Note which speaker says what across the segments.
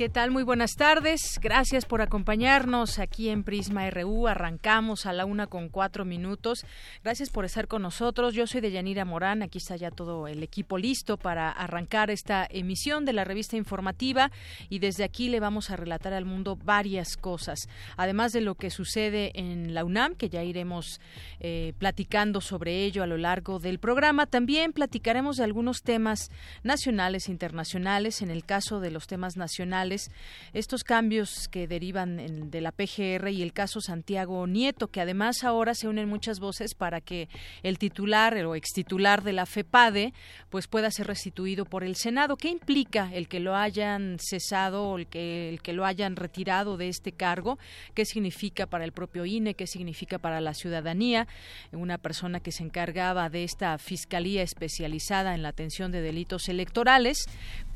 Speaker 1: ¿Qué tal? Muy buenas tardes. Gracias por acompañarnos aquí en Prisma RU. Arrancamos a la una con cuatro minutos. Gracias por estar con nosotros. Yo soy Deyanira Morán. Aquí está ya todo el equipo listo para arrancar esta emisión de la revista informativa y desde aquí le vamos a relatar al mundo varias cosas. Además de lo que sucede en la UNAM, que ya iremos eh, platicando sobre ello a lo largo del programa, también platicaremos de algunos temas nacionales e internacionales. En el caso de los temas nacionales, estos cambios que derivan de la PGR y el caso Santiago Nieto, que además ahora se unen muchas voces para que el titular o extitular de la FEPADE pues pueda ser restituido por el Senado. ¿Qué implica el que lo hayan cesado o el que, el que lo hayan retirado de este cargo? ¿Qué significa para el propio INE? ¿Qué significa para la ciudadanía? Una persona que se encargaba de esta fiscalía especializada en la atención de delitos electorales,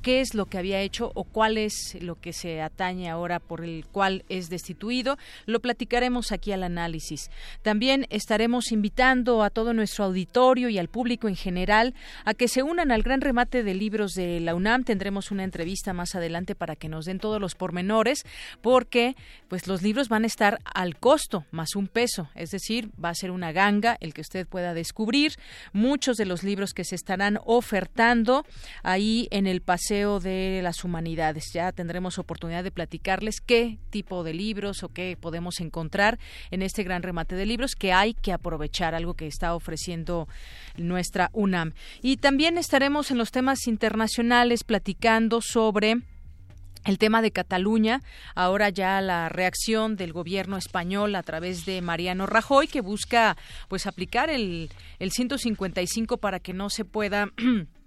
Speaker 1: qué es lo que había hecho o cuál es lo que se atañe ahora por el cual es destituido. Lo platicaremos aquí al análisis. También estaremos invitando a todo nuestro auditorio y al público en general a que se unan al gran remate de libros de la UNAM. Tendremos una entrevista más adelante para que nos den todos los pormenores, porque pues los libros van a estar al costo más un peso, es decir, va a ser una ganga el que usted pueda descubrir muchos de los libros que se estarán ofertando ahí en el paseo de las Humanidades. Ya tendremos oportunidad de platicarles qué tipo de libros o qué podemos encontrar en este gran remate de libros que hay que aprovechar, algo que está ofreciendo nuestra UNAM. Y también estaremos en los temas internacionales platicando sobre el tema de Cataluña, ahora ya la reacción del gobierno español a través de Mariano Rajoy, que busca pues aplicar el, el 155 para que no se pueda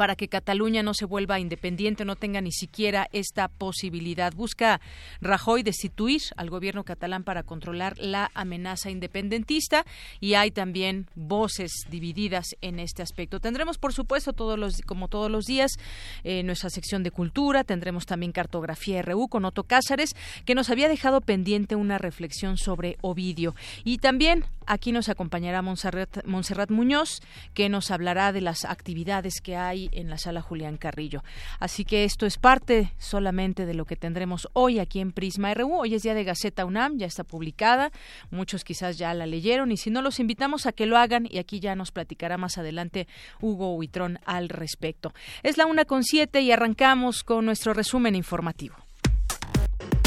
Speaker 1: para que Cataluña no se vuelva independiente, no tenga ni siquiera esta posibilidad. Busca Rajoy destituir al gobierno catalán para controlar la amenaza independentista y hay también voces divididas en este aspecto. Tendremos, por supuesto, todos los, como todos los días, eh, nuestra sección de cultura, tendremos también cartografía RU con Otto Cázares, que nos había dejado pendiente una reflexión sobre Ovidio. Y también aquí nos acompañará Montserrat, Montserrat Muñoz, que nos hablará de las actividades que hay en la sala Julián Carrillo. Así que esto es parte solamente de lo que tendremos hoy aquí en Prisma RU. Hoy es día de Gaceta UNAM, ya está publicada. Muchos quizás ya la leyeron y si no, los invitamos a que lo hagan y aquí ya nos platicará más adelante Hugo Huitrón al respecto. Es la una con siete y arrancamos con nuestro resumen informativo.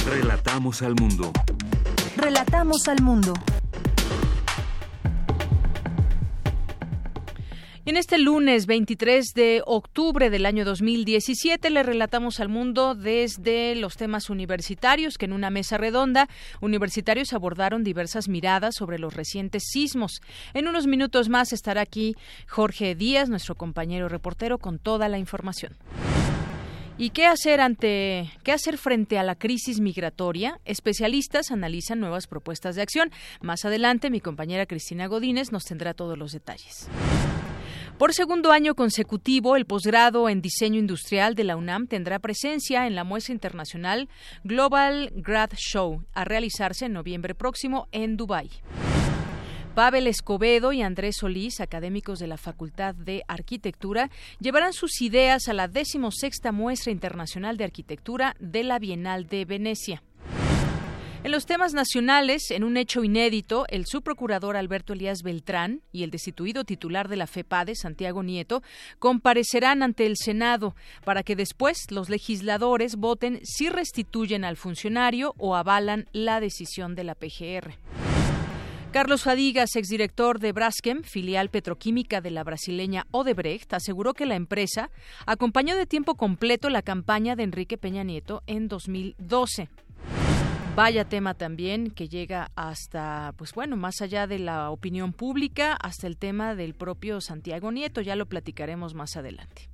Speaker 2: Relatamos al mundo.
Speaker 3: Relatamos al mundo.
Speaker 1: En este lunes 23 de octubre del año 2017 le relatamos al mundo desde los temas universitarios que en una mesa redonda universitarios abordaron diversas miradas sobre los recientes sismos. En unos minutos más estará aquí Jorge Díaz, nuestro compañero reportero, con toda la información. ¿Y qué hacer ante qué hacer frente a la crisis migratoria? Especialistas analizan nuevas propuestas de acción. Más adelante mi compañera Cristina Godínez nos tendrá todos los detalles. Por segundo año consecutivo, el posgrado en diseño industrial de la UNAM tendrá presencia en la muestra internacional Global Grad Show, a realizarse en noviembre próximo en Dubái. Pavel Escobedo y Andrés Solís, académicos de la Facultad de Arquitectura, llevarán sus ideas a la decimosexta muestra internacional de arquitectura de la Bienal de Venecia. En los temas nacionales, en un hecho inédito, el subprocurador Alberto Elías Beltrán y el destituido titular de la FEPADE, Santiago Nieto, comparecerán ante el Senado para que después los legisladores voten si restituyen al funcionario o avalan la decisión de la PGR. Carlos Fadigas, exdirector de Braskem, filial petroquímica de la brasileña Odebrecht, aseguró que la empresa acompañó de tiempo completo la campaña de Enrique Peña Nieto en 2012. Vaya tema también que llega hasta, pues bueno, más allá de la opinión pública, hasta el tema del propio Santiago Nieto, ya lo platicaremos más adelante.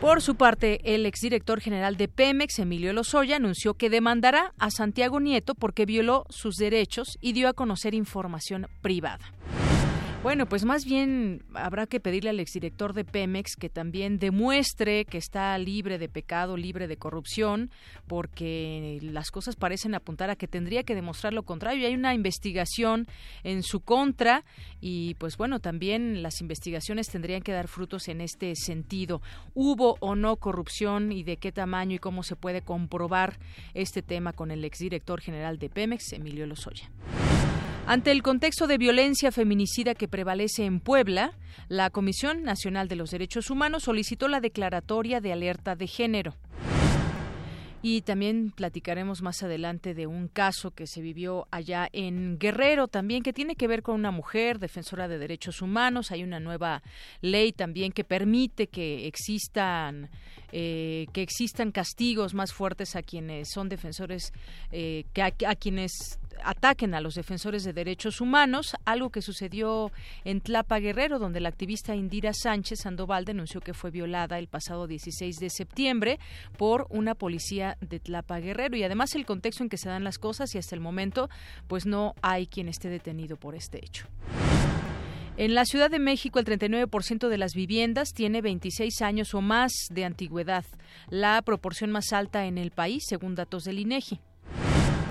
Speaker 1: Por su parte, el exdirector general de Pemex, Emilio Lozoya, anunció que demandará a Santiago Nieto porque violó sus derechos y dio a conocer información privada. Bueno, pues más bien habrá que pedirle al exdirector de Pemex que también demuestre que está libre de pecado, libre de corrupción, porque las cosas parecen apuntar a que tendría que demostrar lo contrario. Hay una investigación en su contra y pues bueno, también las investigaciones tendrían que dar frutos en este sentido. ¿Hubo o no corrupción y de qué tamaño y cómo se puede comprobar este tema con el exdirector general de Pemex, Emilio Lozoya? Ante el contexto de violencia feminicida que prevalece en Puebla, la Comisión Nacional de los Derechos Humanos solicitó la declaratoria de alerta de género. Y también platicaremos más adelante de un caso que se vivió allá en Guerrero, también que tiene que ver con una mujer defensora de derechos humanos. Hay una nueva ley también que permite que existan eh, que existan castigos más fuertes a quienes son defensores, eh, que a, quienes ataquen a los defensores de derechos humanos, algo que sucedió en Tlapa Guerrero, donde la activista Indira Sánchez Sandoval denunció que fue violada el pasado 16 de septiembre por una policía de Tlapa Guerrero y además el contexto en que se dan las cosas y hasta el momento pues no hay quien esté detenido por este hecho. En la Ciudad de México, el 39% de las viviendas tiene 26 años o más de antigüedad, la proporción más alta en el país, según datos del INEGI.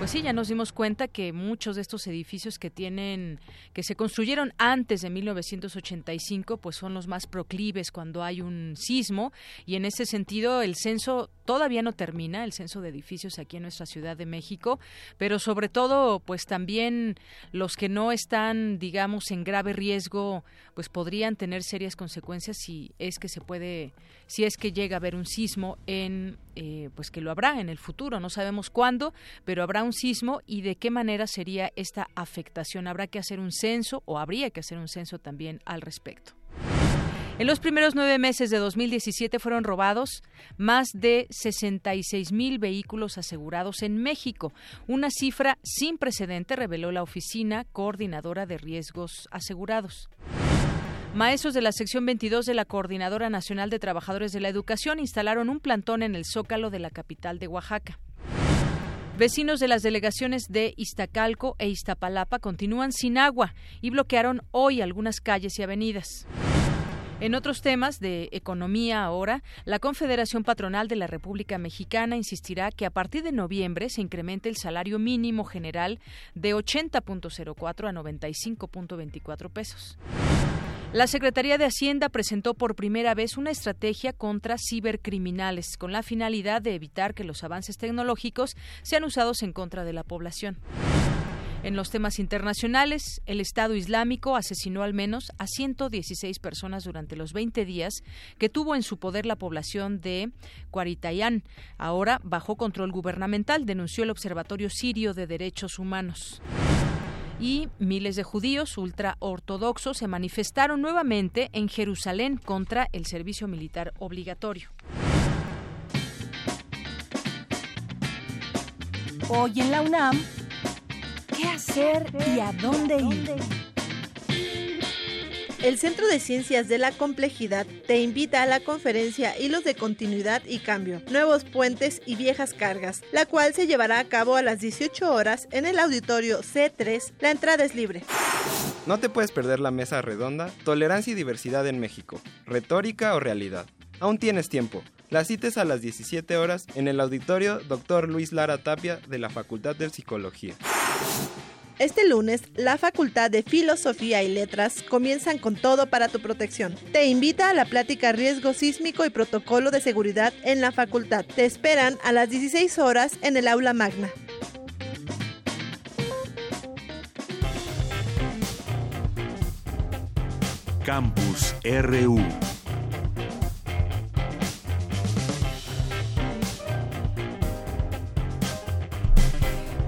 Speaker 1: Pues sí, ya nos dimos cuenta que muchos de estos edificios que tienen, que se construyeron antes de 1985, pues son los más proclives cuando hay un sismo. Y en ese sentido el censo todavía no termina, el censo de edificios aquí en nuestra Ciudad de México, pero sobre todo, pues también los que no están, digamos, en grave riesgo, pues podrían tener serias consecuencias si es que se puede, si es que llega a haber un sismo en, eh, pues que lo habrá en el futuro, no sabemos cuándo, pero habrá un sismo y de qué manera sería esta afectación. Habrá que hacer un censo o habría que hacer un censo también al respecto. En los primeros nueve meses de 2017 fueron robados más de 66 mil vehículos asegurados en México, una cifra sin precedente, reveló la Oficina Coordinadora de Riesgos Asegurados. Maestros de la sección 22 de la Coordinadora Nacional de Trabajadores de la Educación instalaron un plantón en el Zócalo de la capital de Oaxaca. Vecinos de las delegaciones de Iztacalco e Iztapalapa continúan sin agua y bloquearon hoy algunas calles y avenidas. En otros temas de economía ahora, la Confederación Patronal de la República Mexicana insistirá que a partir de noviembre se incremente el salario mínimo general de 80.04 a 95.24 pesos. La Secretaría de Hacienda presentó por primera vez una estrategia contra cibercriminales con la finalidad de evitar que los avances tecnológicos sean usados en contra de la población. En los temas internacionales, el Estado Islámico asesinó al menos a 116 personas durante los 20 días que tuvo en su poder la población de Cuaritayán, ahora bajo control gubernamental, denunció el Observatorio Sirio de Derechos Humanos y miles de judíos ultraortodoxos se manifestaron nuevamente en Jerusalén contra el servicio militar obligatorio.
Speaker 3: Hoy en la UNAM, ¿qué hacer y a dónde ir?
Speaker 2: El Centro de Ciencias de la Complejidad te invita a la conferencia Hilos de Continuidad y Cambio, Nuevos Puentes y Viejas Cargas, la cual se llevará a cabo a las 18 horas en el auditorio C3. La entrada es libre.
Speaker 4: No te puedes perder la mesa redonda Tolerancia y Diversidad en México, Retórica o Realidad. Aún tienes tiempo. La cites a las 17 horas en el auditorio Dr. Luis Lara Tapia de la Facultad de Psicología.
Speaker 2: Este lunes, la Facultad de Filosofía y Letras comienzan con todo para tu protección. Te invita a la plática Riesgo Sísmico y Protocolo de Seguridad en la facultad. Te esperan a las 16 horas en el aula magna.
Speaker 5: Campus RU.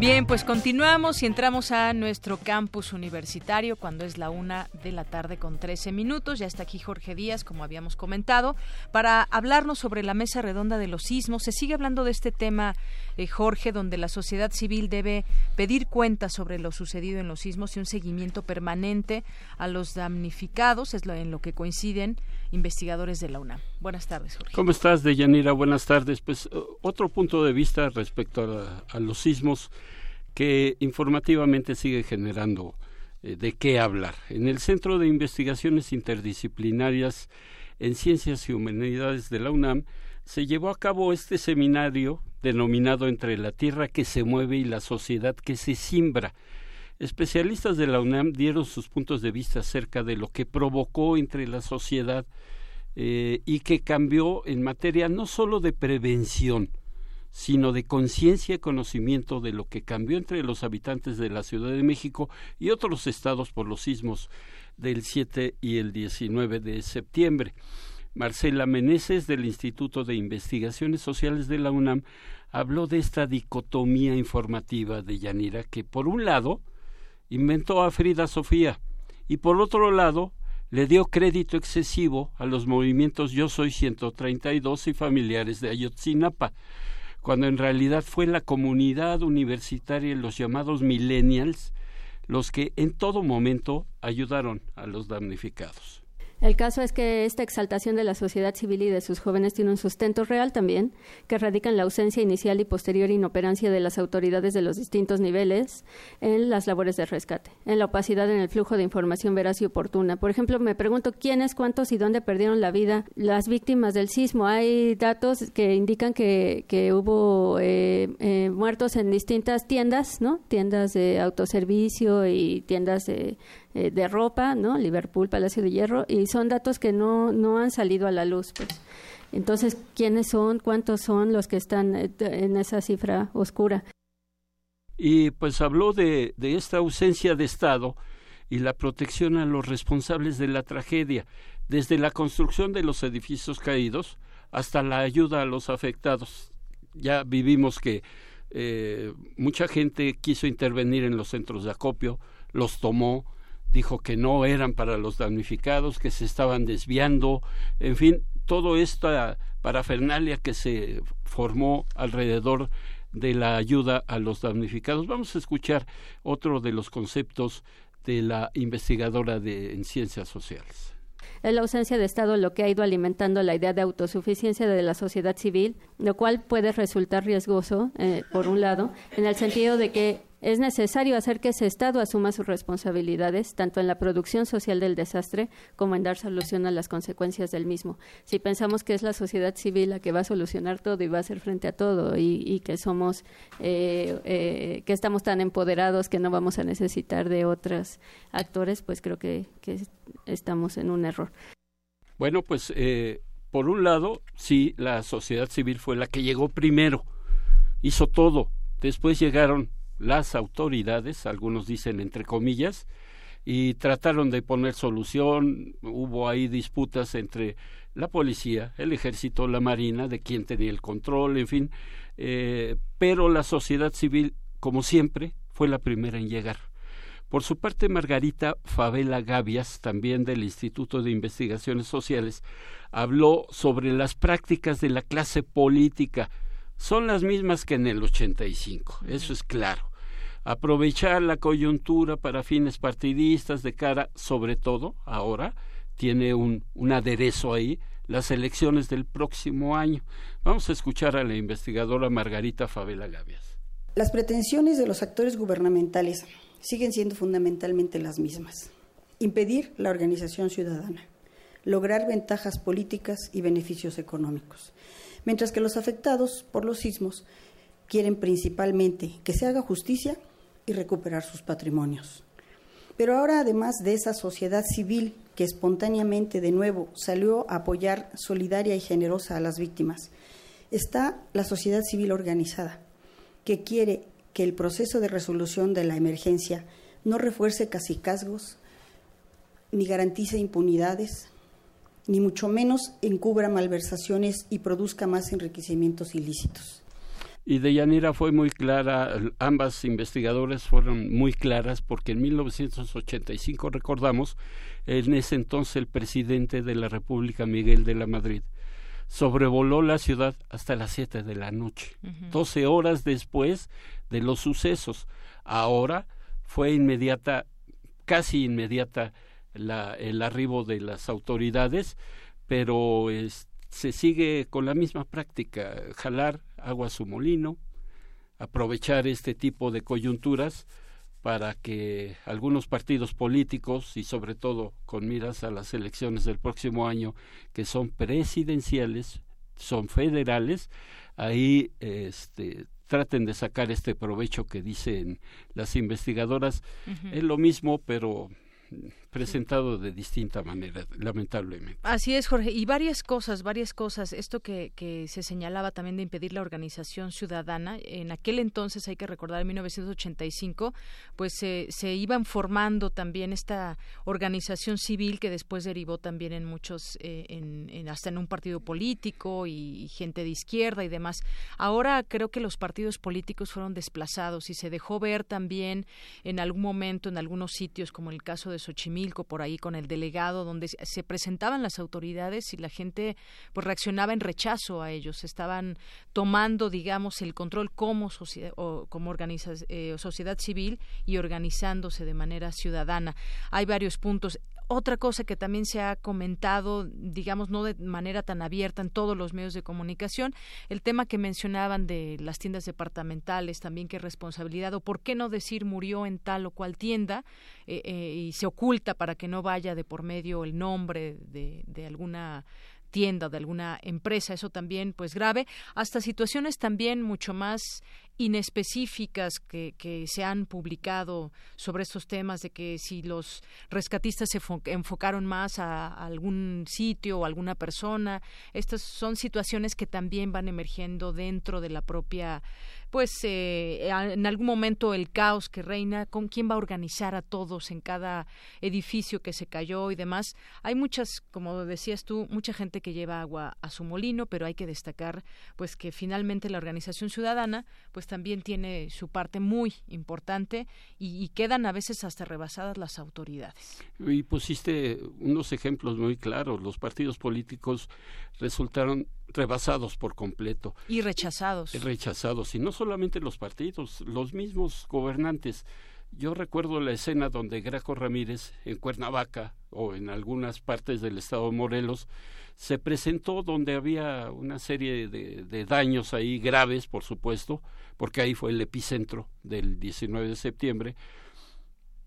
Speaker 1: Bien, pues continuamos y entramos a nuestro campus universitario cuando es la una de la tarde con 13 minutos. Ya está aquí Jorge Díaz, como habíamos comentado, para hablarnos sobre la mesa redonda de los sismos. Se sigue hablando de este tema, eh, Jorge, donde la sociedad civil debe pedir cuentas sobre lo sucedido en los sismos y un seguimiento permanente a los damnificados, es lo, en lo que coinciden investigadores de la UNAM. Buenas tardes, Jorge.
Speaker 6: ¿Cómo estás, Deyanira? Buenas tardes. Pues eh, otro punto de vista respecto a los sismos que informativamente sigue generando eh, de qué hablar. En el Centro de Investigaciones Interdisciplinarias en Ciencias y Humanidades de la UNAM se llevó a cabo este seminario denominado Entre la Tierra que se mueve y la sociedad que se simbra. Especialistas de la UNAM dieron sus puntos de vista acerca de lo que provocó entre la sociedad eh, y que cambió en materia no solo de prevención, sino de conciencia y conocimiento de lo que cambió entre los habitantes de la Ciudad de México y otros estados por los sismos del 7 y el 19 de septiembre. Marcela Meneses del Instituto de Investigaciones Sociales de la UNAM habló de esta dicotomía informativa de Yanira que por un lado inventó a Frida Sofía y por otro lado le dio crédito excesivo a los movimientos Yo Soy 132 y familiares de Ayotzinapa, cuando en realidad fue la comunidad universitaria y los llamados millennials los que en todo momento ayudaron a los damnificados.
Speaker 7: El caso es que esta exaltación de la sociedad civil y de sus jóvenes tiene un sustento real también, que radica en la ausencia inicial y posterior inoperancia de las autoridades de los distintos niveles en las labores de rescate, en la opacidad en el flujo de información veraz y oportuna. Por ejemplo, me pregunto quiénes, cuántos y dónde perdieron la vida las víctimas del sismo. Hay datos que indican que, que hubo eh, eh, muertos en distintas tiendas, ¿no? Tiendas de autoservicio y tiendas de eh, de ropa, ¿no? Liverpool, Palacio de Hierro, y son datos que no, no han salido a la luz, pues. Entonces, ¿quiénes son? ¿Cuántos son los que están eh, en esa cifra oscura?
Speaker 6: Y pues habló de, de esta ausencia de Estado y la protección a los responsables de la tragedia, desde la construcción de los edificios caídos hasta la ayuda a los afectados. Ya vivimos que eh, mucha gente quiso intervenir en los centros de acopio, los tomó, dijo que no eran para los damnificados, que se estaban desviando, en fin, toda esta parafernalia que se formó alrededor de la ayuda a los damnificados. Vamos a escuchar otro de los conceptos de la investigadora de, en ciencias sociales.
Speaker 7: Es la ausencia de Estado lo que ha ido alimentando la idea de autosuficiencia de la sociedad civil, lo cual puede resultar riesgoso, eh, por un lado, en el sentido de que es necesario hacer que ese Estado asuma sus responsabilidades, tanto en la producción social del desastre como en dar solución a las consecuencias del mismo. Si pensamos que es la sociedad civil la que va a solucionar todo y va a hacer frente a todo y, que somos, eh, eh, que estamos tan empoderados que no vamos a necesitar de otros actores, pues creo que, estamos en un error.
Speaker 6: Bueno, pues eh, por un lado, sí, la sociedad civil fue la que llegó primero, hizo todo. Después llegaron las autoridades, algunos dicen entre comillas, y trataron de poner solución. Hubo ahí disputas entre la policía, el ejército, la marina, de quién tenía el control, en fin. Eh, pero la sociedad civil, como siempre, fue la primera en llegar. Por su parte, Margarita Favela Gavias, también del Instituto de Investigaciones Sociales, habló sobre las prácticas de la clase política. Son las mismas que en el 85, eso es claro aprovechar la coyuntura para fines partidistas de cara, sobre todo ahora, tiene un, un aderezo ahí, las elecciones del próximo año. Vamos a escuchar a la investigadora Margarita Favela Gavias.
Speaker 8: Las pretensiones de los actores gubernamentales siguen siendo fundamentalmente las mismas. Impedir la organización ciudadana, lograr ventajas políticas y beneficios económicos, mientras que los afectados por los sismos quieren principalmente que se haga justicia y recuperar sus patrimonios. Pero ahora, además de esa sociedad civil que espontáneamente de nuevo salió a apoyar solidaria y generosa a las víctimas, está la sociedad civil organizada, que quiere que el proceso de resolución de la emergencia no refuerce casicazgos, ni garantice impunidades, ni mucho menos encubra malversaciones y produzca más enriquecimientos ilícitos.
Speaker 6: Y de Yanira fue muy clara, ambas investigadoras fueron muy claras porque en 1985, recordamos, en ese entonces el presidente de la República, Miguel de la Madrid, sobrevoló la ciudad hasta las siete de la noche, doce horas después de los sucesos. Ahora fue inmediata, casi inmediata, la, el arribo de las autoridades, pero se sigue con la misma práctica, jalar agua a su molino, aprovechar este tipo de coyunturas para que algunos partidos políticos y sobre todo con miras a las elecciones del próximo año que son presidenciales, son federales, ahí este, traten de sacar este provecho que dicen las investigadoras. Es lo mismo, pero presentado de distinta manera, lamentablemente.
Speaker 1: Así es, Jorge. Y varias cosas, varias cosas. Esto que, se señalaba también de impedir la organización ciudadana, en aquel entonces, hay que recordar, en 1985, pues se iban formando también esta organización civil que después derivó también en muchos, eh, en, hasta en un partido político y, gente de izquierda y demás. Ahora creo que los partidos políticos fueron desplazados y se dejó ver también en algún momento en algunos sitios, como el caso de Xochimilco, por ahí con el delegado, donde se presentaban las autoridades y la gente pues reaccionaba en rechazo a ellos. Estaban tomando, digamos, el control como, sociedad, o como eh, sociedad civil y organizándose de manera ciudadana. Hay varios puntos. Otra cosa que también se ha comentado, digamos, no de manera tan abierta en todos los medios de comunicación, el tema que mencionaban de las tiendas departamentales, también qué responsabilidad o por qué no decir murió en tal o cual tienda eh, eh, y se oculta para que no vaya de por medio el nombre de, de alguna tienda de alguna empresa, eso también pues grave, hasta situaciones también mucho más inespecíficas que, que se han publicado sobre estos temas de que si los rescatistas se enfocaron más a, algún sitio o alguna persona, estas son situaciones que también van emergiendo dentro de la propia pues eh, en algún momento el caos que reina, con quién va a organizar a todos en cada edificio que se cayó y demás. Hay muchas, como decías tú, mucha gente que lleva agua a su molino, pero hay que destacar pues que finalmente la organización ciudadana pues también tiene su parte muy importante y, quedan a veces hasta rebasadas las autoridades.
Speaker 6: Y pusiste unos ejemplos muy claros. Los partidos políticos resultaron rebasados por completo.
Speaker 1: Y rechazados.
Speaker 6: Rechazados. Y no solamente los partidos, los mismos gobernantes. Yo recuerdo la escena donde Graco Ramírez, en Cuernavaca o en algunas partes del estado de Morelos, se presentó donde había una serie de, de, daños ahí graves, por supuesto, porque ahí fue el epicentro del 19 de septiembre,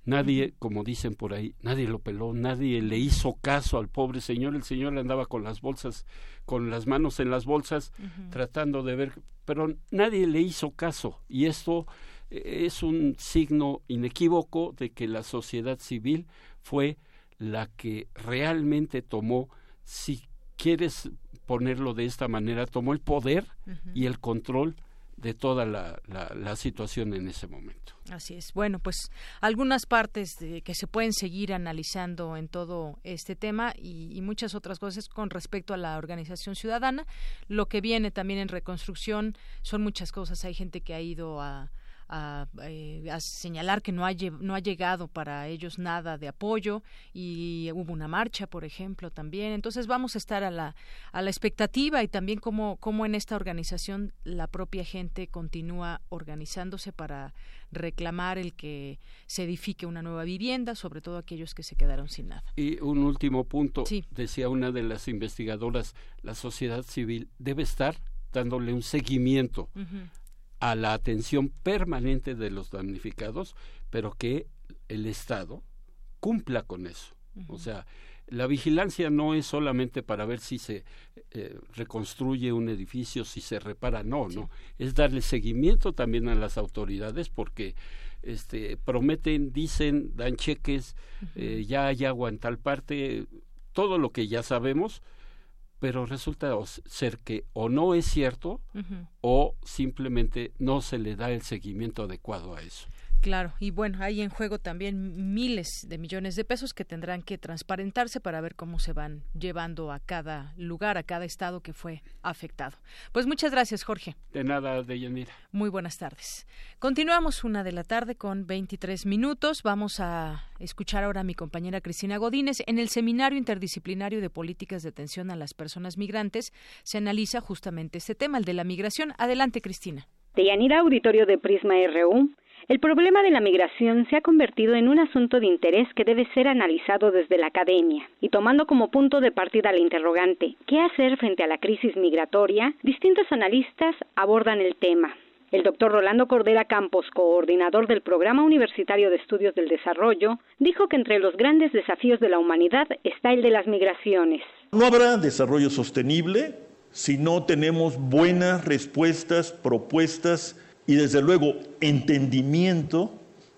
Speaker 6: Nadie, como dicen por ahí, nadie lo peló, nadie le hizo caso al pobre señor. El señor andaba con las bolsas, con las manos en las bolsas, tratando de ver, pero nadie le hizo caso. Y esto eh, es un signo inequívoco de que la sociedad civil fue la que realmente tomó, si quieres ponerlo de esta manera, tomó el poder y el control de toda la, la, situación en ese momento.
Speaker 1: Así es. Bueno, pues algunas partes que se pueden seguir analizando en todo este tema y, muchas otras cosas con respecto a la organización ciudadana. Lo que viene también en reconstrucción son muchas cosas. Hay gente que ha ido a eh, a, señalar que no ha, no ha llegado para ellos nada de apoyo y hubo una marcha, por ejemplo, también. Entonces vamos a estar a la, a la expectativa y también cómo, cómo en esta organización la propia gente continúa organizándose para reclamar el que se edifique una nueva vivienda, sobre todo aquellos que se quedaron sin nada.
Speaker 6: Y un último punto, decía una de las investigadoras, la sociedad civil debe estar dándole un seguimiento a la atención permanente de los damnificados, pero que el Estado cumpla con eso. O sea, la vigilancia no es solamente para ver si se eh, reconstruye un edificio, si se repara, no, no, es darle seguimiento también a las autoridades porque este, prometen, dicen, dan cheques, eh, ya hay agua en tal parte, todo lo que ya sabemos, pero resulta ser que o no es cierto o simplemente no se le da el seguimiento adecuado a eso
Speaker 1: Claro, y bueno, hay en juego también miles de millones de pesos que tendrán que transparentarse para ver cómo se van llevando a cada lugar, a cada estado que fue afectado. Pues muchas gracias, Jorge.
Speaker 6: De nada, Deyanira.
Speaker 1: Muy buenas tardes. Continuamos una de la tarde con 23 minutos. Vamos a escuchar ahora a mi compañera Cristina Godínez. En el Seminario Interdisciplinario de Políticas de Atención a las Personas Migrantes se analiza justamente este tema, el de la migración. Adelante, Cristina.
Speaker 9: Deyanira, auditorio de Prisma RU. El problema de la migración se ha convertido en un asunto de interés que debe ser analizado desde la academia. Y tomando como punto de partida la interrogante, ¿qué hacer frente a la crisis migratoria? Distintos analistas abordan el tema. El doctor Rolando Cordera Campos, coordinador del Programa Universitario de Estudios del Desarrollo, dijo que entre los grandes desafíos de la humanidad está el de las migraciones.
Speaker 10: No habrá desarrollo sostenible si no tenemos buenas respuestas, propuestas y desde luego entendimiento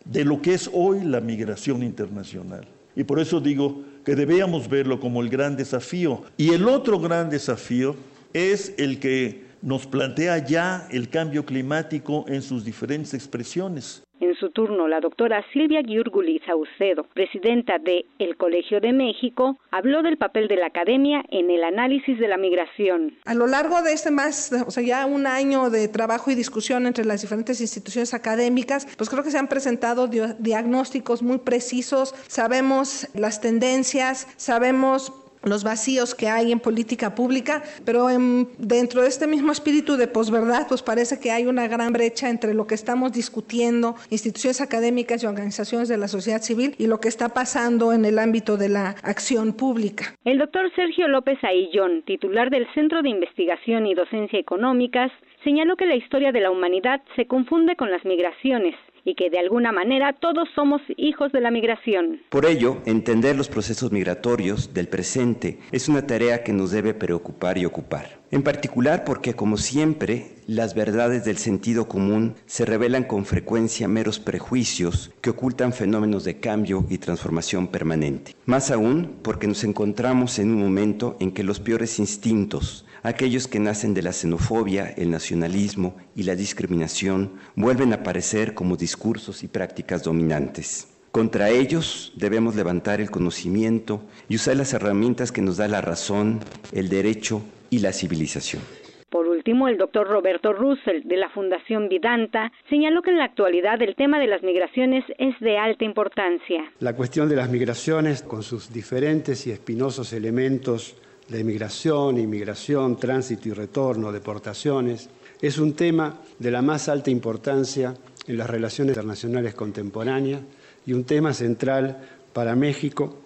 Speaker 10: de lo que es hoy la migración internacional. Y por eso digo que debíamos verlo como el gran desafío. Y el otro gran desafío es el que nos plantea ya el cambio climático en sus diferentes expresiones.
Speaker 9: En su turno, la doctora Silvia Giurguli Saucedo, presidenta de El Colegio de México, habló del papel de la academia en el análisis de la migración.
Speaker 11: A lo largo de este más, o sea, ya un año de trabajo y discusión entre las diferentes instituciones académicas, pues creo que se han presentado diagnósticos muy precisos, sabemos las tendencias, sabemos los vacíos que hay en política pública, pero dentro de este mismo espíritu de posverdad, pues parece que hay una gran brecha entre lo que estamos discutiendo, instituciones académicas y organizaciones de la sociedad civil, y lo que está pasando en el ámbito de la acción pública.
Speaker 9: El doctor Sergio López Aillón, titular del Centro de Investigación y Docencia Económicas, señaló que la historia de la humanidad se confunde con las migraciones y que de alguna manera todos somos hijos de la migración.
Speaker 12: Por ello, entender los procesos migratorios del presente es una tarea que nos debe preocupar y ocupar. En particular porque, como siempre, las verdades del sentido común se revelan con frecuencia meros prejuicios que ocultan fenómenos de cambio y transformación permanente. Más aún porque nos encontramos en un momento en que los peores instintos, aquellos que nacen de la xenofobia, el nacionalismo y la discriminación, vuelven a aparecer como discursos y prácticas dominantes. Contra ellos debemos levantar el conocimiento y usar las herramientas que nos da la razón, el derecho y la civilización.
Speaker 9: Por último, el doctor Roberto Russell, de la Fundación Vidanta, señaló que en la actualidad el tema de las migraciones es de alta importancia.
Speaker 13: La cuestión de las migraciones, con sus diferentes y espinosos elementos de migración, inmigración, tránsito y retorno, deportaciones, es un tema de la más alta importancia en las relaciones internacionales contemporáneas y un tema central para México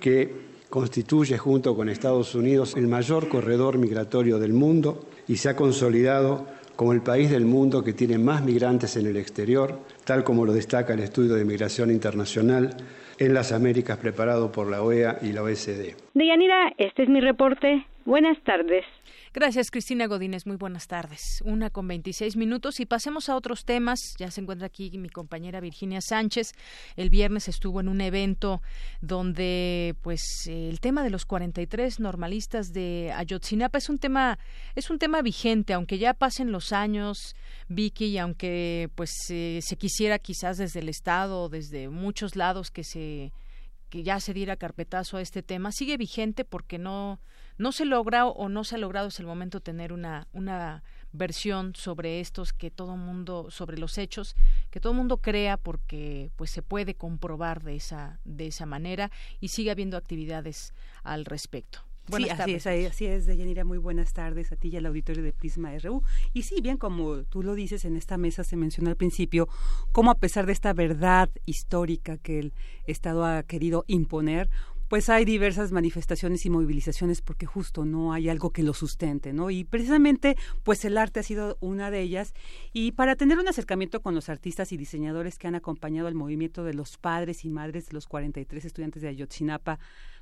Speaker 13: que constituye junto con Estados Unidos el mayor corredor migratorio del mundo y se ha consolidado como el país del mundo que tiene más migrantes en el exterior, tal como lo destaca el estudio de migración internacional en las Américas preparado por la OEA y la OECD.
Speaker 9: Deyanira, este es mi reporte. Buenas tardes.
Speaker 1: Gracias, Cristina Godínez. Muy buenas tardes. Una con 26 minutos y pasemos a otros temas. Ya se encuentra aquí mi compañera Virginia Sánchez. El viernes estuvo en un evento donde, pues, el tema de los 43 normalistas de Ayotzinapa es un tema, es un tema vigente, aunque ya pasen los años, Vicky, y aunque, pues, se quisiera quizás desde el Estado desde muchos lados que se que ya se diera carpetazo a este tema sigue vigente porque no no se logra o no se ha logrado hasta el momento tener una, una versión sobre estos que todo mundo sobre los hechos que todo mundo crea porque pues se puede comprobar de esa de esa manera y sigue habiendo actividades al respecto
Speaker 14: sí, así es, así es, Deyanira, muy buenas tardes a ti y al auditorio de Prisma RU. Y sí, bien como tú lo dices, en esta mesa se mencionó al principio cómo a pesar de esta verdad histórica que el Estado ha querido imponer, pues hay diversas manifestaciones y movilizaciones porque justo no hay algo que lo sustente, ¿no? Y precisamente, pues el arte ha sido una de ellas. Y para tener un acercamiento con los artistas y diseñadores que han acompañado el movimiento de los padres y madres de los 43 estudiantes de Ayotzinapa,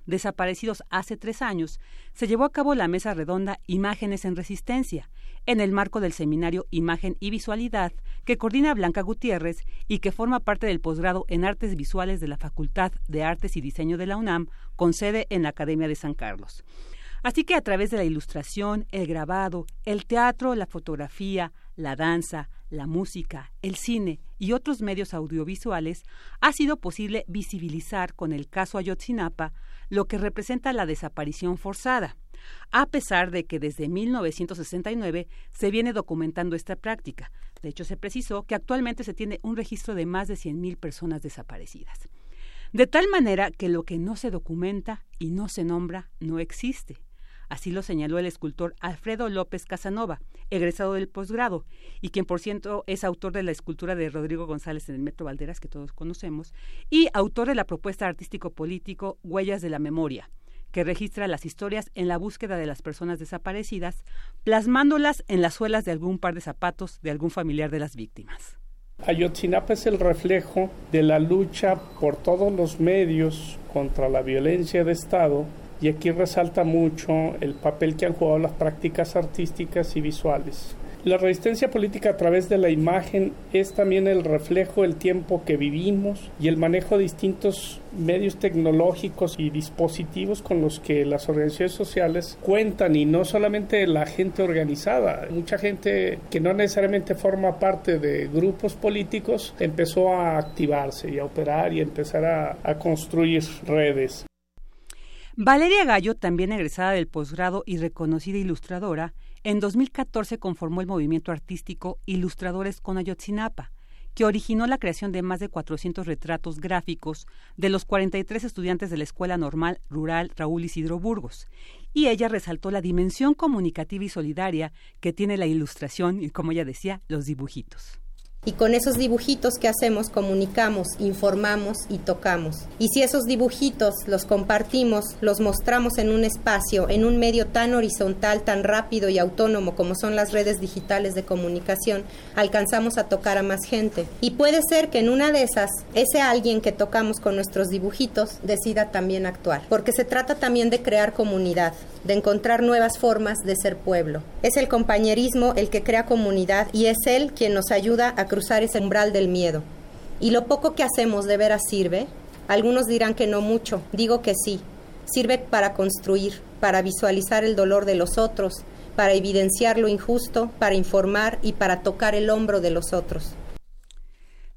Speaker 14: desaparecidos hace tres años, se llevó a cabo la mesa redonda Imágenes en Resistencia, en el marco del seminario Imagen y Visualidad, que coordina Blanca Gutiérrez y que forma parte del posgrado en Artes Visuales de la Facultad de Artes y Diseño de la UNAM, con sede en la Academia de San Carlos. Así que a través de la ilustración, el grabado, el teatro, la fotografía, la danza, la música, el cine y otros medios audiovisuales, ha sido posible visibilizar con el caso Ayotzinapa lo que representa la desaparición forzada, a pesar de que desde 1969 se viene documentando esta práctica. De hecho, se precisó que actualmente se tiene un registro de más de 100.000 personas desaparecidas. De tal manera que lo que no se documenta y no se nombra no existe. Así lo señaló el escultor Alfredo López Casanova, egresado del posgrado, y quien por cierto es autor de la escultura de Rodrigo González en el Metro Valderas, que todos conocemos, y autor de la propuesta artístico-político Huellas de la Memoria, que registra las historias en la búsqueda de las personas desaparecidas, plasmándolas en las suelas de algún par de zapatos de algún familiar de las víctimas.
Speaker 15: Ayotzinapa es el reflejo de la lucha por todos los medios contra la violencia de Estado y aquí resalta mucho el papel que han jugado las prácticas artísticas y visuales. La resistencia política a través de la imagen es también el reflejo del tiempo que vivimos y el manejo de distintos medios tecnológicos y dispositivos con los que las organizaciones sociales cuentan y no solamente la gente organizada, mucha gente que no necesariamente forma parte de grupos políticos empezó a activarse y a operar y empezar a, a construir redes.
Speaker 14: Valeria Gallo, también egresada del posgrado y reconocida ilustradora, en 2014 conformó el movimiento artístico Ilustradores con Ayotzinapa, que originó la creación de más de 400 retratos gráficos de los 43 estudiantes de la Escuela Normal Rural Raúl Isidro Burgos. Y ella resaltó la dimensión comunicativa y solidaria que tiene la ilustración y, como ella decía, los dibujitos
Speaker 16: y con esos dibujitos que hacemos comunicamos, informamos y tocamos. Y si esos dibujitos los compartimos, los mostramos en un espacio, en un medio tan horizontal, tan rápido y autónomo como son las redes digitales de comunicación, alcanzamos a tocar a más gente. Y puede ser que en una de esas, ese alguien que tocamos con nuestros dibujitos decida también actuar, porque se trata también de crear comunidad, de encontrar nuevas formas de ser pueblo. Es el compañerismo el que crea comunidad y es él quien nos ayuda a cruzar ese umbral del miedo. Y lo poco que hacemos de veras sirve. Algunos dirán que no mucho, digo que sí. Sirve para construir, para visualizar el dolor de los otros, para evidenciar lo injusto, para informar y para tocar el hombro de los otros.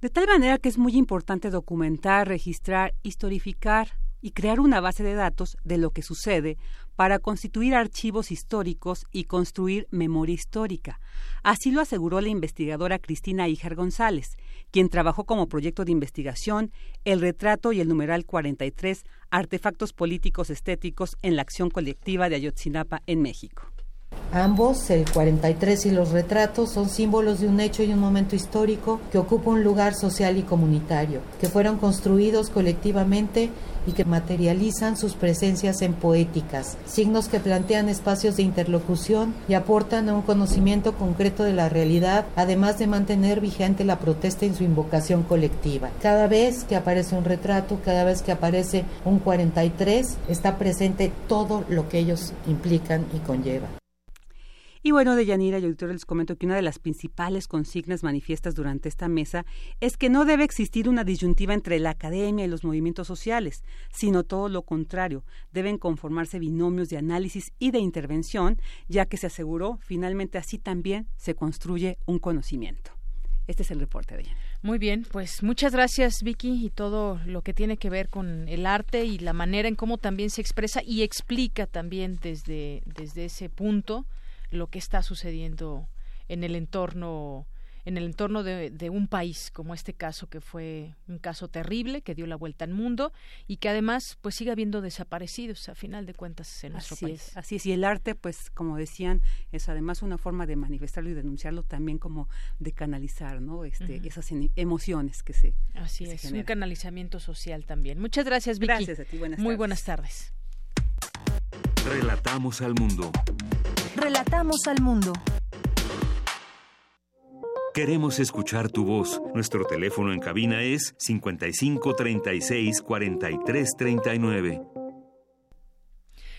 Speaker 14: De tal manera que es muy importante documentar, registrar, historificar y crear una base de datos de lo que sucede para constituir archivos históricos y construir memoria histórica. Así lo aseguró la investigadora Cristina Ijar González, quien trabajó como proyecto de investigación El retrato y el numeral 43, artefactos políticos estéticos en la acción colectiva de Ayotzinapa en México.
Speaker 17: Ambos, el 43 y los retratos, son símbolos de un hecho y un momento histórico que ocupa un lugar social y comunitario, que fueron construidos colectivamente y que materializan sus presencias en poéticas, signos que plantean espacios de interlocución y aportan a un conocimiento concreto de la realidad, además de mantener vigente la protesta en su invocación colectiva. Cada vez que aparece un retrato, cada vez que aparece un 43, está presente todo lo que ellos implican y conllevan.
Speaker 14: Y bueno, de Yanira y auditores les comento que una de las principales consignas manifiestas durante esta mesa es que no debe existir una disyuntiva entre la academia y los movimientos sociales, sino todo lo contrario. Deben conformarse binomios de análisis y de intervención, ya que se aseguró finalmente así también se construye un conocimiento. Este es el reporte de Yanira.
Speaker 1: Muy bien, pues muchas gracias Vicky y todo lo que tiene que ver con el arte y la manera en cómo también se expresa y explica también desde, desde ese punto lo que está sucediendo en el entorno en el entorno de, un país como este caso que fue un caso terrible que dio la vuelta al mundo y que además pues sigue habiendo desaparecidos a final de cuentas en nuestro país.
Speaker 14: así es. Y el arte pues como decían es además una forma de manifestarlo y denunciarlo también como de canalizar no este esas emociones que se
Speaker 1: así es un canalizamiento social también. Muchas gracias Vicky.
Speaker 14: Gracias a ti buenas
Speaker 1: muy buenas tardes.
Speaker 5: Relatamos al mundo
Speaker 3: Relatamos al mundo.
Speaker 5: Queremos escuchar tu voz. Nuestro teléfono en cabina es 55 36 43 39.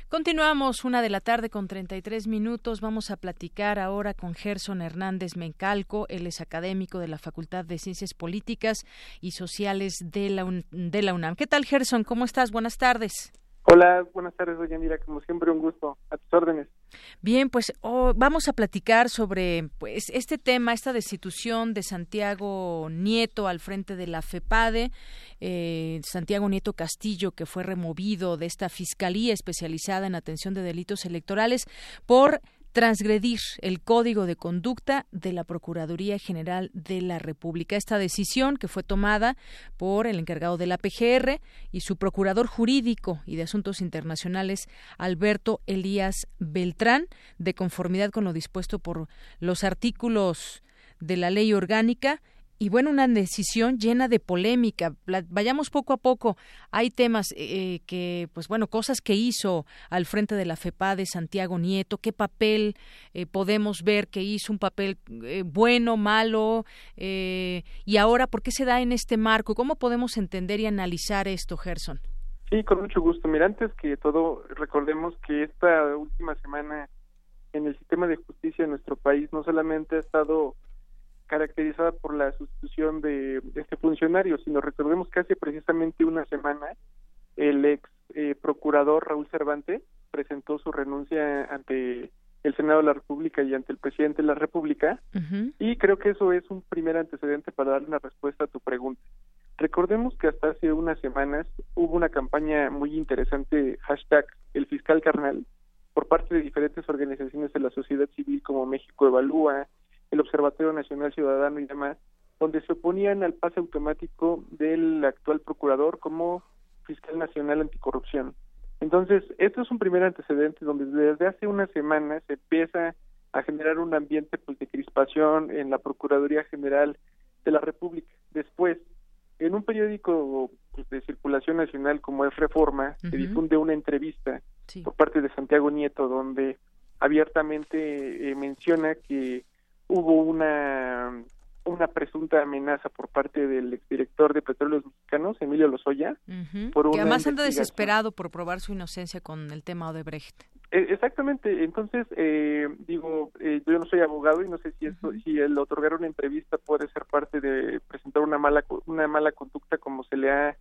Speaker 1: Continuamos una de la tarde con 33 minutos. Vamos a platicar ahora con Gerson Hernández Mencalco. Él es académico de la Facultad de Ciencias Políticas y Sociales de la, de la UNAM. ¿Qué tal, Gerson? ¿Cómo estás? Buenas tardes.
Speaker 18: Hola, buenas tardes, doña Mira. Como siempre, un gusto. A tus órdenes.
Speaker 1: Bien, pues oh, vamos a platicar sobre pues este tema, esta destitución de Santiago Nieto al frente de la FEPADE, eh, Santiago Nieto Castillo, que fue removido de esta fiscalía especializada en atención de delitos electorales por transgredir el código de conducta de la Procuraduría General de la República. Esta decisión que fue tomada por el encargado de la PGR y su procurador jurídico y de asuntos internacionales, Alberto Elías Beltrán, de conformidad con lo dispuesto por los artículos de la ley orgánica y bueno, una decisión llena de polémica. Vayamos poco a poco. Hay temas eh, que, pues bueno, cosas que hizo al frente de la FEPA de Santiago Nieto, qué papel eh, podemos ver que hizo, un papel eh, bueno, malo, y ahora, ¿por qué se da en este marco? ¿Cómo podemos entender y analizar esto, Gerson?
Speaker 18: Sí, con mucho gusto. Mira, antes que todo, recordemos que esta última semana en el sistema de justicia de nuestro país no solamente ha estado caracterizada por la sustitución de, este funcionario, sino recordemos que hace precisamente una semana el ex eh, procurador Raúl Cervantes presentó su renuncia ante el Senado de la República y ante el presidente de la República y creo que eso es un primer antecedente para darle una respuesta a tu pregunta. Recordemos que hasta hace unas semanas hubo una campaña muy interesante, hashtag el fiscal carnal, por parte de diferentes organizaciones de la sociedad civil como México Evalúa, el Observatorio Nacional Ciudadano y demás, donde se oponían al pase automático del actual procurador como fiscal nacional anticorrupción. Entonces, esto es un primer antecedente donde desde hace unas semanas se empieza a generar un ambiente pues, de crispación en la Procuraduría General de la República. Después, en un periódico pues, de circulación nacional como es Reforma, se difunde una entrevista por parte de Santiago Nieto donde abiertamente eh, menciona que hubo una una presunta amenaza por parte del exdirector de Petróleos Mexicanos, Emilio Lozoya,
Speaker 1: por que además anda desesperado por probar su inocencia con el tema Odebrecht.
Speaker 18: E, exactamente, entonces eh, digo, eh, yo no soy abogado y no sé si eso, si el otorgar una entrevista puede ser parte de presentar una mala una mala conducta como se le ha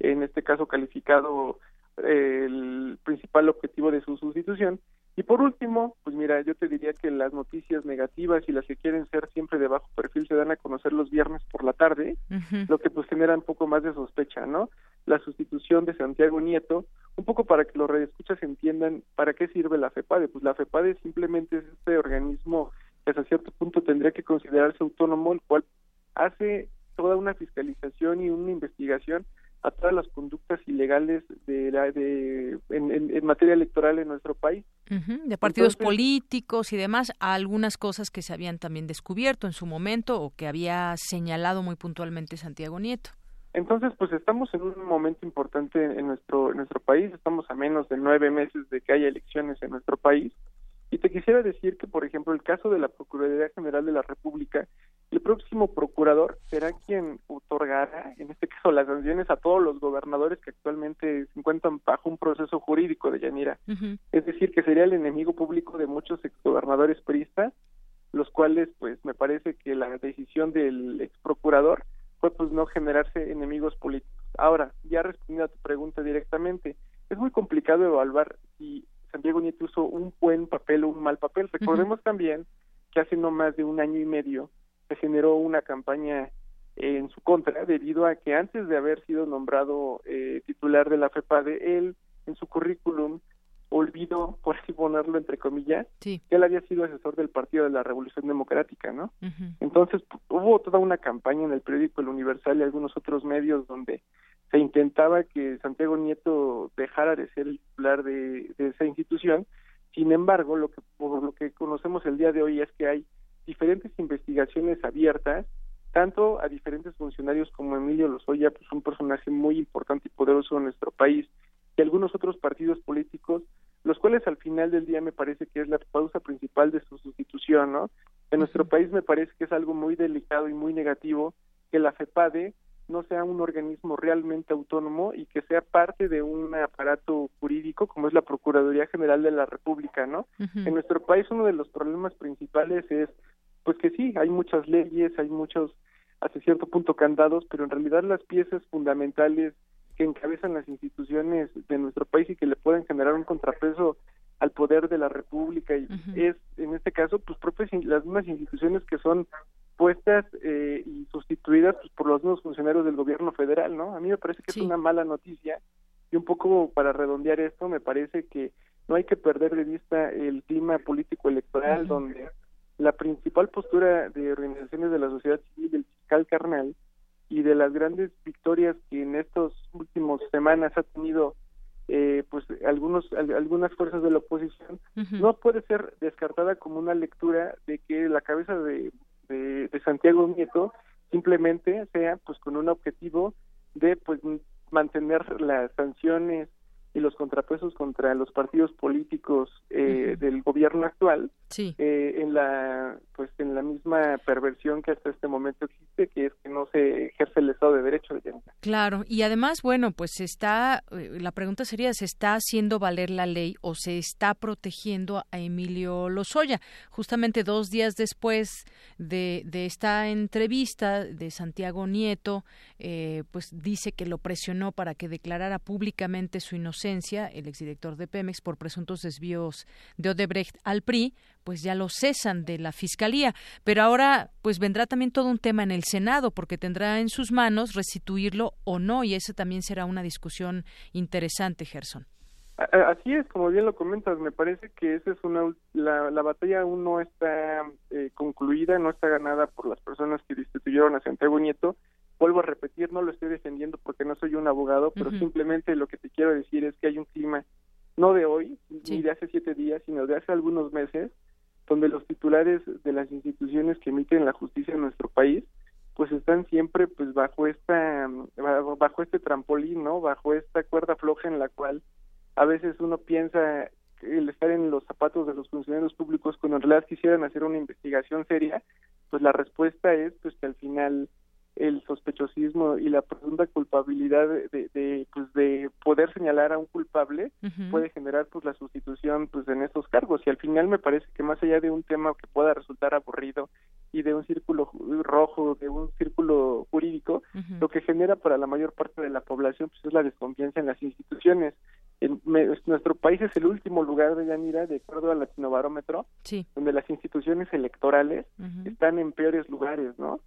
Speaker 18: en este caso calificado eh, el principal objetivo de su sustitución y por último, pues mira, yo te diría que las noticias negativas y las que quieren ser siempre de bajo perfil se dan a conocer los viernes por la tarde, lo que pues genera un poco más de sospecha, ¿no? La sustitución de Santiago Nieto, un poco para que los redescuchas entiendan para qué sirve la FEPADE. Pues la FEPADE simplemente es este organismo que hasta cierto punto tendría que considerarse autónomo, el cual hace toda una fiscalización y una investigación a todas las conductas ilegales de, la, de en, materia electoral en nuestro país.
Speaker 1: de partidos políticos y demás, algunas cosas que se habían también descubierto en su momento o que había señalado muy puntualmente Santiago Nieto.
Speaker 18: Entonces, pues estamos en un momento importante en nuestro en nuestro país. Estamos a menos de nueve meses de que haya elecciones en nuestro país y te quisiera decir que, por ejemplo, el caso de la Procuraduría General de la República, el próximo procurador será quien otorgará, en este caso, las sanciones a todos los gobernadores que actualmente se encuentran bajo un proceso jurídico de Yanira. Es decir, que sería el enemigo público de muchos exgobernadores priistas, los cuales, pues, me parece que la decisión del ex procurador fue, pues, no generarse enemigos políticos. Ahora, ya respondiendo a tu pregunta directamente, es muy complicado evaluar si Santiago Nieto hizo un buen papel o un mal papel. Recordemos también que hace no más de un año y medio se generó una campaña en su contra debido a que antes de haber sido nombrado eh, titular de la FEPADE, él en su currículum olvidó, por así ponerlo entre comillas, que él había sido asesor del Partido de la Revolución Democrática, ¿no? Entonces hubo toda una campaña en el periódico El Universal y algunos otros medios donde se intentaba que Santiago Nieto dejara de ser el titular de, esa institución. Sin embargo, lo que por lo que conocemos el día de hoy es que hay diferentes investigaciones abiertas, tanto a diferentes funcionarios como Emilio Lozoya, pues un personaje muy importante y poderoso en nuestro país, y algunos otros partidos políticos, los cuales al final del día me parece que es la causa principal de su sustitución, ¿no? En nuestro país me parece que es algo muy delicado y muy negativo que la FEPADE no sea un organismo realmente autónomo y que sea parte de un aparato jurídico como es la Procuraduría General de la República, ¿no? En nuestro país uno de los problemas principales es pues que sí, hay muchas leyes, hay muchos hasta cierto punto candados, pero en realidad las piezas fundamentales que encabezan las instituciones de nuestro país y que le pueden generar un contrapeso al poder de la República y es en este caso pues propias las mismas instituciones que son puestas eh, y sustituidas pues, por los nuevos funcionarios del gobierno federal, ¿no? A mí me parece que es una mala noticia. Y un poco para redondear esto me parece que no hay que perder de vista el clima político electoral donde la principal postura de organizaciones de la sociedad civil del fiscal carnal y de las grandes victorias que en estos últimos semanas ha tenido eh, pues algunos algunas fuerzas de la oposición no puede ser descartada como una lectura de que la cabeza de, de, de, Santiago Nieto simplemente sea pues con un objetivo de pues mantener las sanciones y los contrapesos contra los partidos políticos eh, del gobierno actual eh, en la pues en la misma perversión que hasta este momento existe que es que no se ejerce el Estado de Derecho de
Speaker 1: claro y además bueno pues está eh, la pregunta sería se está haciendo valer la ley o se está protegiendo a Emilio Lozoya justamente dos días después de, de esta entrevista de Santiago Nieto pues dice que lo presionó para que declarara públicamente su inocencia el exdirector de Pemex, por presuntos desvíos de Odebrecht al PRI, pues ya lo cesan de la Fiscalía. Pero ahora, pues vendrá también todo un tema en el Senado, porque tendrá en sus manos restituirlo o no, y esa también será una discusión interesante, Gerson.
Speaker 18: Así es, como bien lo comentas, me parece que esa es una la, la batalla aún no está eh, concluida, no está ganada por las personas que destituyeron a Santiago Nieto, vuelvo a repetir, no lo estoy defendiendo porque no soy un abogado, pero simplemente lo que te quiero decir es que hay un clima, no de hoy, ni de hace siete días, sino de hace algunos meses, donde los titulares de las instituciones que emiten la justicia en nuestro país, pues están siempre pues bajo esta bajo este trampolín, ¿no? Bajo esta cuerda floja en la cual a veces uno piensa el estar en los zapatos de los funcionarios públicos cuando en realidad quisieran hacer una investigación seria, pues la respuesta es pues que al final el sospechosismo y la presunta culpabilidad de, de, pues de poder señalar a un culpable puede generar pues la sustitución pues en estos cargos. Y al final me parece que más allá de un tema que pueda resultar aburrido y de un círculo rojo de un círculo jurídico lo que genera para la mayor parte de la población pues es la desconfianza en las instituciones. En, nuestro país es el último lugar de Yanira de acuerdo al Latinobarómetro donde las instituciones electorales están en peores lugares no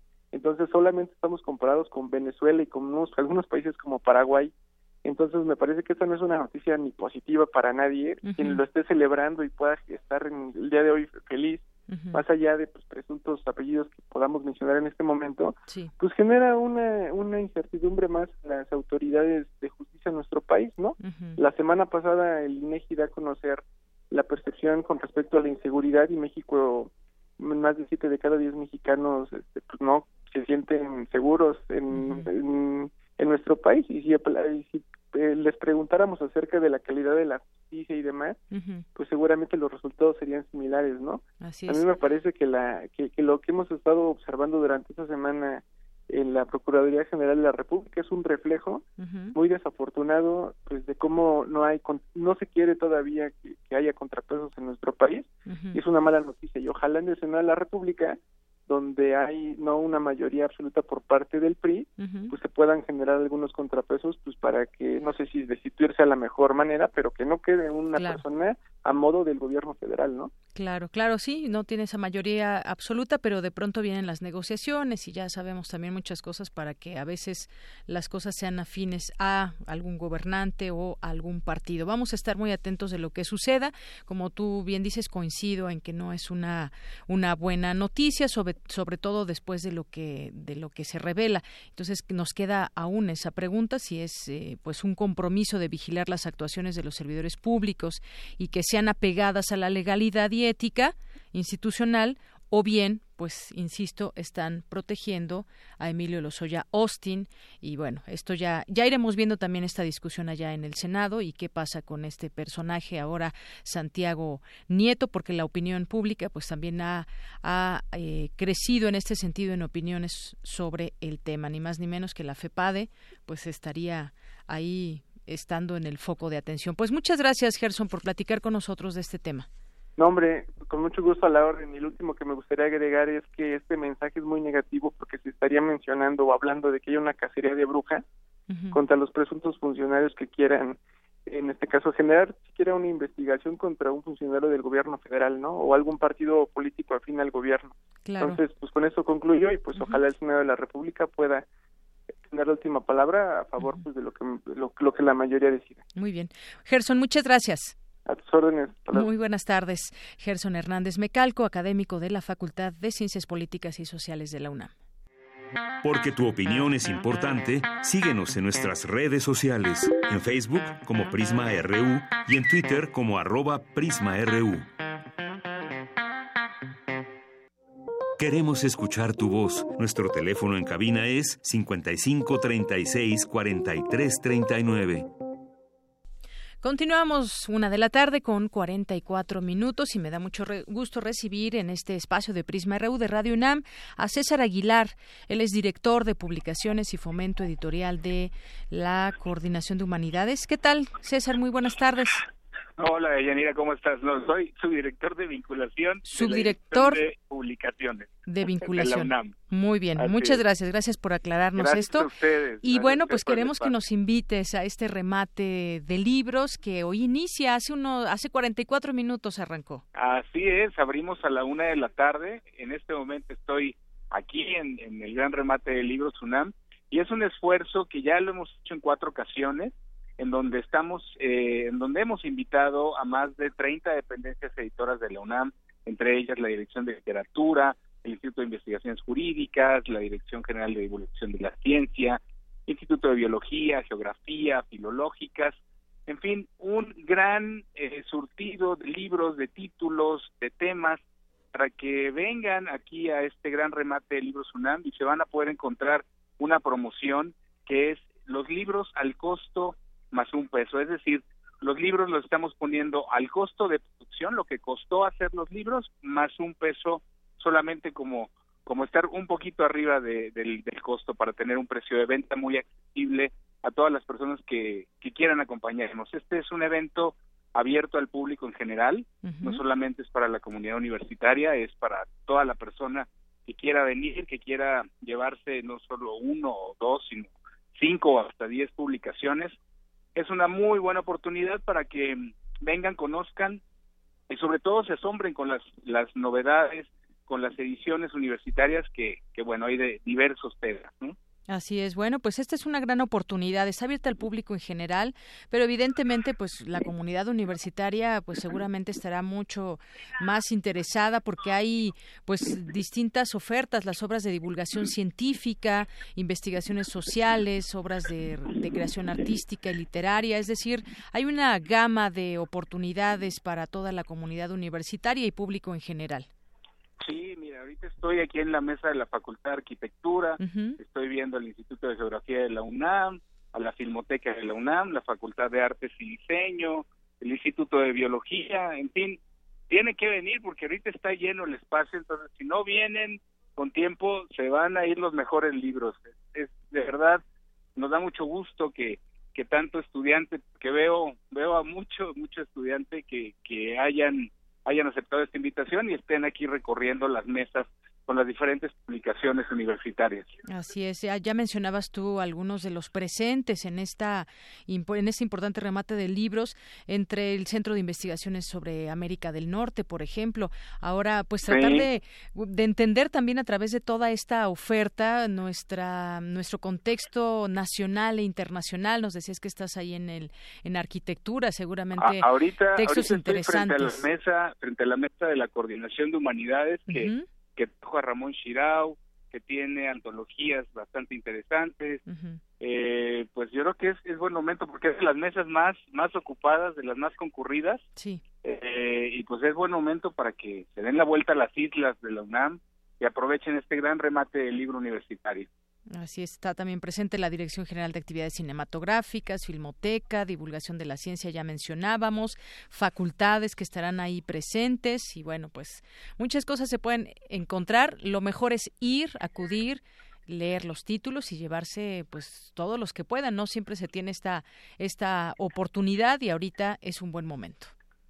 Speaker 18: entonces solamente estamos comparados con Venezuela y con unos, algunos países como Paraguay. Entonces me parece que esta no es una noticia ni positiva para nadie. Quien lo esté celebrando y pueda estar en el día de hoy feliz, más allá de pues, presuntos apellidos que podamos mencionar en este momento, pues genera una, una incertidumbre más en las autoridades de justicia en nuestro país, ¿no? La semana pasada el INEGI da a conocer la percepción con respecto a la inseguridad y México más de siete de cada diez mexicanos este, pues no se sienten seguros en, en, nuestro país. Y si, eh, les preguntáramos acerca de la calidad de la justicia y demás, pues seguramente los resultados serían similares, ¿no? A mí me parece que, la, que, lo que hemos estado observando durante esta semana en la Procuraduría General de la República es un reflejo muy desafortunado pues de cómo no hay no se quiere todavía que, haya contrapesos en nuestro país. Y es una mala noticia. Y ojalá en el Senado de la República donde hay no una mayoría absoluta por parte del PRI, pues se puedan generar algunos contrapesos, pues para que, no sé si destituirse a la mejor manera, pero que no quede una persona a modo del gobierno federal, ¿no?
Speaker 1: Claro, claro, sí, no tiene esa mayoría absoluta, pero de pronto vienen las negociaciones y ya sabemos también muchas cosas para que a veces las cosas sean afines a algún gobernante o algún partido. Vamos a estar muy atentos de lo que suceda. Como tú bien dices, coincido en que no es una, una buena noticia, sobre, sobre todo después de lo que, de lo que se revela. Entonces nos queda aún esa pregunta si es eh, pues un compromiso de vigilar las actuaciones de los servidores públicos y que sean apegadas a la legalidad y ética institucional o bien, pues, insisto, están protegiendo a Emilio Lozoya Austin y bueno, esto ya ya iremos viendo también esta discusión allá en el Senado y qué pasa con este personaje ahora Santiago Nieto, porque la opinión pública pues también ha, ha eh, crecido en este sentido en opiniones sobre el tema, ni más ni menos que la FEPADE pues estaría ahí estando en el foco de atención. Pues muchas gracias, Gerson, por platicar con nosotros de este tema.
Speaker 18: No, hombre, con mucho gusto a la orden. Y el último que me gustaría agregar es que este mensaje es muy negativo porque se estaría mencionando o hablando de que hay una cacería de brujas contra los presuntos funcionarios que quieran en este caso generar siquiera una investigación contra un funcionario del gobierno federal, ¿no? O algún partido político afín al gobierno. Entonces, pues con eso concluyo y pues ojalá el Senado de la República pueda tener la última palabra a favor pues de lo que lo, lo, que la mayoría decida.
Speaker 1: Muy bien. Gerson, muchas gracias.
Speaker 18: A tus órdenes.
Speaker 1: Muy buenas tardes. Gerson Hernández Mecalco, académico de la Facultad de Ciencias Políticas y Sociales de la UNAM.
Speaker 5: Porque tu opinión es importante, síguenos en nuestras redes sociales, en Facebook como Prisma RU y en Twitter como arroba PrismaRU. Queremos escuchar tu voz. Nuestro teléfono en cabina es 55 36 43 39.
Speaker 1: Continuamos una de la tarde con 44 minutos y me da mucho gusto recibir en este espacio de Prisma RU de Radio UNAM a César Aguilar. Él es director de publicaciones y fomento editorial de la Coordinación de Humanidades. ¿Qué tal, César? Muy buenas tardes.
Speaker 19: Hola, Yanira, ¿cómo estás? No, soy subdirector de vinculación.
Speaker 1: Subdirector
Speaker 19: de, publicaciones.
Speaker 1: De vinculación. Muy bien, muchas gracias. Gracias por aclararnos esto. Y bueno, pues queremos que nos invites a este remate de libros que hoy inicia, hace uno, hace 44 minutos arrancó.
Speaker 19: Así es, abrimos a la una de la tarde. En este momento estoy aquí en, en el gran remate de libros UNAM y es un esfuerzo que ya lo hemos hecho en cuatro ocasiones en donde estamos, eh, en donde hemos invitado a más de 30 dependencias editoras de la UNAM, entre ellas la Dirección de Literatura, el Instituto de Investigaciones Jurídicas, la Dirección General de Divulgación de la Ciencia, Instituto de Biología, Geografía, Filológicas, en fin, un gran eh, surtido de libros, de títulos, de temas, para que vengan aquí a este gran remate de libros UNAM y se van a poder encontrar una promoción que es los libros al costo más un peso. Es decir, los libros los estamos poniendo al costo de producción, lo que costó hacer los libros, más un peso solamente como, como estar un poquito arriba del, del, costo para tener un precio de venta muy accesible a todas las personas que, que quieran acompañarnos. Este es un evento abierto al público en general, no solamente es para la comunidad universitaria, es para toda la persona que quiera venir, que quiera llevarse no solo uno o dos, sino cinco o hasta diez publicaciones es una muy buena oportunidad para que vengan, conozcan y sobre todo se asombren con las, las novedades, con las ediciones universitarias que, que bueno, hay de diversos temas. ¿no?
Speaker 1: Así es. Bueno, pues esta es una gran oportunidad. Está abierta al público en general, pero evidentemente, pues la comunidad universitaria, pues seguramente estará mucho más interesada porque hay, pues, distintas ofertas, las obras de divulgación científica, investigaciones sociales, obras de, de creación artística y literaria. Es decir, hay una gama de oportunidades para toda la comunidad universitaria y público en general.
Speaker 19: Sí, mira, ahorita estoy aquí en la mesa de la Facultad de Arquitectura, estoy viendo el Instituto de Geografía de la UNAM, a la Filmoteca de la UNAM, la Facultad de Artes y Diseño, el Instituto de Biología, en fin, tiene que venir porque ahorita está lleno el espacio, entonces si no vienen con tiempo se van a ir los mejores libros. Es, de verdad, nos da mucho gusto que que tanto estudiante, que veo veo a mucho mucho estudiante que que hayan hayan aceptado esta invitación y estén aquí recorriendo las mesas con las diferentes publicaciones universitarias.
Speaker 1: Así es, ya, mencionabas tú algunos de los presentes en esta en este importante remate de libros entre el Centro de Investigaciones sobre América del Norte, por ejemplo. Ahora, pues tratar de, de, entender también a través de toda esta oferta nuestra nuestro contexto nacional e internacional. Nos decías que estás ahí en el en arquitectura, seguramente
Speaker 19: ahorita,
Speaker 1: textos interesantes.
Speaker 19: Frente a la mesa, frente a la mesa de la coordinación de humanidades que que trajo a Ramón Shirau, que tiene antologías bastante interesantes. eh, pues yo creo que es, es buen momento porque es de las mesas más más ocupadas, de las más concurridas.
Speaker 1: Sí.
Speaker 19: Eh, y pues es buen momento para que se den la vuelta a las islas de la UNAM y aprovechen este gran remate del libro universitario.
Speaker 1: Así está también presente la Dirección General de Actividades Cinematográficas, Filmoteca, Divulgación de la Ciencia, ya mencionábamos, facultades que estarán ahí presentes y bueno, pues muchas cosas se pueden encontrar. Lo mejor es ir, acudir, leer los títulos y llevarse pues todos los que puedan. No siempre se tiene esta, esta oportunidad y ahorita es un buen momento.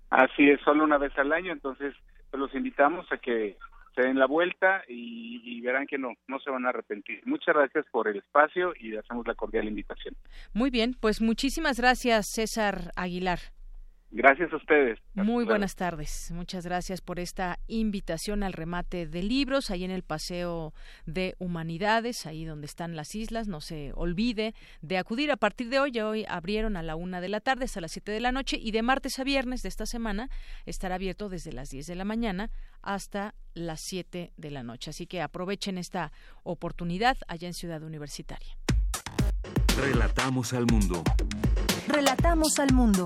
Speaker 19: Así es, solo una vez al año, entonces pues, los invitamos a que se den la vuelta y, verán que no, no se van a arrepentir. Muchas gracias por el espacio y hacemos la cordial invitación.
Speaker 1: Muy bien, pues muchísimas gracias, César Aguilar.
Speaker 19: Gracias a ustedes.
Speaker 1: Muy buenas tardes. Muchas gracias por esta invitación al remate de libros ahí en el Paseo de Humanidades, ahí donde están las islas. No se olvide de acudir a partir de hoy. Hoy abrieron a la una de la tarde hasta las siete de la noche y de martes a viernes de esta semana estará abierto desde las diez de la mañana hasta las siete de la noche. Así que aprovechen esta oportunidad allá en Ciudad Universitaria.
Speaker 5: Relatamos al mundo.
Speaker 3: Relatamos al mundo.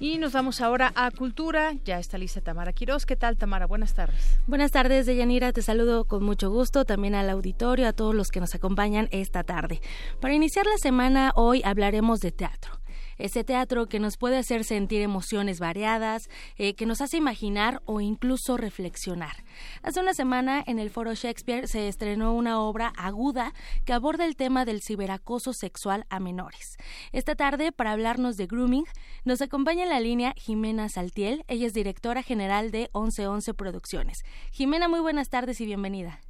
Speaker 1: Y nos vamos ahora a Cultura. Ya está lista Tamara Quiroz. ¿Qué tal, Tamara? Buenas tardes.
Speaker 20: Buenas tardes, Deyanira. Te saludo con mucho gusto, también al auditorio, a todos los que nos acompañan esta tarde. Para iniciar la semana, hoy hablaremos de teatro ese teatro que nos puede hacer sentir emociones variadas, eh, que nos hace imaginar o incluso reflexionar. Hace una semana en el Foro Shakespeare se estrenó una obra aguda que aborda el tema del ciberacoso sexual a menores. Esta tarde, para hablarnos de grooming, nos acompaña en la línea Jimena Saltiel. Ella es directora general de 1111 Producciones. Jimena, muy buenas tardes y bienvenida.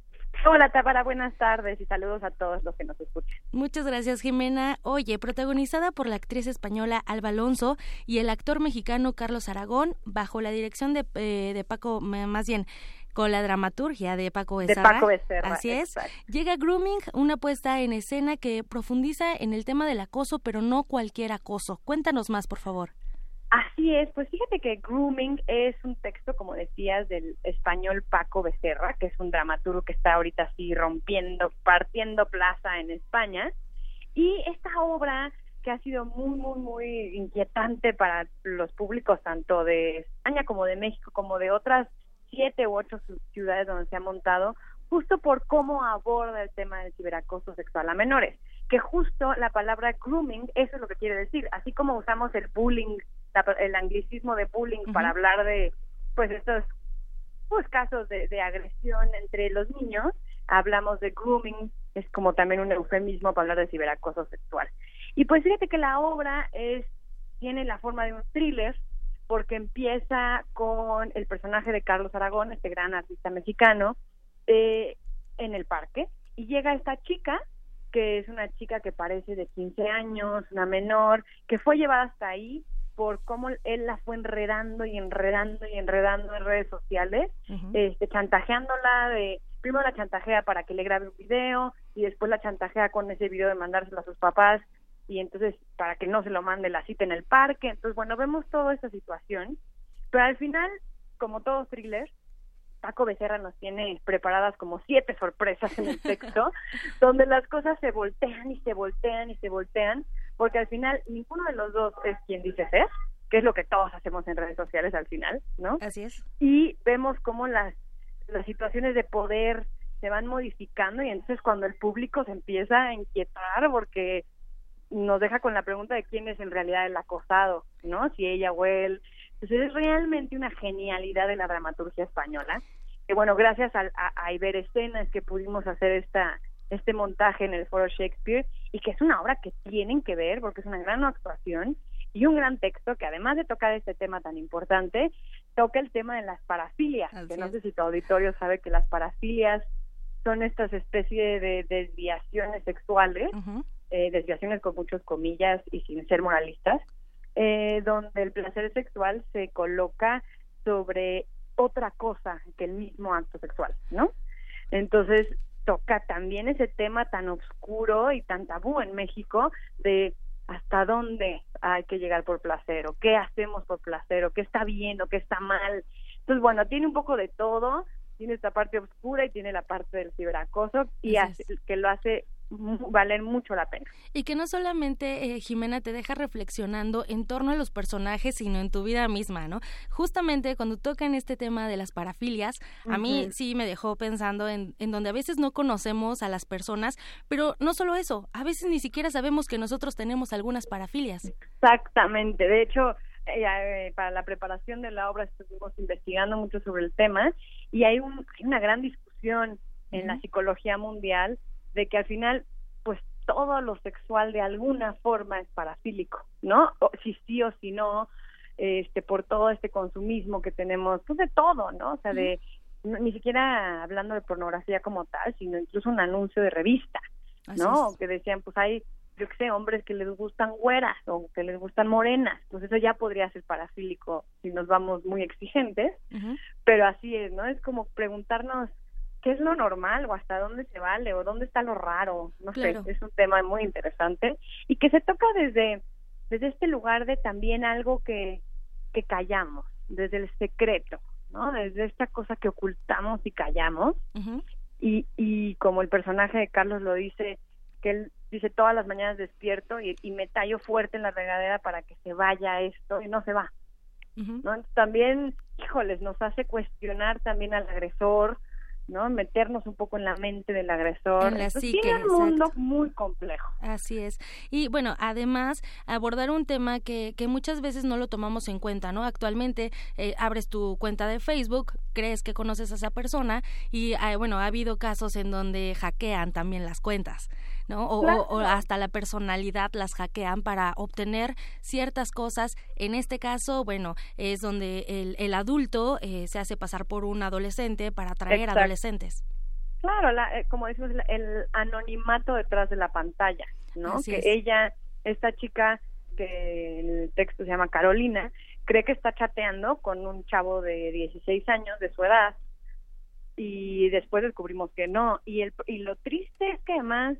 Speaker 21: Hola, Tábara, buenas tardes y saludos a todos los que nos escuchan.
Speaker 20: Muchas gracias, Jimena. Oye, protagonizada por la actriz española Alba Alonso y el actor mexicano Carlos Aragón, bajo la dirección de, eh, de Paco, más bien, con la dramaturgia de Paco Becerra.
Speaker 21: De Paco Becerra.
Speaker 20: Así es. Llega Grooming, una puesta en escena que profundiza en el tema del acoso, pero no cualquier acoso. Cuéntanos más, por favor.
Speaker 21: Así es, pues fíjate que Grooming es un texto, como decías, del español Paco Becerra, que es un dramaturgo que está ahorita así rompiendo, partiendo plaza en España. Y esta obra que ha sido muy, muy, muy inquietante para los públicos tanto de España como de México, como de otras siete u ocho ciudades donde se ha montado, justo por cómo aborda el tema del ciberacoso sexual a menores, que justo la palabra grooming, eso es lo que quiere decir, así como usamos el bullying el anglicismo de bullying para hablar de pues estos pues casos de, de, agresión entre los niños hablamos de grooming es como también un eufemismo para hablar de ciberacoso sexual. Y pues fíjate que la obra es tiene la forma de un thriller porque empieza con el personaje de Carlos Aragón este gran artista mexicano eh, en el parque y llega esta chica que es una chica que parece de 15 años, una menor, que fue llevada hasta ahí por cómo él la fue enredando y enredando y enredando en redes sociales, este, chantajeándola de, primero la chantajea para que le grabe un video y después la chantajea con ese video de mandárselo a sus papás y entonces para que no se lo mande la cita en el parque. Entonces, bueno, vemos toda esta situación, pero al final, como todos thrillers, Paco Becerra nos tiene preparadas como siete sorpresas en el texto, donde las cosas se voltean y se voltean y se voltean, porque al final ninguno de los dos es quien dice ser, que es lo que todos hacemos en redes sociales al final, ¿no?
Speaker 20: Así es.
Speaker 21: Y vemos cómo las, las situaciones de poder se van modificando y entonces cuando el público se empieza a inquietar porque nos deja con la pregunta de quién es en realidad el acosado, ¿no? Si ella o él. Entonces es realmente una genialidad de la dramaturgia española. Que bueno, gracias a, a, a Escenas que pudimos hacer esta este montaje en el Foro Shakespeare y que es una obra que tienen que ver porque es una gran actuación y un gran texto que además de tocar este tema tan importante, toca el tema de las parafilias, que no sé si tu auditorio sabe que las parafilias son estas especies de desviaciones sexuales, eh, desviaciones con muchas comillas y sin ser moralistas, eh, donde el placer sexual se coloca sobre otra cosa que el mismo acto sexual, ¿no? Entonces, toca también ese tema tan oscuro y tan tabú en México de hasta dónde hay que llegar por placer o qué hacemos por placer o qué está bien o qué está mal. Entonces, bueno, tiene un poco de todo, tiene esta parte oscura y tiene la parte del ciberacoso y hace, que lo hace valer mucho la pena.
Speaker 20: Y que no solamente, eh, Jimena, te deja reflexionando en torno a los personajes, sino en tu vida misma, ¿no? Justamente cuando tocan este tema de las parafilias, a mí sí me dejó pensando en, en donde a veces no conocemos a las personas, pero no solo eso, a veces ni siquiera sabemos que nosotros tenemos algunas parafilias.
Speaker 21: Exactamente, de hecho, eh, eh, para la preparación de la obra estuvimos investigando mucho sobre el tema y hay, un, hay una gran discusión en la psicología mundial de que al final, pues todo lo sexual de alguna forma es parafílico, ¿no? O, si sí o si no, este, por todo este consumismo que tenemos, pues de todo, ¿no? O sea, de ni siquiera hablando de pornografía como tal, sino incluso un anuncio de revista, ¿no? Que decían, pues hay, yo qué sé, hombres que les gustan güeras o que les gustan morenas, pues eso ya podría ser parafílico si nos vamos muy exigentes, pero así es, ¿no? Es como preguntarnos qué es lo normal o hasta dónde se vale o dónde está lo raro, no sé, es un tema muy interesante y que se toca desde desde este lugar de también algo que que callamos, desde el secreto, ¿no? Desde esta cosa que ocultamos y callamos y y como el personaje de Carlos lo dice que él dice todas las mañanas despierto y, y me tallo fuerte en la regadera para que se vaya esto y no se va. ¿no? también, híjoles, nos hace cuestionar también al agresor, ¿no? Meternos un poco en la mente del agresor.
Speaker 20: En la
Speaker 21: tiene un mundo muy complejo.
Speaker 20: Así es. Y bueno, además, abordar un tema que, que muchas veces no lo tomamos en cuenta, ¿no? Actualmente eh, abres tu cuenta de Facebook, crees que conoces a esa persona y, ah, bueno, ha habido casos en donde hackean también las cuentas. ¿No? O, hasta la personalidad las hackean para obtener ciertas cosas. En este caso, bueno, es donde el, el adulto eh, se hace pasar por un adolescente para atraer adolescentes.
Speaker 21: Claro, la, eh, como decimos, el anonimato detrás de la pantalla, ¿no? que ella, esta chica que en el texto se llama Carolina, cree que está chateando con un chavo de 16 años de su edad y después descubrimos que no. Y, el, y lo triste es que además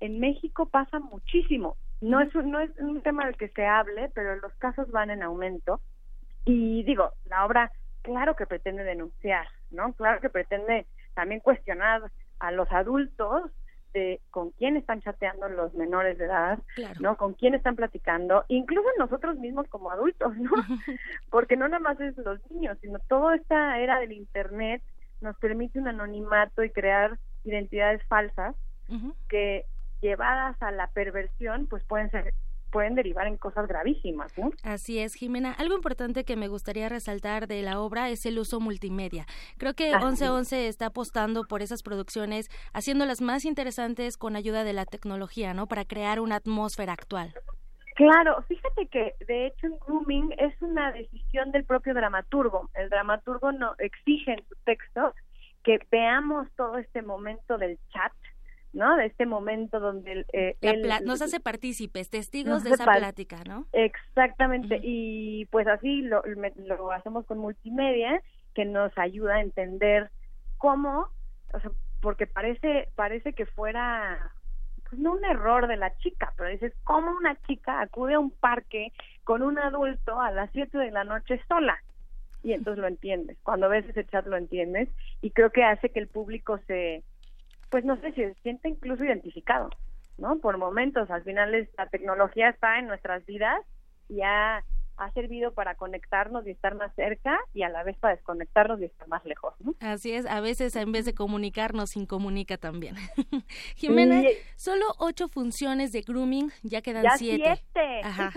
Speaker 21: en México pasa muchísimo. No es, un, no es un tema del que se hable, pero los casos van en aumento. Y digo, la obra, claro que pretende denunciar, ¿no? Claro que pretende también cuestionar a los adultos de con quién están chateando los menores de edad, ¿no? Con quién están platicando, incluso nosotros mismos como adultos, ¿no? Porque no nada más es los niños, sino toda esta era del internet nos permite un anonimato y crear identidades falsas que llevadas a la perversión, pues pueden ser pueden derivar en cosas gravísimas. ¿no?
Speaker 20: Así es, Jimena. Algo importante que me gustaría resaltar de la obra es el uso multimedia. Creo que 1111 está apostando por esas producciones, haciéndolas más interesantes con ayuda de la tecnología, ¿no? Para crear una atmósfera actual.
Speaker 21: Claro, fíjate que de hecho en grooming es una decisión del propio dramaturgo. El dramaturgo no exige en su texto que veamos todo este momento del chat, ¿no? De este momento donde eh, él,
Speaker 20: nos hace partícipes, testigos de esa plática, ¿no?
Speaker 21: Exactamente, y pues así lo, lo hacemos con multimedia que nos ayuda a entender cómo, o sea, porque parece parece que fuera pues no un error de la chica, pero dices, ¿cómo una chica acude a un parque con un adulto a las 7 de la noche sola? Y entonces lo entiendes. Cuando ves ese chat lo entiendes y creo que hace que el público se, pues no sé, si se siente incluso identificado, ¿no? Por momentos, al final la tecnología está en nuestras vidas y ha, ha servido para conectarnos y estar más cerca y a la vez para desconectarnos y estar más lejos, ¿no?
Speaker 20: Así es, a veces en vez de comunicarnos, incomunica también. Jimena, solo ocho funciones de grooming, ya quedan
Speaker 21: ya
Speaker 20: siete.
Speaker 21: siete.
Speaker 20: Ajá.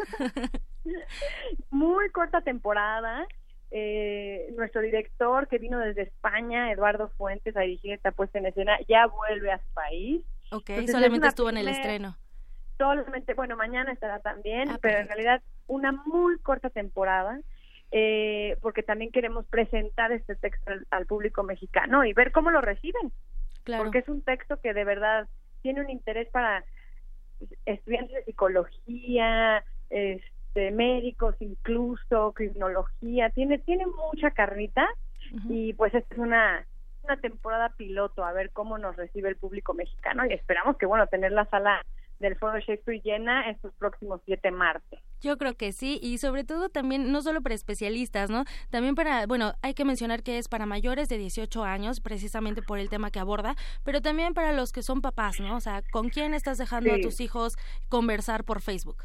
Speaker 21: Muy corta temporada, eh, nuestro director que vino desde España, Eduardo Fuentes, a dirigir esta puesta en escena, ya vuelve a su país.
Speaker 20: Ok, solamente estuvo en el estreno.
Speaker 21: Solamente, bueno, mañana estará también, ah, pero en realidad una muy corta temporada. Eh, porque también queremos presentar este texto al, público mexicano y ver cómo lo reciben.
Speaker 20: Claro.
Speaker 21: Porque es un texto que de verdad tiene un interés para estudiantes de psicología, este de médicos incluso, criminología, tiene, tiene mucha carrita y pues esta es una, una temporada piloto a ver cómo nos recibe el público mexicano y esperamos que bueno tener la sala del Foro Shakespeare llena estos próximos siete martes.
Speaker 20: Yo creo que sí, y sobre todo también, no solo para especialistas, ¿no? También para, bueno, hay que mencionar que es para mayores de 18 años, precisamente por el tema que aborda, pero también para los que son papás, ¿no? O sea, ¿con quién estás dejando a tus hijos conversar por Facebook?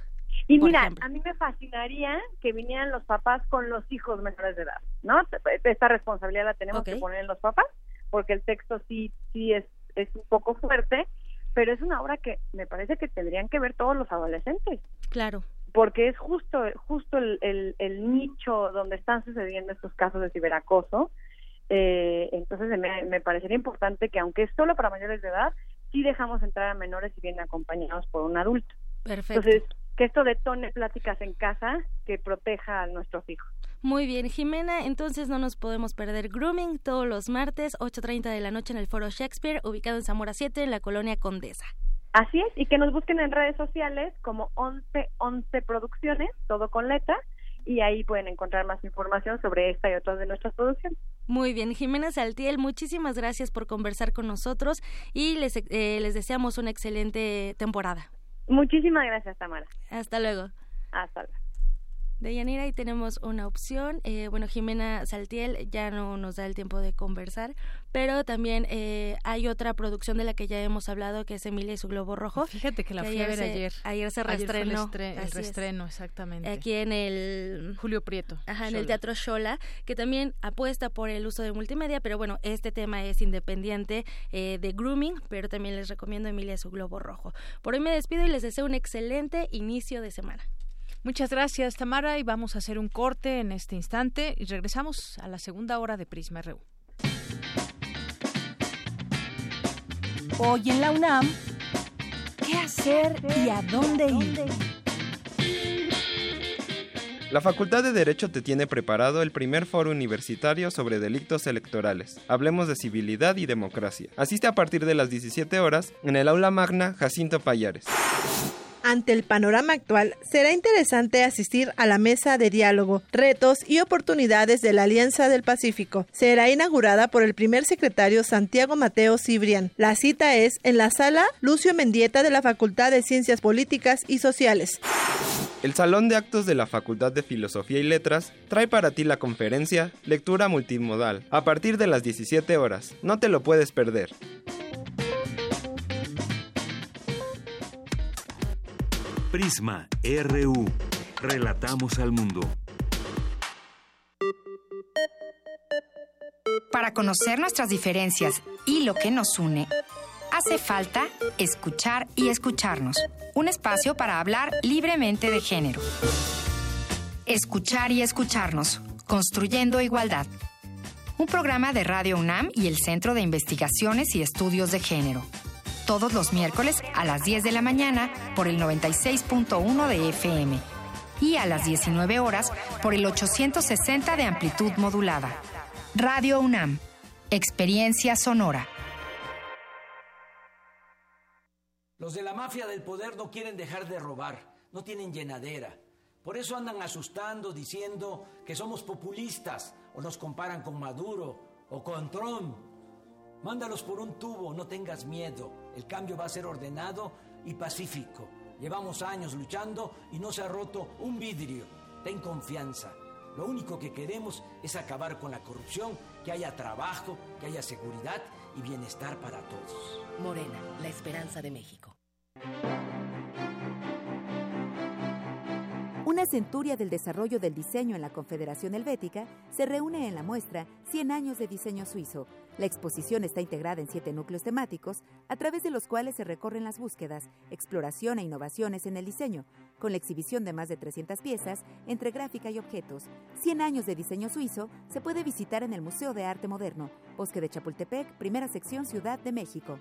Speaker 21: Y mira, a mí me fascinaría que vinieran los papás con los hijos menores de edad, ¿no? Esta responsabilidad la tenemos que poner en los papás, porque el texto sí, sí es, es un poco fuerte, pero es una obra que me parece que tendrían que ver todos los adolescentes.
Speaker 20: Claro.
Speaker 21: Porque es justo, justo el, el, nicho donde están sucediendo estos casos de ciberacoso. Eh, entonces me, me parecería importante que aunque es solo para mayores de edad, sí dejamos entrar a menores y vienen acompañados por un adulto.
Speaker 20: Perfecto.
Speaker 21: Entonces, que esto detone pláticas en casa que proteja a nuestros hijos.
Speaker 20: Muy bien, Jimena, entonces no nos podemos perder Grooming todos los martes, 8.30 de la noche en el Foro Shakespeare, ubicado en Zamora 7, en la colonia Condesa.
Speaker 21: Así es, y que nos busquen en redes sociales como 1111 Producciones, todo con letra, y ahí pueden encontrar más información sobre esta y otras de nuestras producciones.
Speaker 20: Muy bien, Jimena Saltiel, muchísimas gracias por conversar con nosotros y les, eh, les deseamos una excelente temporada.
Speaker 21: Muchísimas gracias, Tamara.
Speaker 20: Hasta luego.
Speaker 21: Hasta luego.
Speaker 20: De Yanira y tenemos una opción. Eh, bueno, Jimena Saltiel ya no nos da el tiempo de conversar, pero también eh, hay otra producción de la que ya hemos hablado que es Emilia y su Globo Rojo.
Speaker 1: Fíjate que la fui a ver ayer.
Speaker 20: Ayer se reestrenó.
Speaker 1: el, reestreno, exactamente.
Speaker 20: Aquí en el...
Speaker 1: Julio Prieto.
Speaker 20: Ajá, en el Teatro Shola, que también apuesta por el uso de multimedia, pero bueno, este tema es independiente eh, de grooming, pero también les recomiendo Emilia y su Globo Rojo. Por hoy me despido y les deseo un excelente inicio de semana.
Speaker 1: Muchas gracias, Tamara, y vamos a hacer un corte en este instante y regresamos a la segunda hora de Prisma RU.
Speaker 3: Hoy en la UNAM, ¿qué hacer y a dónde ir?
Speaker 22: La Facultad de Derecho te tiene preparado el primer foro universitario sobre delitos electorales. Hablemos de civilidad y democracia. Asiste a partir de las 17 horas en el aula magna Jacinto Payares.
Speaker 2: Ante el panorama actual, será interesante asistir a la mesa de diálogo, retos y oportunidades de la Alianza del Pacífico. Será inaugurada por el primer secretario Santiago Mateo Cibrián. La cita es en la sala Lucio Mendieta de la Facultad de Ciencias Políticas y Sociales.
Speaker 22: El Salón de Actos de la Facultad de Filosofía y Letras trae para ti la conferencia Lectura Multimodal a partir de las 17 horas. No te lo puedes perder.
Speaker 5: Prisma RU. Relatamos al mundo.
Speaker 23: Para conocer nuestras diferencias y lo que nos une, hace falta escuchar y escucharnos. Un espacio para hablar libremente de género. Escuchar y escucharnos. Construyendo igualdad. Un programa de Radio UNAM y el Centro de Investigaciones y Estudios de Género todos los miércoles a las 10 de la mañana por el 96.1 de FM y a las 19 horas por el 860 de amplitud modulada. Radio UNAM, Experiencia Sonora.
Speaker 24: Los de la mafia del poder no quieren dejar de robar, no tienen llenadera. Por eso andan asustando diciendo que somos populistas o nos comparan con Maduro o con Trump. Mándalos por un tubo, no tengas miedo. El cambio va a ser ordenado y pacífico. Llevamos años luchando y no se ha roto un vidrio. Ten confianza. Lo único que queremos es acabar con la corrupción, que haya trabajo, que haya seguridad y bienestar para todos.
Speaker 25: Morena, la esperanza de México.
Speaker 26: Una centuria del desarrollo del diseño en la Confederación Helvética se reúne en la muestra 100 años de diseño suizo. La exposición está integrada en siete núcleos temáticos, a través de los cuales se recorren las búsquedas, exploración e innovaciones en el diseño, con la exhibición de más de 300 piezas entre gráfica y objetos. 100 años de diseño suizo se puede visitar en el Museo de Arte Moderno, Bosque de Chapultepec, primera sección Ciudad de México.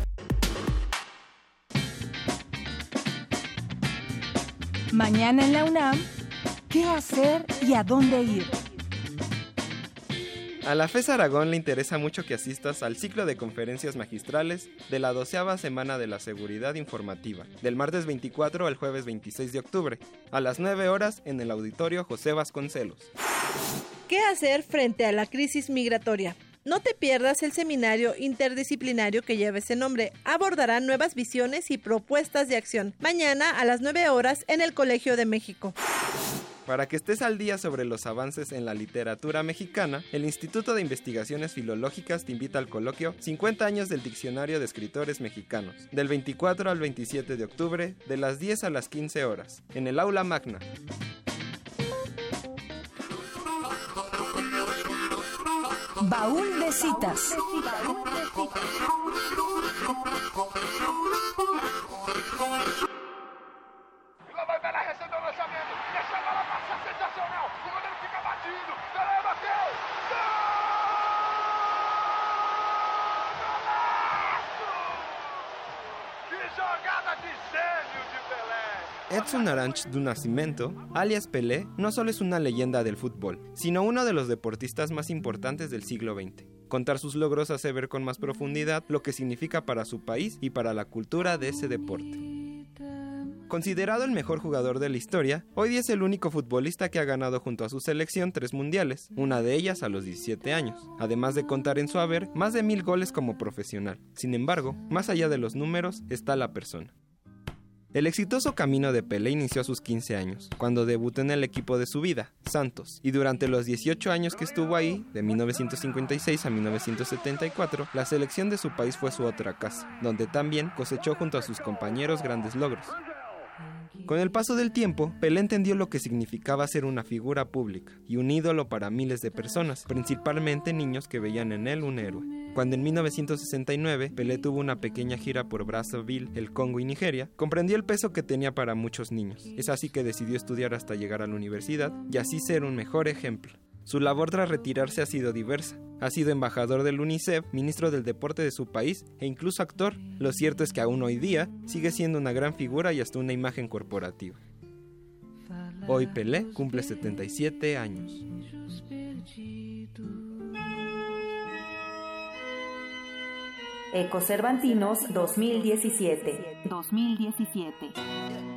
Speaker 3: Mañana en la UNAM, ¿qué hacer y a dónde ir?
Speaker 22: A la FES Aragón le interesa mucho que asistas al ciclo de conferencias magistrales de la doceava semana de la seguridad informativa, del martes 24 al jueves 26 de octubre, a las 9 horas en el auditorio José Vasconcelos.
Speaker 2: ¿Qué hacer frente a la crisis migratoria? No te pierdas el seminario interdisciplinario que lleva ese nombre. Abordará nuevas visiones y propuestas de acción. Mañana a las 9 horas en el Colegio de México.
Speaker 22: Para que estés al día sobre los avances en la literatura mexicana, el Instituto de Investigaciones Filológicas te invita al coloquio 50 años del Diccionario de Escritores Mexicanos, del 24 al 27 de octubre, de las 10 a las 15 horas, en el Aula Magna.
Speaker 3: Baúl de citas.
Speaker 22: Edson Aranch do Nascimento, alias Pelé, no solo es una leyenda del fútbol, sino uno de los deportistas más importantes del siglo XX. Contar sus logros hace ver con más profundidad lo que significa para su país y para la cultura de ese deporte. Considerado el mejor jugador de la historia, hoy es el único futbolista que ha ganado junto a su selección tres mundiales, una de ellas a los 17 años, además de contar en su haber más de mil goles como profesional. Sin embargo, más allá de los números está la persona. El exitoso camino de Pelé inició a sus 15 años, cuando debutó en el equipo de su vida, Santos, y durante los 18 años que estuvo ahí, de 1956 a 1974, la selección de su país fue su otra casa, donde también cosechó junto a sus compañeros grandes logros. Con el paso del tiempo, Pelé entendió lo que significaba ser una figura pública y un ídolo para miles de personas, principalmente niños que veían en él un héroe. Cuando en 1969 Pelé tuvo una pequeña gira por Brazzaville, el Congo y Nigeria, comprendió el peso que tenía para muchos niños. Es así que decidió estudiar hasta llegar a la universidad y así ser un mejor ejemplo. Su labor tras retirarse ha sido diversa. Ha sido embajador del UNICEF, ministro del deporte de su país e incluso actor. Lo cierto es que aún hoy día sigue siendo una gran figura y hasta una imagen corporativa. Hoy Pelé cumple 77 años.
Speaker 26: Ecocervantinos 2017. 2017.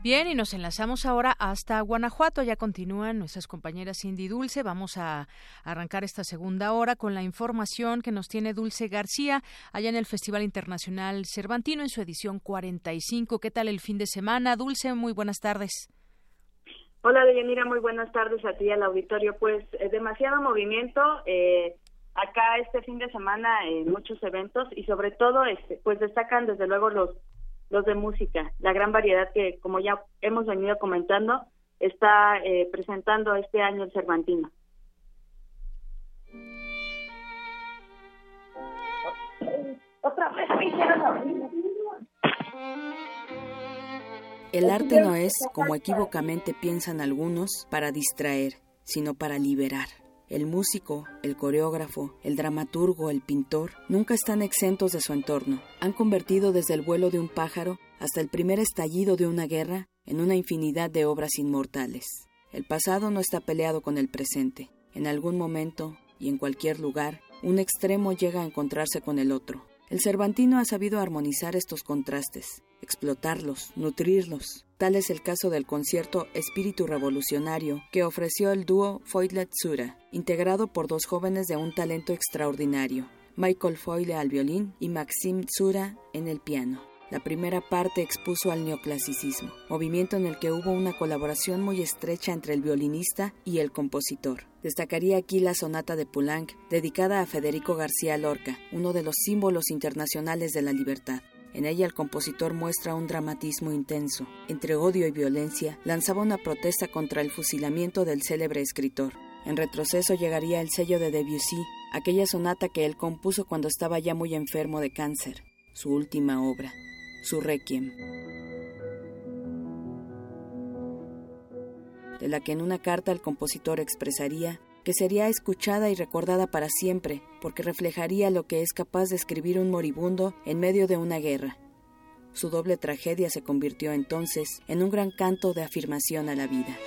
Speaker 1: Bien, y nos enlazamos ahora hasta Guanajuato. Ya continúan nuestras compañeras Cindy Dulce. Vamos a arrancar esta segunda hora con la información que nos tiene Dulce García allá en el Festival Internacional Cervantino en su edición 45. ¿Qué tal el fin de semana? Dulce, muy buenas tardes.
Speaker 27: Hola, Deyanira, muy buenas tardes a ti y al auditorio. Pues eh, demasiado movimiento. Eh, acá este fin de semana en muchos eventos y sobre todo este pues destacan desde luego los los de música la gran variedad que como ya hemos venido comentando está eh, presentando este año el Cervantino
Speaker 28: El arte no es, como equívocamente piensan algunos, para distraer, sino para liberar. El músico, el coreógrafo, el dramaturgo, el pintor, nunca están exentos de su entorno. Han convertido desde el vuelo de un pájaro hasta el primer estallido de una guerra en una infinidad de obras inmortales. El pasado no está peleado con el presente. En algún momento y en cualquier lugar, un extremo llega a encontrarse con el otro. El Cervantino ha sabido armonizar estos contrastes, explotarlos, nutrirlos. Tal es el caso del concierto Espíritu Revolucionario que ofreció el dúo Foyle-Tsura, integrado por dos jóvenes de un talento extraordinario, Michael Foyle al violín y Maxim Tsura en el piano. La primera parte expuso al neoclasicismo, movimiento en el que hubo una colaboración muy estrecha entre el violinista y el compositor. Destacaría aquí la sonata de Poulenc, dedicada a Federico García Lorca, uno de los símbolos internacionales de la libertad. En ella el compositor muestra un dramatismo intenso. Entre odio y violencia, lanzaba una protesta contra el fusilamiento del célebre escritor. En retroceso llegaría el sello de Debussy, aquella sonata que él compuso cuando estaba ya muy enfermo de cáncer, su última obra su requiem, de la que en una carta el compositor expresaría que sería escuchada y recordada para siempre, porque reflejaría lo que es capaz de escribir un moribundo en medio de una guerra. Su doble tragedia se convirtió entonces en un gran canto de afirmación a la vida.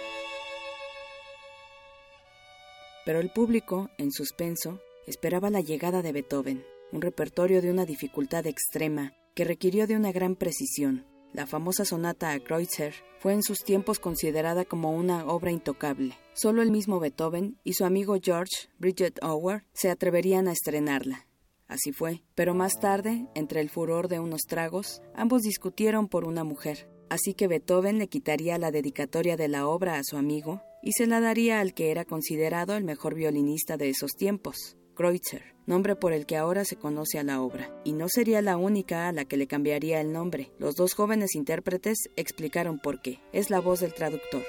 Speaker 28: Pero el público, en suspenso, esperaba la llegada de Beethoven, un repertorio de una dificultad extrema que requirió de una gran precisión. La famosa sonata a Kreutzer fue en sus tiempos considerada como una obra intocable. Solo el mismo Beethoven y su amigo George Bridget Howard se atreverían a estrenarla. Así fue, pero más tarde, entre el furor de unos tragos, ambos discutieron por una mujer. Así que Beethoven le quitaría la dedicatoria de la obra a su amigo y se la daría al que era considerado el mejor violinista de esos tiempos, Kreutzer, nombre por el que ahora se conoce a la obra, y no sería la única a la que le cambiaría el nombre. Los dos jóvenes intérpretes explicaron por qué. Es la voz del traductor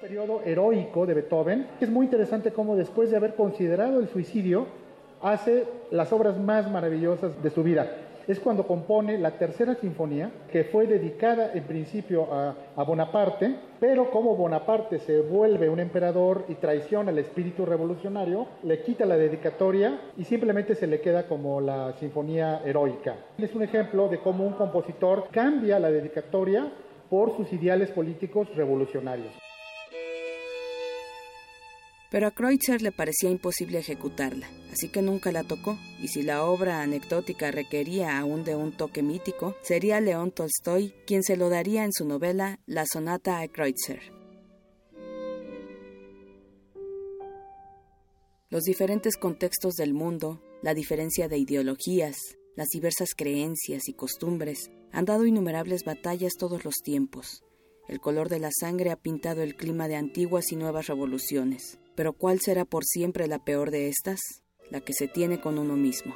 Speaker 29: periodo heroico de Beethoven. Es muy interesante cómo después de haber considerado el suicidio, hace las obras más maravillosas de su vida es cuando compone la tercera sinfonía, que fue dedicada en principio a, Bonaparte, pero como Bonaparte se vuelve un emperador y traiciona el espíritu revolucionario, le quita la dedicatoria y simplemente se le queda como la sinfonía heroica. Es un ejemplo de cómo un compositor cambia la dedicatoria por sus ideales políticos revolucionarios
Speaker 28: pero a Kreutzer le parecía imposible ejecutarla, así que nunca la tocó, y si la obra anecdótica requería aún de un toque mítico, sería León Tolstoy quien se lo daría en su novela La Sonata a Kreutzer. Los diferentes contextos del mundo, la diferencia de ideologías, las diversas creencias y costumbres han dado innumerables batallas todos los tiempos. El color de la sangre ha pintado el clima de antiguas y nuevas revoluciones. Pero ¿cuál será por siempre la peor de estas? La que se tiene con uno mismo.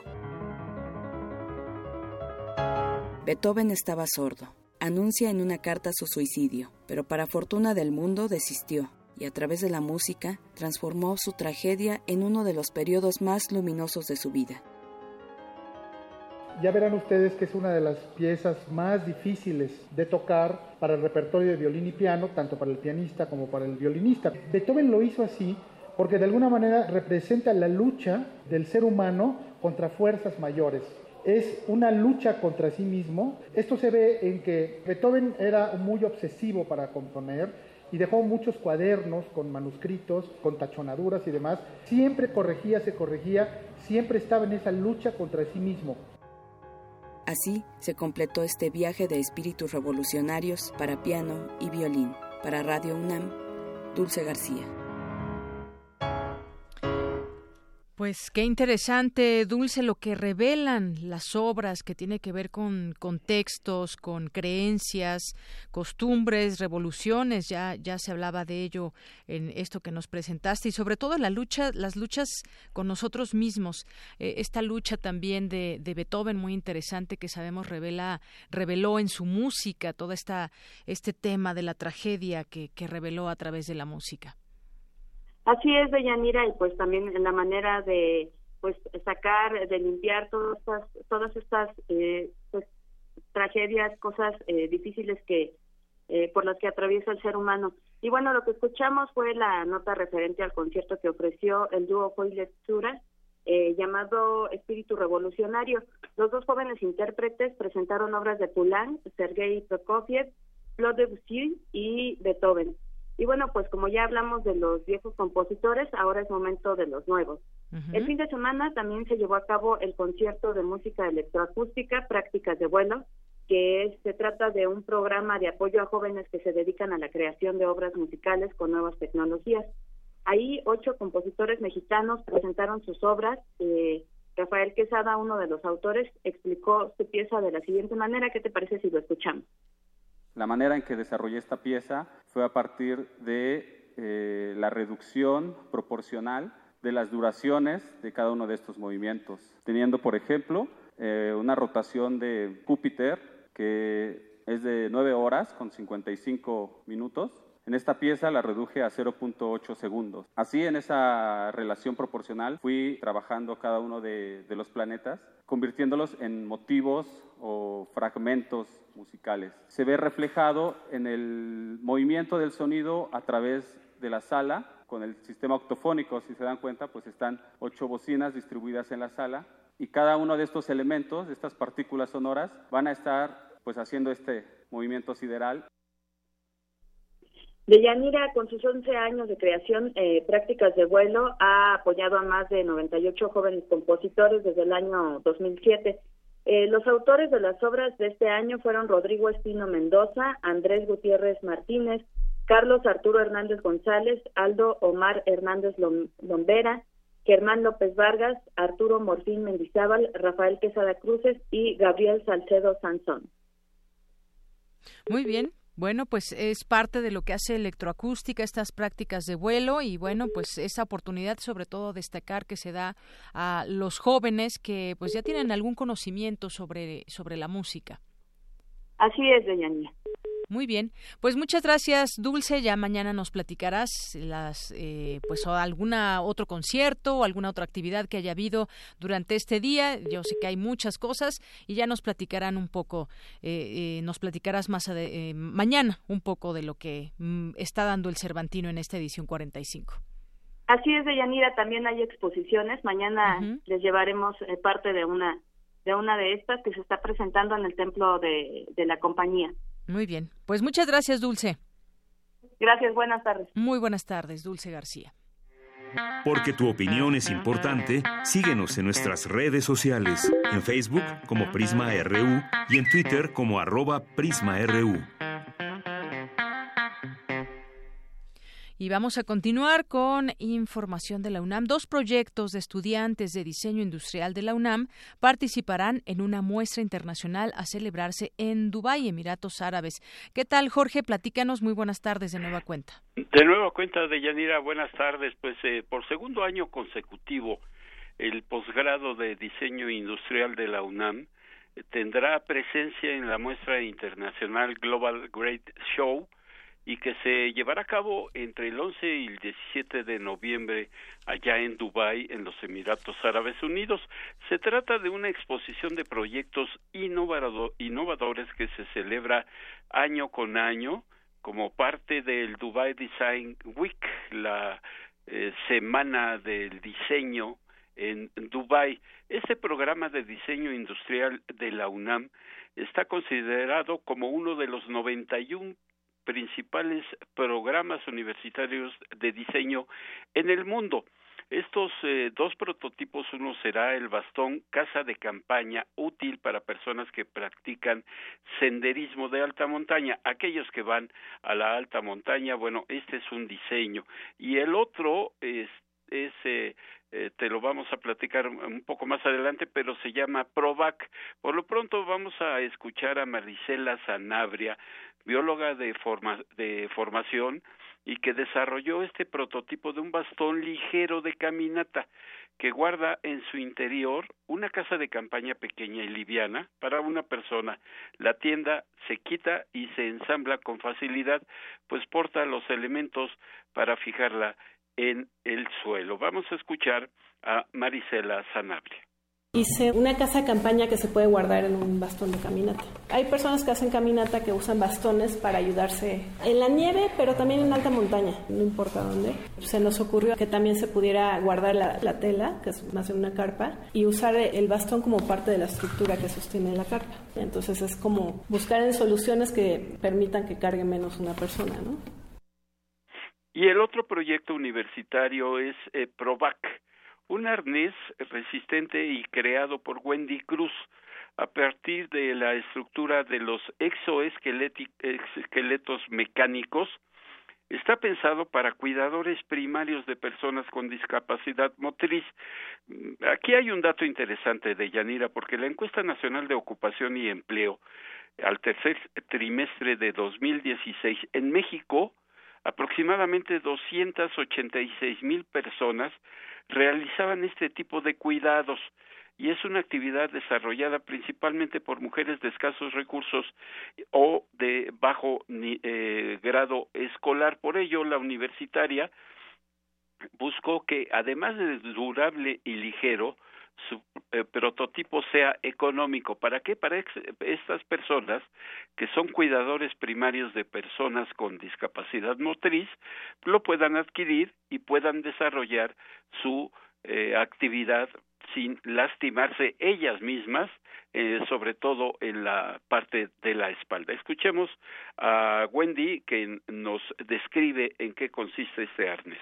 Speaker 28: Beethoven estaba sordo. Anuncia en una carta su suicidio, pero para fortuna del mundo desistió y a través de la música transformó su tragedia en uno de los periodos más luminosos de su vida.
Speaker 29: Ya verán ustedes que es una de las piezas más difíciles de tocar para el repertorio de violín y piano, tanto para el pianista como para el violinista. Beethoven lo hizo así porque de alguna manera representa la lucha del ser humano contra fuerzas mayores. Es una lucha contra sí mismo. Esto se ve en que Beethoven era muy obsesivo para componer y dejó muchos cuadernos con manuscritos, con tachonaduras y demás. Siempre corregía, se corregía, siempre estaba en esa lucha contra sí mismo.
Speaker 28: Así se completó este viaje de espíritus revolucionarios para piano y violín. Para Radio UNAM, Dulce García.
Speaker 1: Pues qué interesante, Dulce, lo que revelan las obras que tiene que ver con contextos, con creencias, costumbres, revoluciones. Ya ya se hablaba de ello en esto que nos presentaste y sobre todo la lucha, las luchas con nosotros mismos. Eh, esta lucha también de, de, Beethoven muy interesante que sabemos revela reveló en su música todo esta este tema de la tragedia que, que reveló a través de la música.
Speaker 27: Así es, Deyanira, y pues también en la manera de pues sacar, de limpiar todas estas, todas estas eh, pues, tragedias, cosas eh, difíciles que eh, por las que atraviesa el ser humano. Y bueno, lo que escuchamos fue la nota referente al concierto que ofreció el dúo Foy Lectura, llamado Espíritu Revolucionario. Los dos jóvenes intérpretes presentaron obras de Poulenc, Sergei Prokofiev, Claude Debussy y Beethoven. Y bueno, pues como ya hablamos de los viejos compositores, ahora es momento de los nuevos. El fin de semana también se llevó a cabo el concierto de música electroacústica, Prácticas de Vuelo, que se trata de un programa de apoyo a jóvenes que se dedican a la creación de obras musicales con nuevas tecnologías. Ahí ocho compositores mexicanos presentaron sus obras. Eh, Rafael Quesada, uno de los autores, explicó su pieza de la siguiente manera. ¿Qué te parece si lo escuchamos?
Speaker 30: La manera en que desarrollé esta pieza fue a partir de eh, la reducción proporcional de las duraciones de cada uno de estos movimientos, teniendo, por ejemplo, eh, una rotación de Júpiter que es de 9 horas con 55 minutos. En esta pieza la reduje a 0.8 segundos. Así, en esa relación proporcional, fui trabajando cada uno de, los planetas, convirtiéndolos en motivos o fragmentos musicales. Se ve reflejado en el movimiento del sonido a través de la sala, con el sistema octofónico, si se dan cuenta, pues están ocho bocinas distribuidas en la sala y cada uno de estos elementos, de estas partículas sonoras, van a estar pues haciendo este movimiento sideral.
Speaker 27: Deyanira, con sus 11 años de creación, eh, prácticas de vuelo, ha apoyado a más de 98 jóvenes compositores desde el año 2007. Eh, los autores de las obras de este año fueron Rodrigo Espino Mendoza, Andrés Gutiérrez Martínez, Carlos Arturo Hernández González, Aldo Omar Hernández Lombera, Germán López Vargas, Arturo Morfín Mendizábal, Rafael Quesada Cruces y Gabriel Salcedo Sansón.
Speaker 1: Muy bien, bueno, pues es parte de lo que hace electroacústica, estas prácticas de vuelo y bueno, pues esa oportunidad sobre todo destacar que se da a los jóvenes que pues ya tienen algún conocimiento sobre, sobre la música.
Speaker 27: Así es, doña Nia.
Speaker 1: Muy bien, pues muchas gracias, Dulce. Ya mañana nos platicarás las, eh, pues alguna otro concierto o alguna otra actividad que haya habido durante este día. Yo sé que hay muchas cosas y ya nos platicarán un poco, eh, eh, nos platicarás más mañana un poco de lo que mm, está dando el Cervantino en esta edición 45.
Speaker 27: Así es, Deyanira, también hay exposiciones. Mañana les llevaremos parte de una de una de estas que se está presentando en el templo de la compañía.
Speaker 1: Muy bien. Pues muchas gracias, Dulce.
Speaker 27: Gracias, buenas tardes.
Speaker 1: Muy buenas tardes, Dulce García.
Speaker 5: Porque tu opinión es importante, síguenos en nuestras redes sociales, en Facebook como Prisma RU y en Twitter como arroba PrismaRU.
Speaker 1: Y vamos a continuar con información de la UNAM. Dos proyectos de estudiantes de diseño industrial de la UNAM participarán en una muestra internacional a celebrarse en Dubái, Emiratos Árabes. ¿Qué tal, Jorge? Platícanos. Muy buenas tardes de nueva cuenta.
Speaker 6: De nueva cuenta, de Yanira, buenas tardes. Pues eh, por segundo año consecutivo, el posgrado de diseño industrial de la UNAM eh, tendrá presencia en la muestra internacional Global Great Show y que se llevará a cabo entre el 11 y el 17 de noviembre allá en Dubái, en los Emiratos Árabes Unidos. Se trata de una exposición de proyectos innovadores que se celebra año con año como parte del Dubai Design Week, la eh, semana del diseño en Dubái. Este programa de diseño industrial de la UNAM está considerado como uno de los 91 principales programas universitarios de diseño en el mundo. Estos eh, dos prototipos, uno será el bastón casa de campaña útil para personas que practican senderismo de alta montaña, aquellos que van a la alta montaña, bueno, este es un diseño. Y el otro es, eh, eh, te lo vamos a platicar un poco más adelante, pero se llama PROVAC. Por lo pronto vamos a escuchar a Marisela Sanabria, bióloga de, forma, de formación y que desarrolló este prototipo de un bastón ligero de caminata que guarda en su interior una casa de campaña pequeña y liviana para una persona. La tienda se quita y se ensambla con facilidad, pues porta los elementos para fijarla en el suelo. Vamos a escuchar a Marisela Sanabria.
Speaker 31: Hice una casa de campaña que se puede guardar en un bastón de caminata. Hay personas que hacen caminata que usan bastones para ayudarse en la nieve, pero también en alta montaña, no importa dónde. Se nos ocurrió que también se pudiera guardar la, tela, que es más de una carpa, y usar el bastón como parte de la estructura que sostiene la carpa. Entonces es como buscar en soluciones que permitan que cargue menos una persona, ¿no?
Speaker 6: Y el otro proyecto universitario es eh, PROVAC, un arnés resistente y creado por Wendy Cruz a partir de la estructura de los exoesqueletos mecánicos está pensado para cuidadores primarios de personas con discapacidad motriz. Aquí hay un dato interesante de Yanira, porque la encuesta nacional de ocupación y empleo al tercer trimestre de 2016 en México, aproximadamente 286 mil personas realizaban este tipo de cuidados y es una actividad desarrollada principalmente por mujeres de escasos recursos o de bajo eh, grado escolar. Por ello, la universitaria buscó que, además de durable y ligero, su eh, prototipo sea económico. ¿Para qué? Para estas personas que son cuidadores primarios de personas con discapacidad motriz, lo puedan adquirir y puedan desarrollar su eh, actividad sin lastimarse ellas mismas, eh, sobre todo en la parte de la espalda. Escuchemos a Wendy que nos describe en qué consiste este arnés.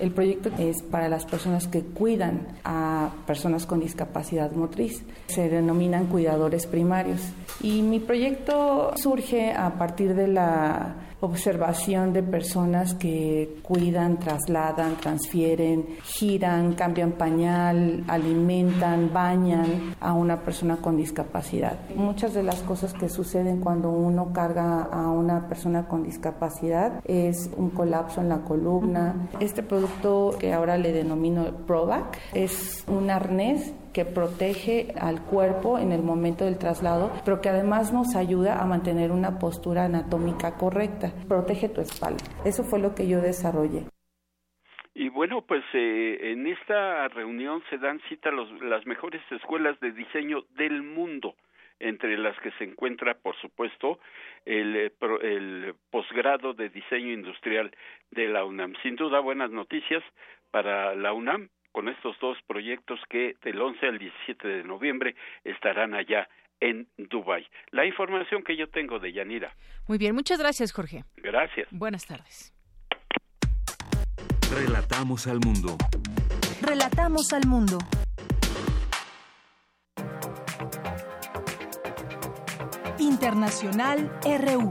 Speaker 32: El proyecto es para las personas que cuidan a personas con discapacidad motriz. Se denominan cuidadores primarios. Y mi proyecto surge a partir de la observación de personas que cuidan, trasladan, transfieren, giran, cambian pañal, alimentan, bañan a una persona con discapacidad. Muchas de las cosas que suceden cuando uno carga a una persona con discapacidad es un colapso en la columna. Este producto que ahora le denomino Provac es un arnés que protege al cuerpo en el momento del traslado, pero que además nos ayuda a mantener una postura anatómica correcta. Protege tu espalda. Eso fue lo que yo desarrollé.
Speaker 6: Y bueno, pues eh, en esta reunión se dan cita las mejores escuelas de diseño del mundo, entre las que se encuentra, por supuesto, el, eh, el posgrado de diseño industrial de la UNAM. Sin duda, buenas noticias para la UNAM, con estos dos proyectos que del 11 al 17 de noviembre estarán allá en Dubái. La información que yo tengo de Yanira.
Speaker 1: Muy bien, muchas gracias, Jorge.
Speaker 6: Gracias.
Speaker 1: Buenas tardes.
Speaker 5: Relatamos al mundo.
Speaker 3: Relatamos al mundo. Internacional RU.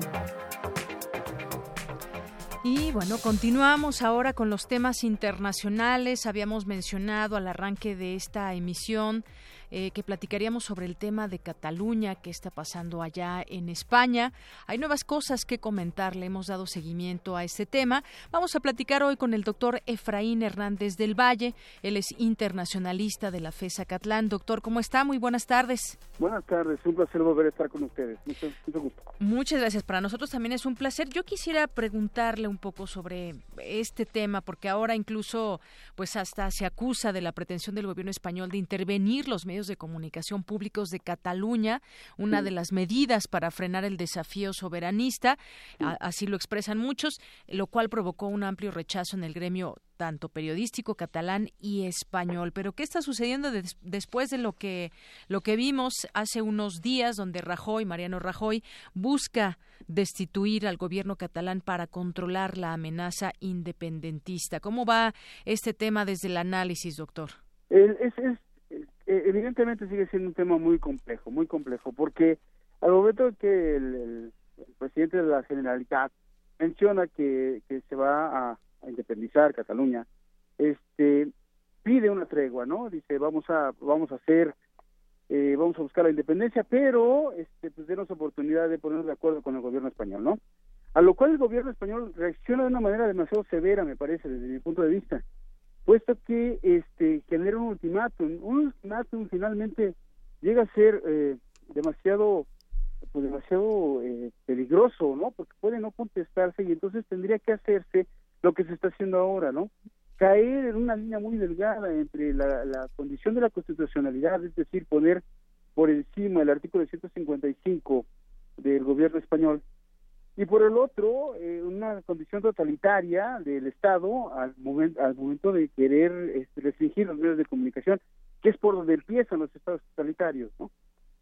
Speaker 1: Y bueno, continuamos ahora con los temas internacionales. Habíamos mencionado al arranque de esta emisión eh, que platicaríamos sobre el tema de Cataluña, que está pasando allá en España. Hay nuevas cosas que comentar, le hemos dado seguimiento a este tema. Vamos a platicar hoy con el doctor Efraín Hernández del Valle. Él es internacionalista de la FESA Catlán. Doctor, ¿cómo está? Muy buenas tardes.
Speaker 33: Buenas tardes, un placer volver a estar con ustedes. Mucho, mucho gusto.
Speaker 1: Muchas gracias. Para nosotros también es un placer. Yo quisiera preguntarle un poco sobre este tema, porque ahora incluso, pues hasta se acusa de la pretensión del gobierno español de intervenir los medios de comunicación públicos de Cataluña, una de las medidas para frenar el desafío soberanista, así lo expresan muchos, lo cual provocó un amplio rechazo en el gremio tanto periodístico catalán y español. Pero ¿qué está sucediendo después de lo que lo que vimos hace unos días donde Rajoy, Mariano Rajoy busca destituir al gobierno catalán para controlar la amenaza independentista? ¿Cómo va este tema desde el análisis, doctor?
Speaker 33: es, evidentemente sigue siendo un tema muy complejo, muy complejo, porque al momento que el, presidente de la Generalitat menciona que, que se va a, independizar Cataluña, este pide una tregua, ¿no? Dice vamos a vamos a hacer eh, vamos a buscar la independencia, pero este pues denos oportunidad de ponernos de acuerdo con el gobierno español, ¿no? A lo cual el gobierno español reacciona de una manera demasiado severa, me parece, desde mi punto de vista puesto que este genera un ultimátum. Un ultimátum finalmente llega a ser eh, demasiado pues demasiado eh, peligroso, ¿no? Porque puede no contestarse y entonces tendría que hacerse lo que se está haciendo ahora, ¿no? Caer en una línea muy delgada entre la, la condición de la constitucionalidad, es decir, poner por encima el artículo 155 del gobierno español y por el otro eh, una condición totalitaria del Estado al momento al momento de querer este, restringir los medios de comunicación que es por donde empiezan los estados totalitarios no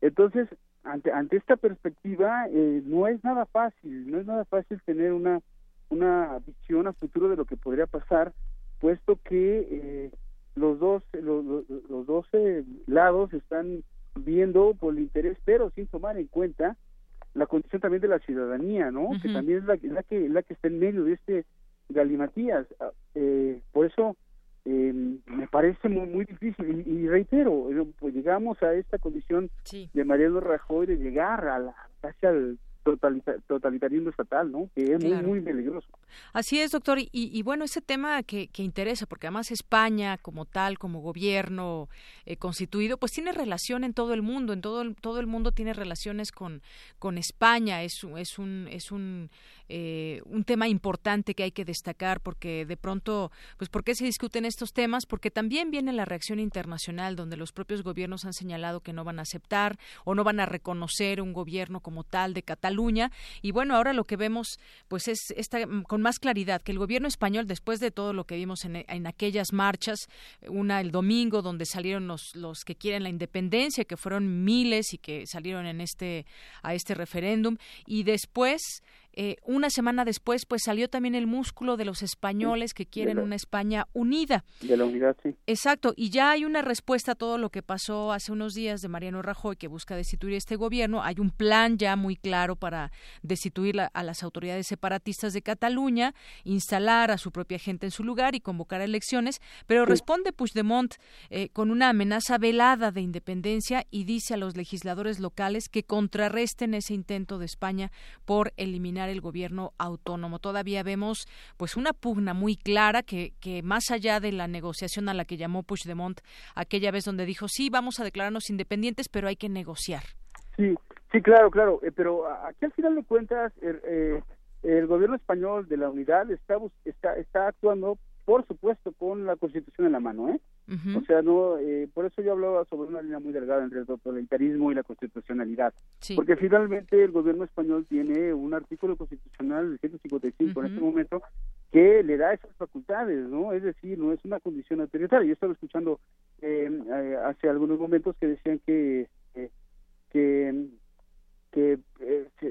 Speaker 33: entonces ante ante esta perspectiva eh, no es nada fácil no es nada fácil tener una una visión a futuro de lo que podría pasar, puesto que eh, los dos los, los, dos lados están viendo por el interés, pero sin tomar en cuenta la condición también de la ciudadanía, ¿no? Que también es la, la, que la que está en medio de este galimatías. Ah, eh, por eso eh, me parece muy muy difícil y, reitero, eh, pues llegamos a esta condición de Mariano Rajoy de llegar a la casi al totalitarismo estatal, ¿no? Que es muy, muy peligroso.
Speaker 1: Así es, doctor. Y, bueno, ese tema que, interesa, porque además España como tal, como gobierno eh, constituido, pues tiene relación en todo el mundo, en todo el, todo el mundo tiene relaciones con, con España. Es, es un, es un eh, un tema importante que hay que destacar porque de pronto, pues ¿por qué se discuten estos temas? Porque también viene la reacción internacional donde los propios gobiernos han señalado que no van a aceptar o no van a reconocer un gobierno como tal de Cataluña y bueno, ahora lo que vemos pues es esta, con más claridad que el gobierno español después de todo lo que vimos en, en aquellas marchas, una el domingo donde salieron los, los que quieren la independencia, que fueron miles y que salieron en este a este referéndum y después eh, una semana después, pues salió también el músculo de los españoles que quieren una España unida.
Speaker 33: De la unidad, sí.
Speaker 1: Exacto, y ya hay una respuesta a todo lo que pasó hace unos días de Mariano Rajoy, que busca destituir este gobierno. Hay un plan ya muy claro para destituir a las autoridades separatistas de Cataluña, instalar a su propia gente en su lugar y convocar elecciones. Pero responde Puigdemont eh, con una amenaza velada de independencia y dice a los legisladores locales que contrarresten ese intento de España por eliminar el gobierno autónomo. Todavía vemos pues una pugna muy clara que, que más allá de la negociación a la que llamó Puigdemont aquella vez donde dijo sí, vamos a declararnos independientes, pero hay que negociar.
Speaker 33: Sí, sí, claro, claro, eh, pero aquí al final de cuentas el, eh, el gobierno español de la unidad está, está, está actuando por supuesto con la constitución en la mano, ¿eh? O sea, no, eh, por eso yo hablaba sobre una línea muy delgada entre el totalitarismo y la constitucionalidad, porque finalmente el gobierno español tiene un artículo constitucional del 155 en este momento que le da esas facultades, ¿no? Es decir, no es una condición autoritaria. Yo estaba escuchando eh, eh, hace algunos momentos que decían que que que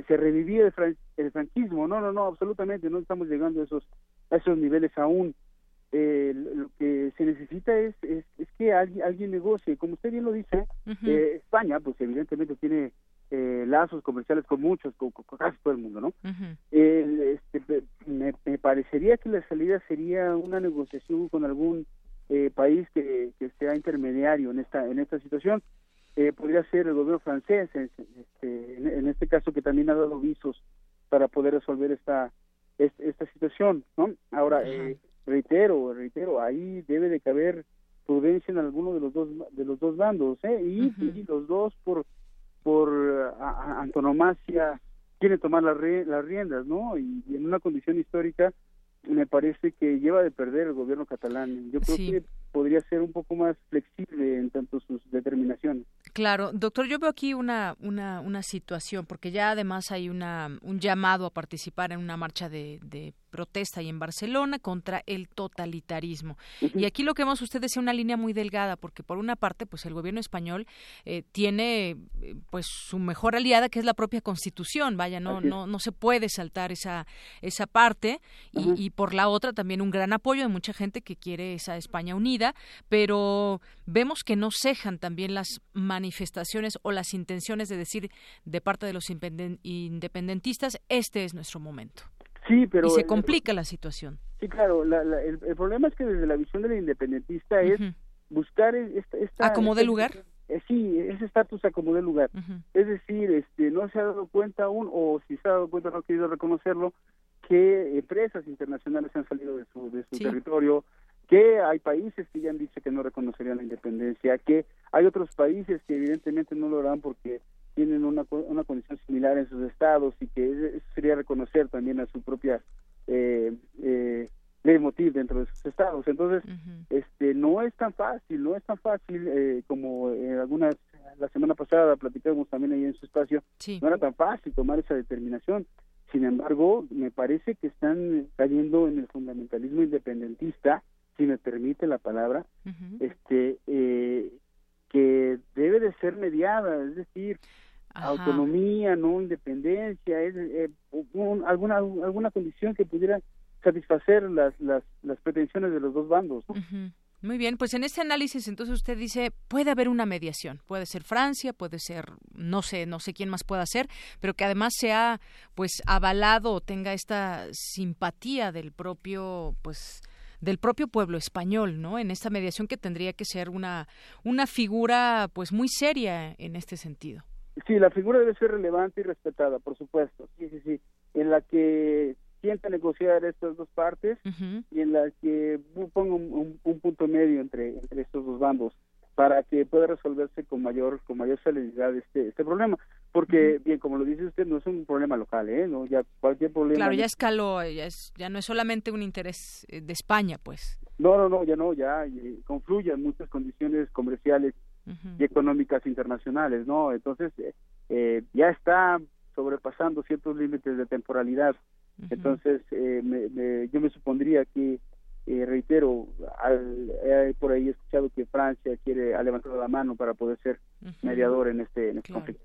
Speaker 33: se, revivía el, el, franquismo. No, no, no, absolutamente, no estamos llegando a esos a esos niveles aún eh, lo que se necesita es, es, que alguien, alguien negocie. Como usted bien lo dice, eh, España, pues evidentemente tiene eh, lazos comerciales con muchos, con, casi todo el mundo, ¿no? este, me, me, parecería que la salida sería una negociación con algún eh, país que, que sea intermediario en esta en esta situación. Eh, podría ser el gobierno francés, este, en, este caso que también ha dado visos para poder resolver esta esta, situación, ¿no? Ahora, eh, reitero, reitero, ahí debe de caber prudencia en alguno de los dos de los dos bandos, ¿eh? Y, los dos por por antonomasia quieren tomar las, las riendas, ¿no? Y, en una condición histórica me parece que lleva de perder el gobierno catalán. Yo creo que podría ser un poco más flexible en tanto sus determinaciones.
Speaker 1: Claro, doctor, yo veo aquí una, una, una situación, porque ya además hay una, un llamado a participar en una marcha de, de protesta y en Barcelona contra el totalitarismo. Y aquí lo que vemos usted decía una línea muy delgada, porque por una parte, pues el gobierno español eh, tiene eh, pues su mejor aliada, que es la propia Constitución. Vaya, no, no, no se puede saltar esa, esa parte. Y, y por la otra, también un gran apoyo de mucha gente que quiere esa España unida, pero vemos que no cejan también las manifestaciones o las intenciones de decir de parte de los independentistas, este es nuestro momento.
Speaker 33: Sí, pero...
Speaker 1: Y se complica la situación.
Speaker 33: Sí, claro, el, problema es que desde la visión del independentista es buscar esta... esta
Speaker 1: ¿Acomode lugar?
Speaker 33: Eh, sí, ese estatus acomode lugar. Es decir, este no se ha dado cuenta aún, o si se ha dado cuenta no ha querido reconocerlo, que empresas internacionales han salido de su, de su territorio, que hay países que ya han dicho que no reconocerían la independencia, que hay otros países que evidentemente no lo harán porque tienen una, una condición similar en sus estados y que eso sería reconocer también a su propia eh, eh, motiv dentro de sus estados. Entonces, este no es tan fácil, no es tan fácil eh, como en algunas, la semana pasada platicamos también ahí en su espacio, no era tan fácil tomar esa determinación. Sin embargo, me parece que están cayendo en el fundamentalismo independentista, si me permite la palabra, este eh, que debe de ser mediada, es decir, autonomía, no independencia, es, eh, alguna alguna condición que pudiera satisfacer las las, las pretensiones de los dos bandos.
Speaker 1: Muy bien, pues en este análisis entonces usted dice puede haber una mediación, puede ser Francia, puede ser no sé, no sé quién más pueda ser, pero que además sea pues avalado o tenga esta simpatía del propio pues del propio pueblo español, ¿no? En esta mediación que tendría que ser una una figura pues muy seria en este sentido.
Speaker 33: Sí, la figura debe ser relevante y respetada, por supuesto. Sí, sí, sí. En la que sienta negociar estas dos partes y en la que ponga un, punto medio entre, entre estos dos bandos para que pueda resolverse con mayor con mayor celeridad este este problema. Porque bien como lo dice usted no es un problema local eh no ya cualquier problema
Speaker 1: claro ya escaló ya es ya no es solamente un interés eh, de España pues.
Speaker 33: No no no ya no ya confluyen muchas condiciones comerciales y económicas internacionales no entonces eh, eh, ya está sobrepasando ciertos límites de temporalidad. Entonces, eh, yo me supondría que, eh, reitero, al, por ahí he escuchado que Francia quiere ha levantado la mano para poder ser mediador en este, en este conflicto.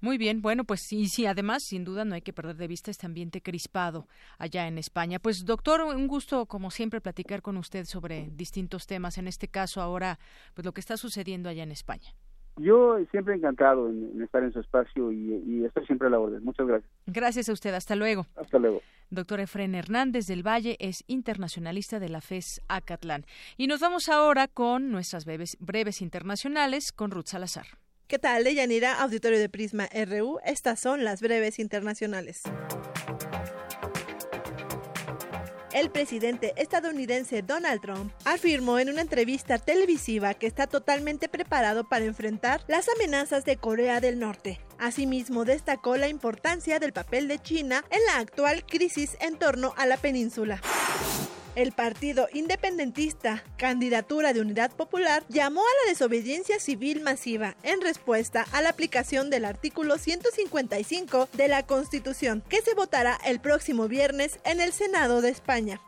Speaker 1: Muy bien, bueno, pues sí, sí, además, sin duda, no hay que perder de vista este ambiente crispado allá en España. Pues, doctor, un gusto, como siempre, platicar con usted sobre distintos temas, en este caso ahora, pues lo que está sucediendo allá en España.
Speaker 33: Yo siempre encantado en, estar en su espacio y, estoy siempre a la orden. Muchas gracias.
Speaker 1: Gracias a usted. Hasta luego.
Speaker 33: Hasta luego.
Speaker 1: Doctor Efren Hernández del Valle es internacionalista de la FES Acatlán. Y nos vamos ahora con nuestras breves, breves internacionales con Ruth Salazar.
Speaker 2: ¿Qué tal, Deyanira? Auditorio de Prisma RU. Estas son las breves internacionales el presidente estadounidense Donald Trump afirmó en una entrevista televisiva que está totalmente preparado para enfrentar las amenazas de Corea del Norte. Asimismo, destacó la importancia del papel de China en la actual crisis en torno a la península. El partido independentista, candidatura de Unidad Popular, llamó a la desobediencia civil masiva en respuesta a la aplicación del artículo 155 de la Constitución, que se votará el próximo viernes en el Senado de España.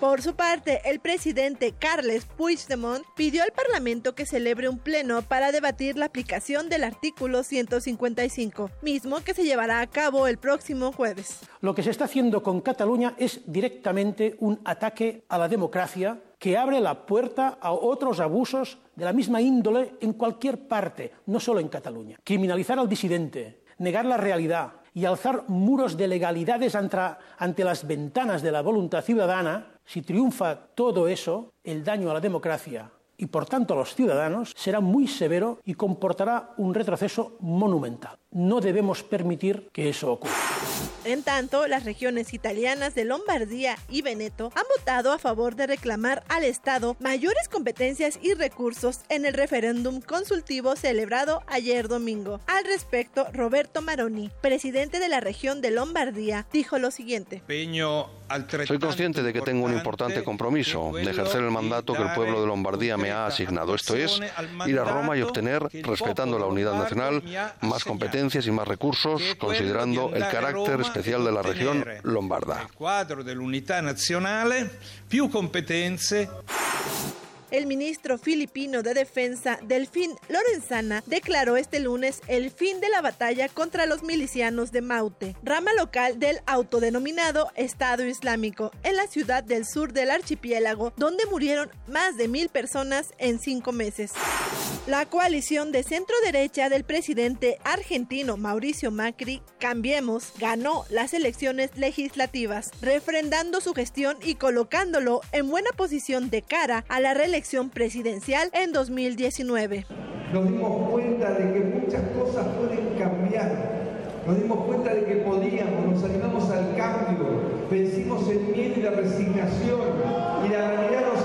Speaker 2: Por su parte, el presidente Carles Puigdemont pidió al Parlamento que celebre un pleno para debatir la aplicación del artículo 155, mismo que se llevará a cabo el próximo jueves.
Speaker 34: Lo que se está haciendo con Cataluña es directamente un ataque a la democracia que abre la puerta a otros abusos de la misma índole en cualquier parte, no solo en Cataluña. Criminalizar al disidente, negar la realidad y alzar muros de legalidades ante, las ventanas de la voluntad ciudadana si triunfa todo eso, el daño a la democracia y por tanto a los ciudadanos será muy severo y comportará un retroceso monumental. No debemos permitir que eso ocurra.
Speaker 2: En tanto, las regiones italianas de Lombardía y Veneto han votado a favor de reclamar al Estado mayores competencias y recursos en el referéndum consultivo celebrado ayer domingo. Al respecto, Roberto Maroni, presidente de la región de Lombardía, dijo lo siguiente.
Speaker 35: Soy consciente de que tengo un importante compromiso de ejercer el mandato que el pueblo de Lombardía me ha asignado, esto es, ir a Roma y obtener, respetando la unidad nacional, más competencias y más recursos, considerando el carácter especial de la región lombarda.
Speaker 2: El ministro filipino de Defensa, Delfín Lorenzana, declaró este lunes el fin de la batalla contra los milicianos de Maute, rama local del autodenominado Estado Islámico, en la ciudad del sur del archipiélago, donde murieron más de mil personas en cinco meses. La coalición de centro derecha del presidente argentino Mauricio Macri, Cambiemos, ganó las elecciones legislativas, refrendando su gestión y colocándolo en buena posición de cara a la reelección presidencial en 2019.
Speaker 36: Nos dimos cuenta de que muchas cosas pueden cambiar. Nos dimos cuenta de que podíamos, nos animamos al cambio, vencimos el miedo y la resignación y la realidad nos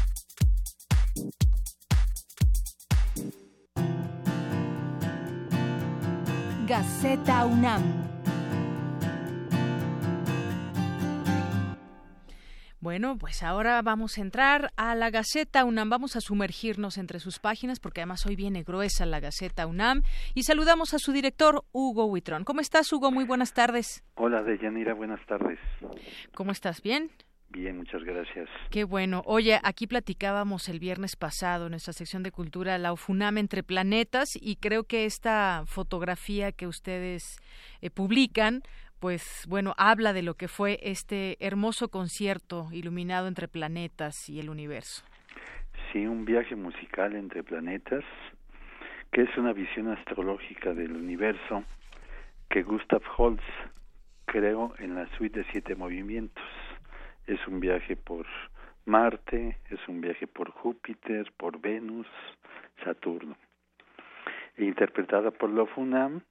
Speaker 3: Gaceta UNAM.
Speaker 1: Bueno, pues ahora vamos a entrar a la Gaceta UNAM, vamos a sumergirnos entre sus páginas porque además hoy viene gruesa la Gaceta UNAM y saludamos a su director Hugo Huitrón. ¿Cómo estás Hugo? Muy buenas tardes.
Speaker 37: Hola Deyanira, buenas tardes.
Speaker 1: ¿Cómo estás? ¿Bien?
Speaker 37: Bien, muchas gracias.
Speaker 1: Qué bueno. Oye, aquí platicábamos el viernes pasado en nuestra sección de cultura la UFUNAM entre planetas y creo que esta fotografía que ustedes eh, publican pues bueno, habla de lo que fue este hermoso concierto iluminado entre planetas y el universo.
Speaker 37: Sí, un viaje musical entre planetas, que es una visión astrológica del universo que Gustav Holst creó en la suite de siete movimientos es un viaje por Marte, es un viaje por Júpiter, por Venus, Saturno. E interpretada por la FUNAM,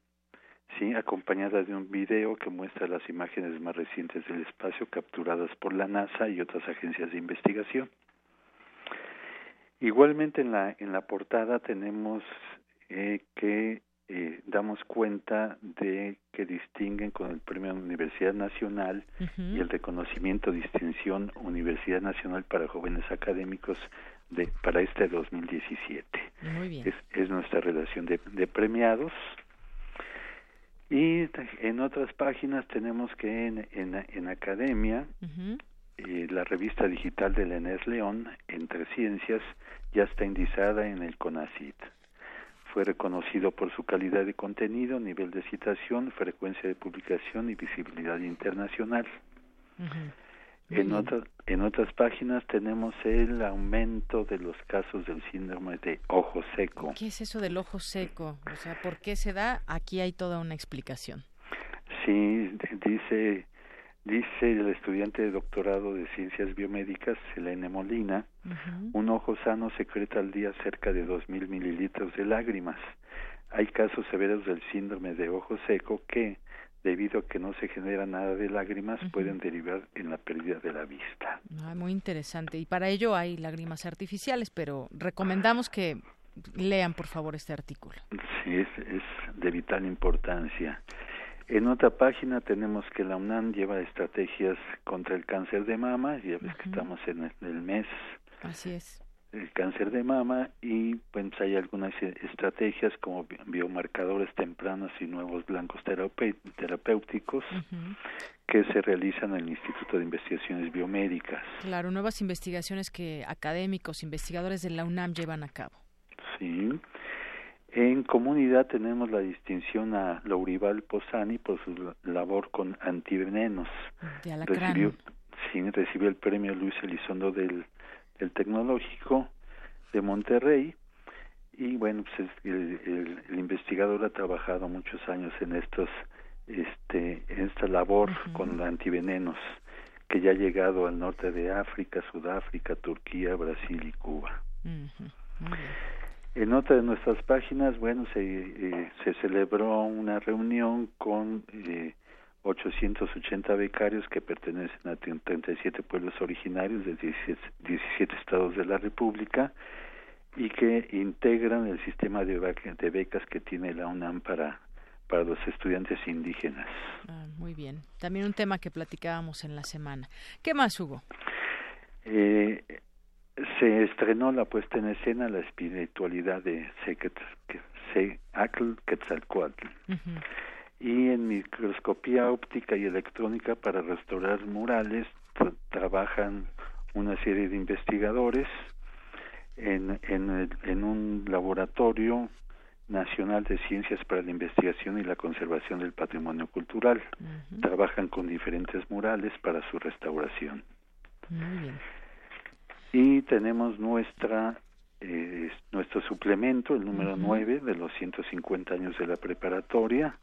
Speaker 37: sí, acompañada de un video que muestra las imágenes más recientes del espacio capturadas por la NASA y otras agencias de investigación. Igualmente en la en la portada tenemos eh, que eh, damos cuenta de que distinguen con el Premio Universidad Nacional y el reconocimiento distinción Universidad Nacional para Jóvenes Académicos de para este 2017.
Speaker 1: Muy bien.
Speaker 37: Es, es nuestra relación de, de premiados. Y en otras páginas tenemos que en, en, en academia, eh, la revista digital de Lenés León, Entre Ciencias, ya está indizada en el CONACIT fue reconocido por su calidad de contenido, nivel de citación, frecuencia de publicación y visibilidad internacional. En, otras, en otras páginas tenemos el aumento de los casos del síndrome de ojo seco.
Speaker 1: ¿Qué es eso del ojo seco? O sea, ¿por qué se da? Aquí hay toda una explicación.
Speaker 37: Sí, dice Dice el estudiante de doctorado de ciencias biomédicas, Selene Molina, un ojo sano secreta al día cerca de 2.000 mililitros de lágrimas. Hay casos severos del síndrome de ojo seco que, debido a que no se genera nada de lágrimas, pueden derivar en la pérdida de la vista.
Speaker 1: Ah, muy interesante. Y para ello hay lágrimas artificiales, pero recomendamos que lean, por favor, este artículo.
Speaker 37: Sí, es, es de vital importancia. En otra página tenemos que la UNAM lleva estrategias contra el cáncer de mama, ya ves que estamos en el, mes.
Speaker 1: Así es.
Speaker 37: El cáncer de mama y pues hay algunas e, estrategias como biomarcadores tempranos y nuevos blancos terapéuticos que se realizan en el Instituto de Investigaciones Biomédicas.
Speaker 1: Claro, nuevas investigaciones que académicos, investigadores de la UNAM llevan a cabo.
Speaker 37: Sí. En comunidad tenemos la distinción a Laurival Posani por su labor con antivenenos. recibió, sí, recibió el premio Luis Elizondo del, del Tecnológico de Monterrey y bueno, pues el, investigador ha trabajado muchos años en estos este en esta labor con antivenenos que ya ha llegado al norte de África, Sudáfrica, Turquía, Brasil y Cuba. En otra de nuestras páginas, bueno, se, eh, se celebró una reunión con eh, 880 becarios que pertenecen a 37 pueblos originarios de 17, estados de la República y que integran el sistema de, de becas que tiene la UNAM para para los estudiantes indígenas.
Speaker 1: Ah, muy bien. También un tema que platicábamos en la semana. ¿Qué más, Hugo?
Speaker 37: Eh, se estrenó la puesta en escena la espiritualidad de Seacl Quetzalcoatl. Y en microscopía óptica y electrónica para restaurar murales trabajan una serie de investigadores en, en, en un laboratorio nacional de ciencias para la investigación y la conservación del patrimonio cultural. Trabajan con diferentes murales para su restauración.
Speaker 1: Muy bien
Speaker 37: y tenemos nuestra eh, nuestro suplemento, el número nueve de los 150 años de la preparatoria,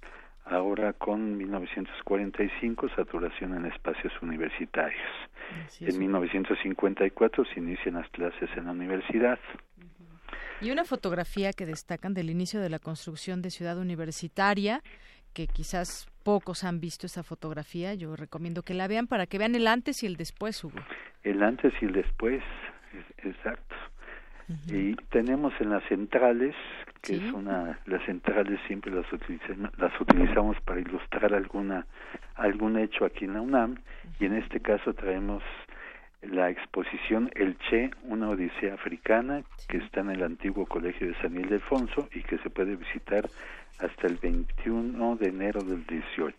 Speaker 37: ahora con 1945, saturación en espacios universitarios. En 1954 se inician las clases en la universidad.
Speaker 1: Y una fotografía que destacan del inicio de la construcción de Ciudad Universitaria, que quizás pocos han visto esa fotografía, yo recomiendo que la vean para que vean el antes y el después, Hugo.
Speaker 37: El antes y el después, exacto. Y tenemos en las centrales que es una las centrales siempre las utilizamos, las utilizamos para ilustrar alguna algún hecho aquí en la UNAM y en este caso traemos la exposición El Che, una odisea africana, que está en el antiguo colegio de San Ildefonso y que se puede visitar hasta el 21 de enero del 18.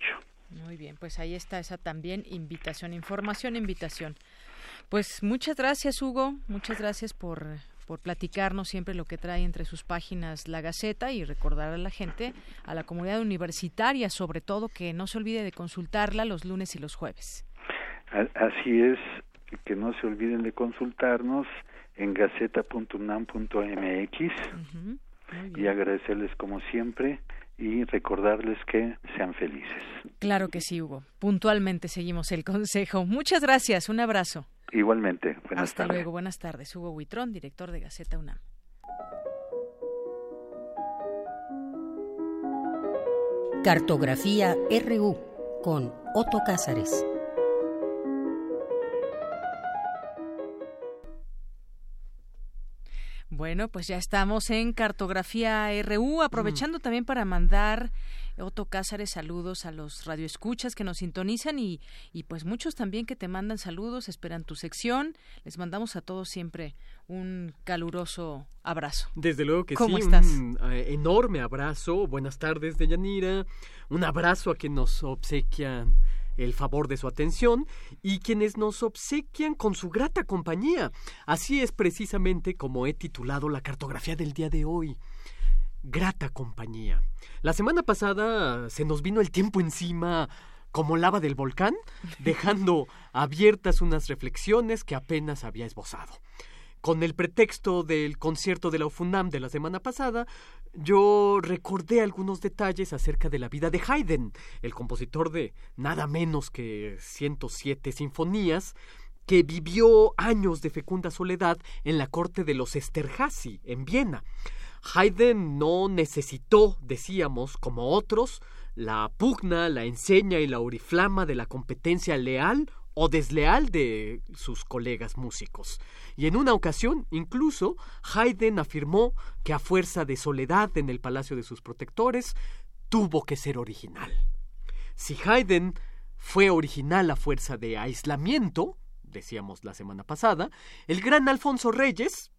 Speaker 1: Muy bien, pues ahí está esa también invitación, información, invitación. Pues muchas gracias, Hugo. Muchas gracias por, por platicarnos siempre lo que trae entre sus páginas la Gaceta y recordar a la gente, a la comunidad universitaria, sobre todo, que no se olvide de consultarla los lunes y los jueves.
Speaker 37: Así es, que no se olviden de consultarnos en gaceta.unam.mx y agradecerles como siempre y recordarles que sean felices.
Speaker 1: Claro que sí, Hugo. Puntualmente seguimos el consejo. Muchas gracias. Un abrazo.
Speaker 37: Igualmente. Buenas
Speaker 1: Hasta luego. Buenas tardes. Hugo Huitrón, director de Gaceta UNAM.
Speaker 25: Cartografía RU con Otto Cázares.
Speaker 1: Bueno, pues ya estamos en Cartografía RU, aprovechando también para mandar Otto Cázares saludos a los radioescuchas que nos sintonizan y, y pues muchos también que te mandan saludos, esperan tu sección. Les mandamos a todos siempre un caluroso abrazo.
Speaker 38: Desde luego que
Speaker 1: ¿Cómo
Speaker 38: sí,
Speaker 1: estás?
Speaker 38: un eh, enorme abrazo. Buenas tardes, Deyanira. Un abrazo a quien nos obsequian el favor de su atención y quienes nos obsequian con su grata compañía. Así es precisamente como he titulado la cartografía del día de hoy. Grata compañía. La semana pasada se nos vino el tiempo encima como lava del volcán, dejando abiertas unas reflexiones que apenas había esbozado. Con el pretexto del concierto de la UFUNAM de la semana pasada, yo recordé algunos detalles acerca de la vida de Haydn, el compositor de nada menos que 107 sinfonías, que vivió años de fecunda soledad en la corte de los Esterházy, en Viena. Haydn no necesitó, decíamos, como otros, la pugna, la enseña y la oriflama de la competencia leal o desleal de sus colegas músicos. Y en una ocasión, incluso, Haydn afirmó que a fuerza de soledad en el palacio de sus protectores, tuvo que ser original. Si Haydn fue original a fuerza de aislamiento, decíamos la semana pasada, el gran Alfonso Reyes,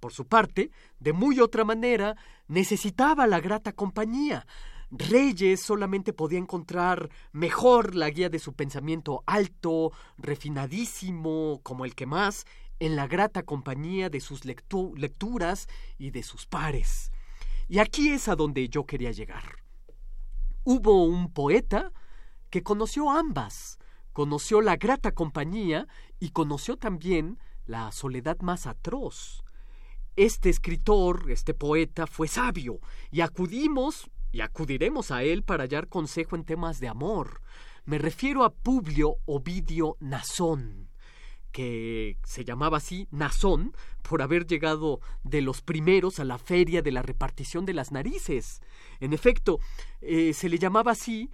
Speaker 38: por su parte, de muy otra manera, necesitaba la grata compañía. Reyes solamente podía encontrar mejor la guía de su pensamiento alto, refinadísimo, como el que más, en la grata compañía de sus lectu lecturas y de sus pares. Y aquí es a donde yo quería llegar. Hubo un poeta que conoció ambas, conoció la grata compañía y conoció también la soledad más atroz. Este escritor, este poeta, fue sabio, y acudimos y acudiremos a él para hallar consejo en temas de amor. Me refiero a Publio Ovidio Nasón, que se llamaba así Nasón por haber llegado de los primeros a la feria de la repartición de las narices. En efecto, eh, se le llamaba así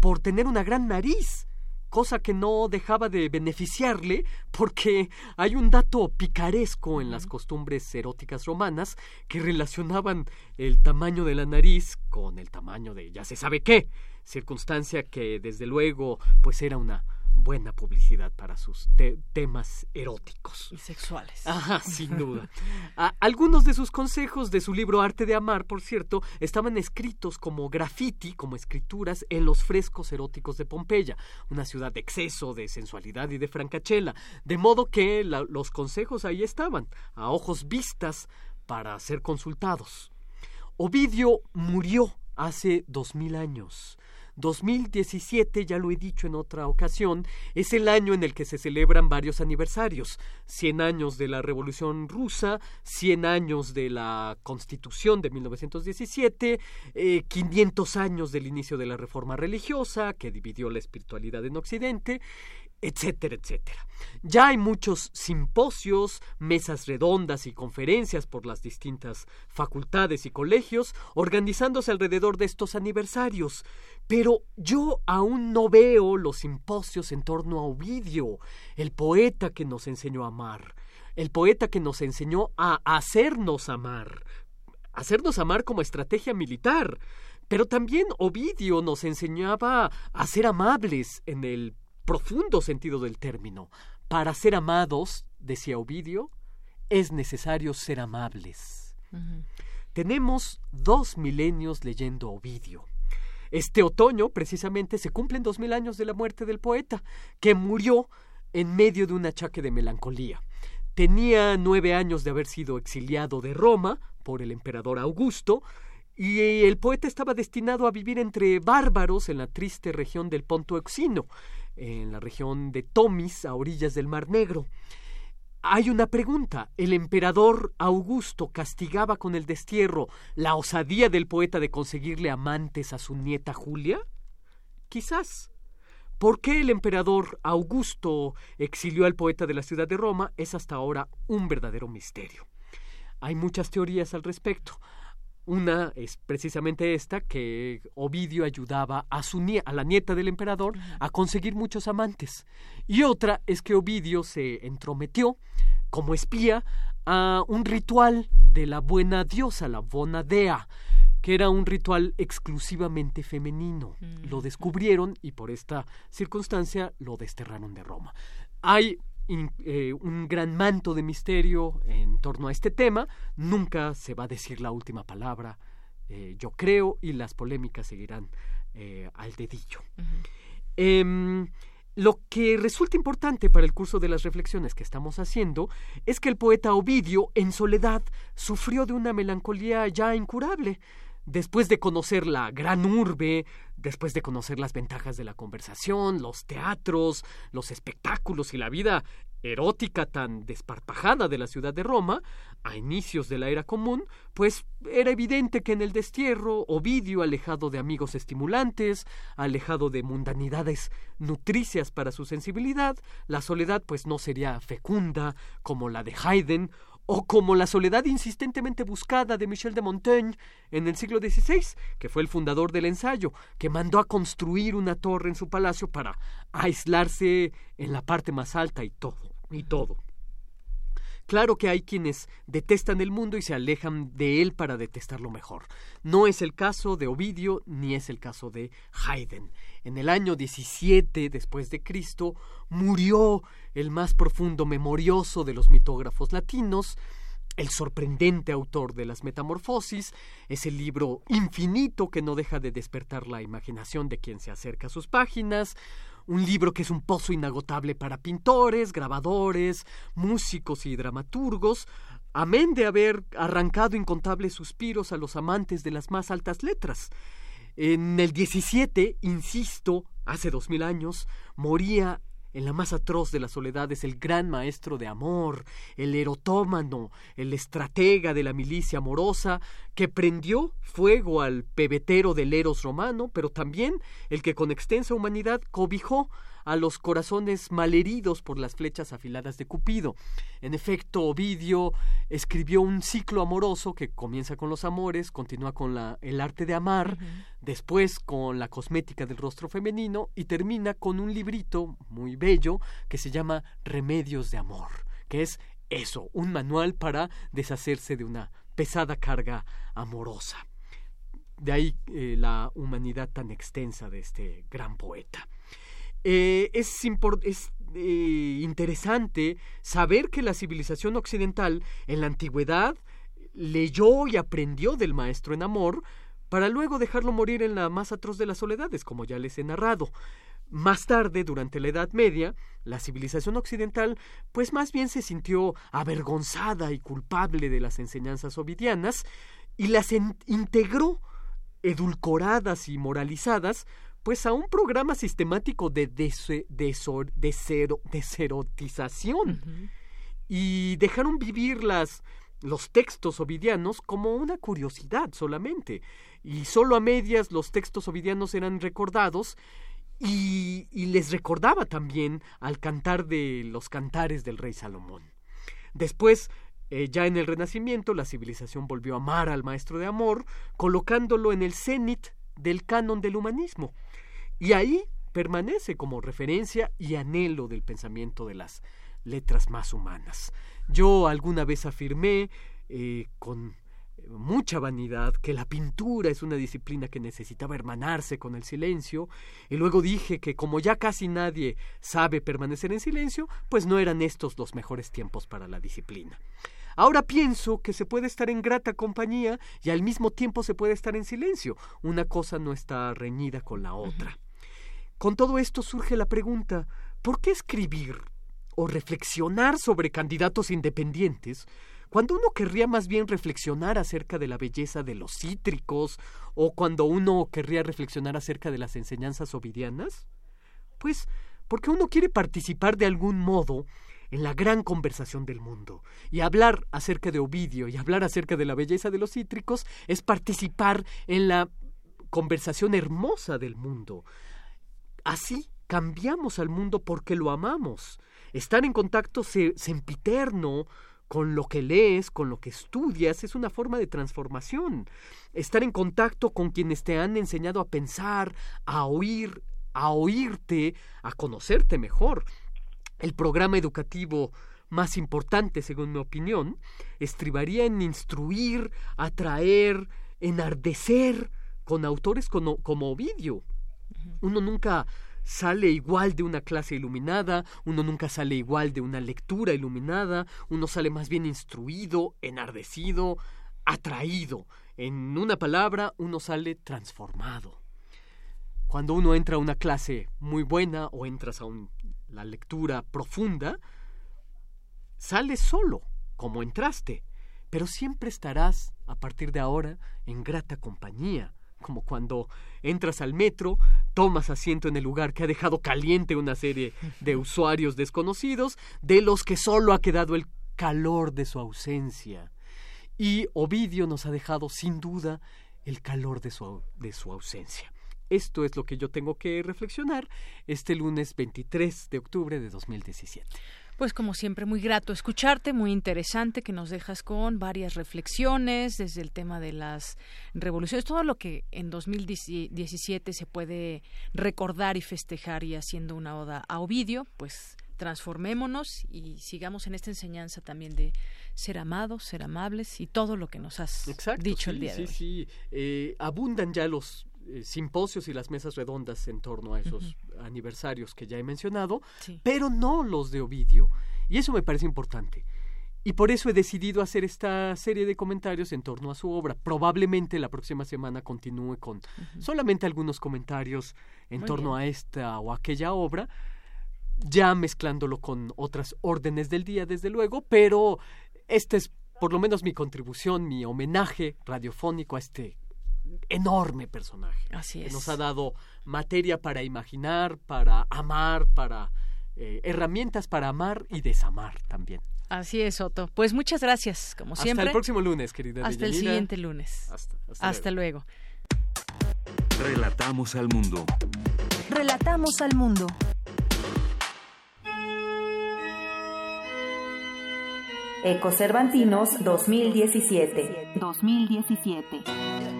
Speaker 38: por tener una gran nariz, cosa que no dejaba de beneficiarle porque hay un dato picaresco en las costumbres eróticas romanas que relacionaban el tamaño de la nariz con el tamaño de ya se sabe qué, circunstancia que desde luego pues era una buena publicidad para sus te temas eróticos.
Speaker 1: Y sexuales.
Speaker 38: Ajá, sin duda. A algunos de sus consejos de su libro Arte de Amar, por cierto, estaban escritos como graffiti, como escrituras, en los frescos eróticos de Pompeya, una ciudad de exceso, de sensualidad y de francachela. De modo que los consejos ahí estaban, a ojos vistas, para ser consultados. Ovidio murió hace dos mil años. 2017, ya lo he dicho en otra ocasión, es el año en el que se celebran varios aniversarios. 100 años de la Revolución Rusa, 100 años de la Constitución de 1917, eh, 500 años del inicio de la Reforma Religiosa, que dividió la espiritualidad en Occidente, etcétera, etcétera. Ya hay muchos simposios, mesas redondas y conferencias por las distintas facultades y colegios organizándose alrededor de estos aniversarios, pero yo aún no veo los simposios en torno a Ovidio, el poeta que nos enseñó a amar, el poeta que nos enseñó a hacernos amar, hacernos amar como estrategia militar. Pero también Ovidio nos enseñaba a ser amables en el profundo sentido del término. Para ser amados, decía Ovidio, es necesario ser amables. Tenemos dos milenios leyendo Ovidio. Este otoño, precisamente, se cumplen dos mil años de la muerte del poeta, que murió en medio de un achaque de melancolía. Tenía nueve años de haber sido exiliado de Roma por el emperador Augusto, y el poeta estaba destinado a vivir entre bárbaros en la triste región del Ponto Euxino, en la región de Tomis, a orillas del Mar Negro. Hay una pregunta. ¿El emperador Augusto castigaba con el destierro la osadía del poeta de conseguirle amantes a su nieta Julia? Quizás. ¿Por qué el emperador Augusto exilió al poeta de la ciudad de Roma? Es hasta ahora un verdadero misterio. Hay muchas teorías al respecto. Una es precisamente esta, que Ovidio ayudaba a, su a la nieta del emperador a conseguir muchos amantes. Y otra es que Ovidio se entrometió como espía a un ritual de la buena diosa, la Bonadea, que era un ritual exclusivamente femenino. Lo descubrieron y por esta circunstancia lo desterraron de Roma. Hay eh, un gran manto de misterio en torno a este tema. Nunca se va a decir la última palabra, eh, yo creo, y las polémicas seguirán eh, al dedillo. Em, lo que resulta importante para el curso de las reflexiones que estamos haciendo es que el poeta Ovidio, en soledad, sufrió de una melancolía ya incurable después de conocer la gran urbe, después de conocer las ventajas de la conversación, los teatros, los espectáculos y la vida erótica tan desparpajada de la ciudad de Roma, a inicios de la era común, pues era evidente que en el destierro, Ovidio, alejado de amigos estimulantes, alejado de mundanidades nutricias para su sensibilidad, la soledad pues no sería fecunda como la de Haydn o como la soledad insistentemente buscada de Michel de Montaigne en el siglo XVI, que fue el fundador del ensayo, que mandó a construir una torre en su palacio para aislarse en la parte más alta y todo, y todo. Claro que hay quienes detestan el mundo y se alejan de él para detestarlo mejor. No es el caso de Ovidio ni es el caso de Haydn. En el año 17 después de Cristo murió el más profundo memorioso de los mitógrafos latinos, el sorprendente autor de las Metamorfosis, ese libro infinito que no deja de despertar la imaginación de quien se acerca a sus páginas, un libro que es un pozo inagotable para pintores, grabadores, músicos y dramaturgos, amén de haber arrancado incontables suspiros a los amantes de las más altas letras. En el 17, insisto, hace dos mil años, moría en la más atroz de las soledades, el gran maestro de amor, el erotómano, el estratega de la milicia amorosa, que prendió fuego al pebetero del Eros romano, pero también el que con extensa humanidad cobijó a los corazones malheridos por las flechas afiladas de Cupido. En efecto, Ovidio escribió un ciclo amoroso que comienza con los amores, continúa con la, el arte de amar, después con la cosmética del rostro femenino y termina con un librito muy bello que se llama Remedios de Amor, que es eso, un manual para deshacerse de una pesada carga amorosa. De ahí eh, la humanidad tan extensa de este gran poeta. Eh, es, eh, interesante saber que la civilización occidental en la antigüedad leyó y aprendió del maestro en amor para luego dejarlo morir en la más atroz de las soledades, como ya les he narrado. Más tarde, durante la Edad Media, la civilización occidental pues más bien se sintió avergonzada y culpable de las enseñanzas ovidianas y las integró edulcoradas y moralizadas pues a un programa sistemático de deserotización y dejaron vivir las, los textos ovidianos como una curiosidad solamente y solo a medias los textos ovidianos eran recordados y, y les recordaba también al cantar de los cantares del rey Salomón. Después eh, ya en el Renacimiento, la civilización volvió a amar al maestro de amor, colocándolo en el cenit del canon del humanismo. Y ahí permanece como referencia y anhelo del pensamiento de las letras más humanas. Yo alguna vez afirmé eh, con mucha vanidad, que la pintura es una disciplina que necesitaba hermanarse con el silencio, y luego dije que como ya casi nadie sabe permanecer en silencio, pues no eran estos los mejores tiempos para la disciplina. Ahora pienso que se puede estar en grata compañía y al mismo tiempo se puede estar en silencio. Una cosa no está reñida con la otra. Con todo esto surge la pregunta, ¿por qué escribir o reflexionar sobre candidatos independientes cuando uno querría más bien reflexionar acerca de la belleza de los cítricos o cuando uno querría reflexionar acerca de las enseñanzas ovidianas? Pues porque uno quiere participar de algún modo en la gran conversación del mundo. Y hablar acerca de Ovidio y hablar acerca de la belleza de los cítricos es participar en la conversación hermosa del mundo. Así cambiamos al mundo porque lo amamos. Estar en contacto sempiterno con lo que lees, con lo que estudias, es una forma de transformación. Estar en contacto con quienes te han enseñado a pensar, a oír, a oírte, a conocerte mejor. El programa educativo más importante, según mi opinión, estribaría en instruir, atraer, enardecer con autores como, como Ovidio. Uno nunca sale igual de una clase iluminada, uno nunca sale igual de una lectura iluminada, uno sale más bien instruido, enardecido, atraído. En una palabra, uno sale transformado. Cuando uno entra a una clase muy buena o entras a la lectura profunda, sales solo, como entraste, pero siempre estarás, a partir de ahora, en grata compañía, como cuando entras al metro, tomas asiento en el lugar que ha dejado caliente una serie de usuarios desconocidos, de los que solo ha quedado el calor de su ausencia. Y Ovidio nos ha dejado, sin duda, el calor de su, de su ausencia. Esto es lo que yo tengo que reflexionar este lunes 23 de octubre de 2017.
Speaker 1: Pues como siempre, muy grato escucharte, muy interesante que nos dejas con varias reflexiones desde el tema de las revoluciones, todo lo que en 2017 se puede recordar y festejar y haciendo una oda a Ovidio, pues transformémonos y sigamos en esta enseñanza también de ser amados, ser amables y todo lo que nos has dicho el día de hoy.
Speaker 38: Sí, sí, eh, abundan ya los eh, simposios y las mesas redondas en torno a esos aniversarios que ya he mencionado, pero no los de Ovidio. Y eso me parece importante. Y por eso he decidido hacer esta serie de comentarios en torno a su obra. Probablemente la próxima semana continúe con solamente algunos comentarios en torno a esta o aquella obra, ya mezclándolo con otras órdenes del día, desde luego, pero este es por lo menos mi contribución, mi homenaje radiofónico a este enorme personaje.
Speaker 1: Así
Speaker 38: es. nos ha dado materia para imaginar, para amar, para eh, herramientas para amar y desamar también.
Speaker 1: Así es, Otto. Pues muchas gracias, como siempre.
Speaker 38: Hasta el próximo lunes, querida.
Speaker 1: Hasta el siguiente lunes. Hasta, luego.
Speaker 5: Relatamos al mundo.
Speaker 3: Relatamos al mundo.
Speaker 26: Ecocervantinos 2017. 2017.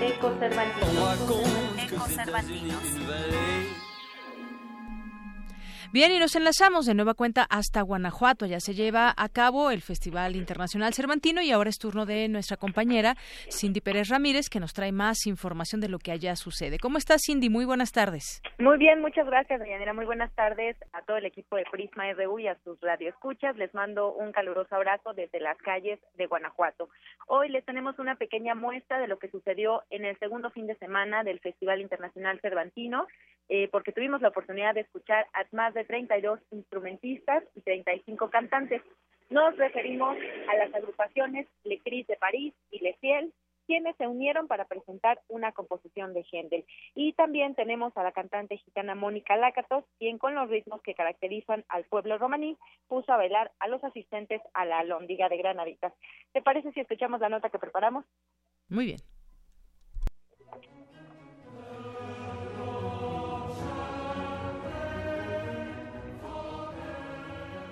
Speaker 26: Ecoservatinos. Ecoservatinos.
Speaker 1: Bien, y nos enlazamos de nueva cuenta hasta Guanajuato. Ya se lleva a cabo el Festival Internacional Cervantino y ahora es turno de nuestra compañera Cindy Pérez Ramírez que nos trae más información de lo que allá sucede. ¿Cómo estás, Cindy? Muy buenas tardes.
Speaker 39: Muy bien, muchas gracias, Dayanera. Muy buenas tardes a todo el equipo de Prisma RU y a sus radioescuchas. Les mando un caluroso abrazo desde las calles de Guanajuato. Hoy les tenemos una pequeña muestra de lo que sucedió en el segundo fin de semana del Festival Internacional Cervantino, eh, porque tuvimos la oportunidad de escuchar a más de 32 instrumentistas y 35 cantantes. Nos referimos a las agrupaciones Le Cris de París y Le Ciel, quienes se unieron para presentar una composición de Händel. Y también tenemos a la cantante gitana Mónica Lácatos, quien con los ritmos que caracterizan al pueblo romaní puso a bailar a los asistentes a la Lóndiga de Granaditas. ¿Te parece si escuchamos la nota que preparamos?
Speaker 1: Muy bien.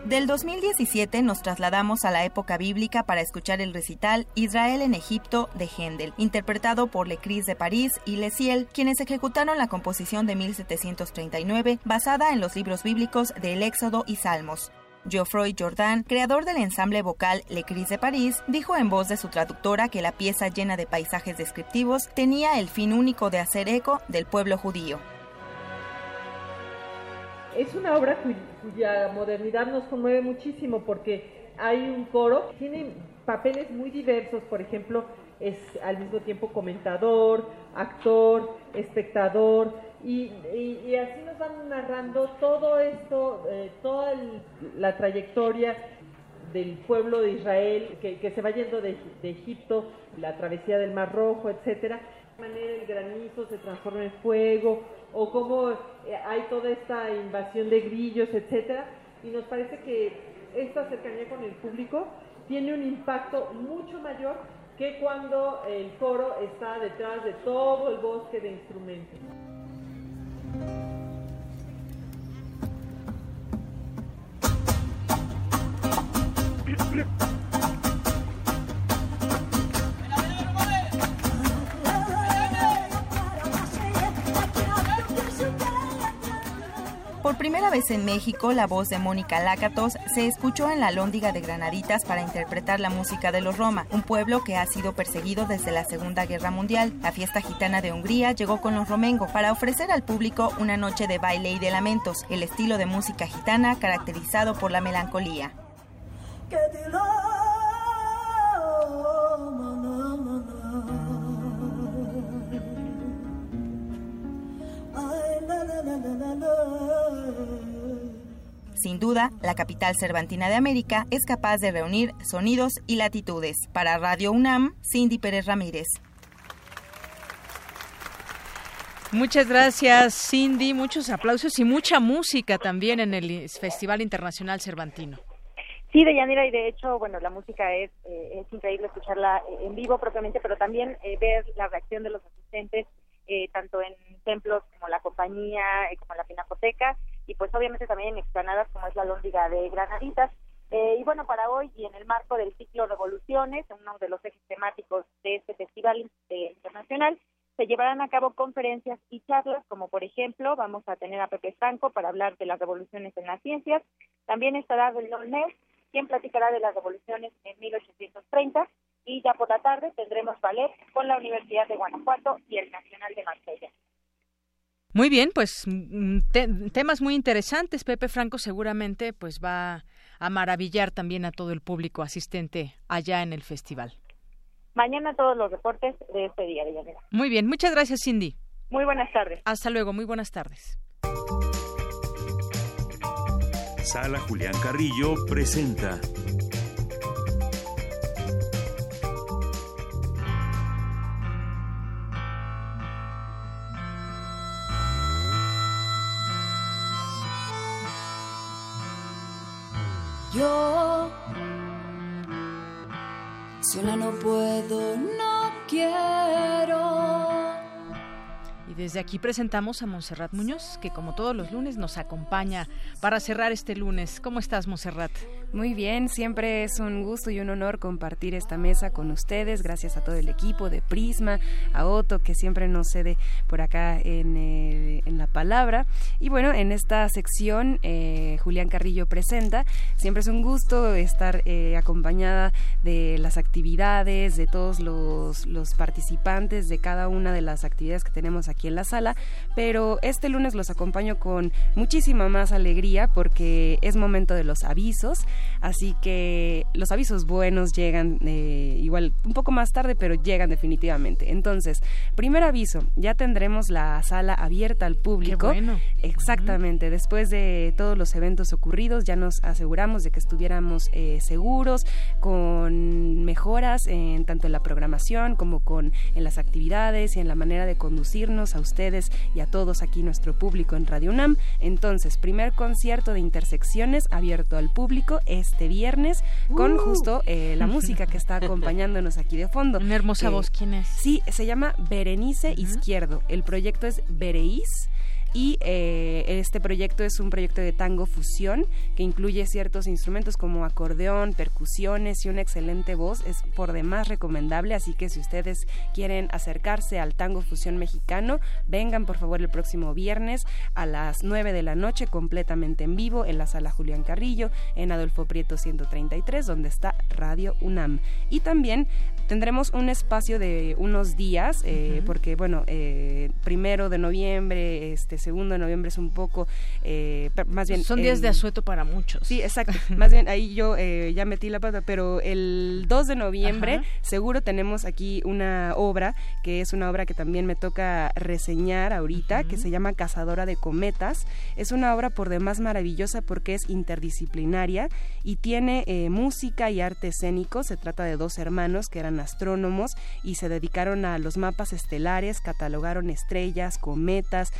Speaker 26: Del 2017 nos trasladamos a la época bíblica para escuchar el recital Israel en Egipto de Händel, interpretado por Le Cris de París y Le Ciel, quienes ejecutaron la composición de 1739 basada en los libros bíblicos del Éxodo y Salmos.
Speaker 40: Geoffroy Jordan, creador del ensamble vocal Le Cris de París, dijo en voz de su traductora que la pieza llena de paisajes descriptivos tenía el fin único de hacer eco del pueblo judío.
Speaker 41: Es una obra cuya modernidad nos conmueve muchísimo porque hay un coro, tiene papeles muy diversos, por ejemplo, es al mismo tiempo comentador, actor, espectador, y, así nos van narrando todo esto, eh, toda la trayectoria del pueblo de Israel que, se va yendo de, Egipto, la travesía del Mar Rojo, etcétera, de manera el granizo se transforma en fuego, o cómo eh, hay toda esta invasión de grillos, etcétera, y nos parece que esta cercanía con el público tiene un impacto mucho mayor que cuando el coro está detrás de todo el bosque de instrumentos.
Speaker 40: Por primera vez en México, la voz de Mónica Lácatos se escuchó en la Lóndiga de Granaditas para interpretar la música de los Roma, un pueblo que ha sido perseguido desde la Segunda Guerra Mundial. La fiesta gitana de Hungría llegó con los Romengo para ofrecer al público una noche de baile y de lamentos, el estilo de música gitana caracterizado por la melancolía. Sin duda, la capital cervantina de América es capaz de reunir sonidos y latitudes. Para Radio UNAM, Cindy Pérez Ramírez.
Speaker 1: Muchas gracias, Cindy. Muchos aplausos y mucha música también en el Festival Internacional Cervantino.
Speaker 39: Sí, Deyanira, y de hecho, bueno, la música es, eh, es increíble escucharla en vivo propiamente, pero también eh, ver la reacción de los asistentes, eh, tanto en templos como la compañía, como la pinacoteca, y pues obviamente también en explanadas como es la Lóndiga de Granaditas. Eh, y bueno, para hoy y en el marco del ciclo Revoluciones, uno de los ejes temáticos de este festival internacional, se llevarán a cabo conferencias y charlas, como por ejemplo, vamos a tener a Pepe Franco para hablar de las revoluciones en las ciencias. También estará Belón Ness, quien platicará de las revoluciones en 1830. Y ya por la tarde tendremos ballet con la Universidad de Guanajuato y el Nacional de Marsella.
Speaker 1: Muy bien, pues mm, temas muy interesantes. Pepe Franco seguramente pues va a maravillar también a todo el público asistente allá en el festival.
Speaker 39: Mañana todos los reportes de este día, de
Speaker 1: Muy bien, muchas gracias, Cindy.
Speaker 39: Muy buenas tardes.
Speaker 1: Hasta luego, muy buenas tardes.
Speaker 5: Sala Julián Carrillo presenta
Speaker 42: Yo sola no puedo, no quiero.
Speaker 1: Y desde aquí presentamos a Monserrat Muñoz, que como todos los lunes nos acompaña para cerrar este lunes. ¿Cómo estás, Monserrat?
Speaker 43: Muy bien, siempre es un gusto y un honor compartir esta mesa con ustedes. Gracias a todo el equipo de Prisma, a Otto, que siempre nos cede por acá en, en la palabra. Y bueno, en esta sección, eh, Julián Carrillo presenta. Siempre es un gusto estar eh, acompañada de las actividades, de todos los, los participantes de cada una de las actividades que tenemos aquí en la sala. Pero este lunes los acompaño con muchísima más alegría porque es momento de los avisos. Así que los avisos buenos llegan eh, igual un poco más tarde, pero llegan definitivamente. Entonces, primer aviso, ya tendremos la sala abierta al público.
Speaker 1: bueno.
Speaker 43: Exactamente, después de todos los eventos ocurridos, ya nos aseguramos de que estuviéramos eh, seguros, con mejoras en tanto en la programación como con en las actividades y en la manera de conducirnos a ustedes y a todos aquí nuestro público en Radio UNAM. Entonces, primer concierto de intersecciones abierto al público este viernes con uh. justo eh, la música que está acompañándonos aquí de fondo.
Speaker 1: Una hermosa voz, ¿quién es?
Speaker 43: Sí, se llama Berenice Izquierdo. El proyecto es Bereís y eh, este proyecto es un proyecto de tango fusión que incluye ciertos instrumentos como acordeón, percusiones y una excelente voz. Es por demás recomendable, así que si ustedes quieren acercarse al tango fusión mexicano, vengan por favor el próximo viernes a las 9 de la noche completamente en vivo en la sala Julián Carrillo en Adolfo Prieto 133 donde está Radio UNAM. Y también tendremos un espacio de unos días, eh, porque bueno, eh, primero de noviembre, este segundo de noviembre es un poco, eh, más bien...
Speaker 1: Son días de asueto para muchos.
Speaker 43: Sí, exacto. más bien ahí yo ya metí la pata, pero el 2 de noviembre seguro tenemos aquí una obra, que es una obra que también me toca reseñar ahorita, que se llama Cazadora de Cometas. Es una obra por demás maravillosa porque es interdisciplinaria y tiene música y arte escénico. Se trata de dos hermanos que eran astrónomos y se dedicaron a los mapas estelares, catalogaron estrellas, cometas.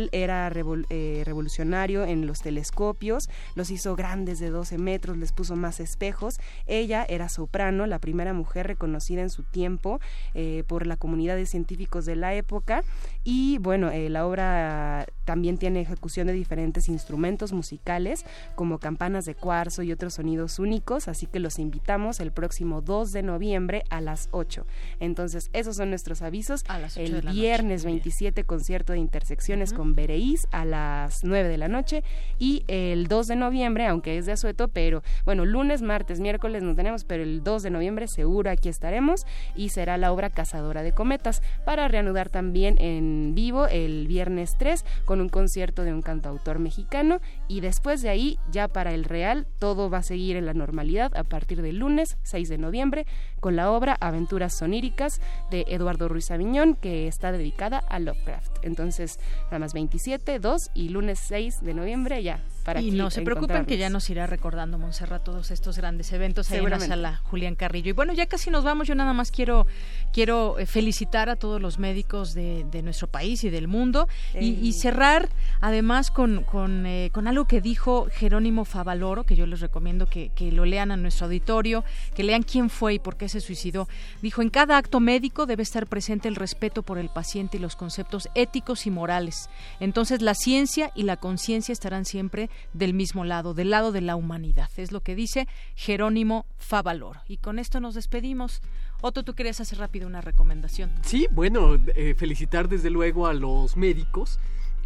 Speaker 43: Él era eh, revolucionario en los telescopios, los hizo grandes de 12 metros, les puso más espejos. Ella era soprano, la primera mujer reconocida en su tiempo eh, por la comunidad de científicos de la época. Y bueno, eh, la obra también tiene ejecución de diferentes instrumentos musicales como campanas de cuarzo y otros sonidos únicos, así que los invitamos el próximo 2 de noviembre a las 8. Entonces, esos son nuestros avisos. el viernes 27 concierto de intersecciones con Bereís a las 9 de la noche y el 2 de noviembre, aunque es de asueto, pero bueno, lunes, martes, miércoles no tenemos, pero el 2 de noviembre seguro aquí estaremos y será la obra Cazadora de Cometas para reanudar también en vivo el viernes 3 con un concierto de un cantautor mexicano y después de ahí ya para el Real todo va a seguir en la normalidad a partir del lunes 6 de noviembre con la obra Aventuras Soníricas de Eduardo Ruiz Aviñón, que está dedicada a Lovecraft. Entonces, nada más 27, 2 y lunes 6 de noviembre ya. Para
Speaker 1: y no se preocupen que ya nos irá recordando Montserrat todos estos grandes eventos ahí en la sala Julián Carrillo. Y bueno, ya casi nos vamos. Yo nada más quiero quiero eh, felicitar a todos los médicos de, nuestro país y del mundo y, cerrar además con, con, eh, con, algo que dijo Jerónimo Favaloro, que yo les recomiendo que, que lo lean a nuestro auditorio, que lean quién fue y por qué se suicidó. Dijo, en cada acto médico debe estar presente el respeto por el paciente y los conceptos éticos y morales. Entonces la ciencia y la conciencia estarán siempre del mismo lado, del lado de la humanidad. Es lo que dice Jerónimo Favalor. Y con esto nos despedimos. Otto, tú querías hacer rápido una recomendación.
Speaker 38: Sí, bueno, eh, felicitar desde luego a los médicos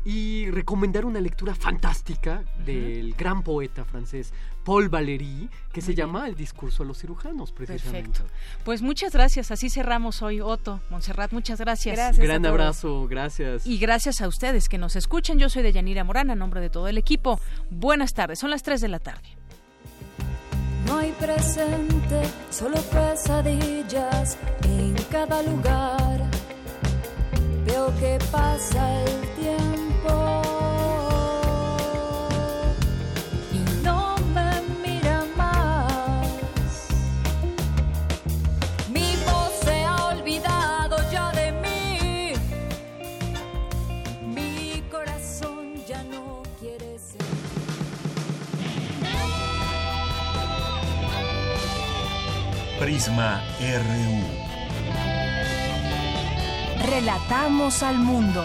Speaker 38: y recomendar una lectura fantástica del gran poeta francés Paul Valéry, que se llama El discurso a los cirujanos, precisamente. Perfecto.
Speaker 1: Pues muchas gracias, así cerramos hoy, Otto. Montserrat, muchas gracias.
Speaker 38: gracias gran abrazo, gracias.
Speaker 1: Y gracias a ustedes que nos escuchan. Yo soy de Yanira Morán, a nombre de todo el equipo. Buenas tardes, son las 3 de la tarde.
Speaker 42: No hay presente, solo pesadillas en cada lugar. Veo que pasa el tiempo. Y no me mira más. Mi voz se ha olvidado ya de mí. Mi corazón ya no quiere ser.
Speaker 5: Prisma RU.
Speaker 25: Relatamos al mundo.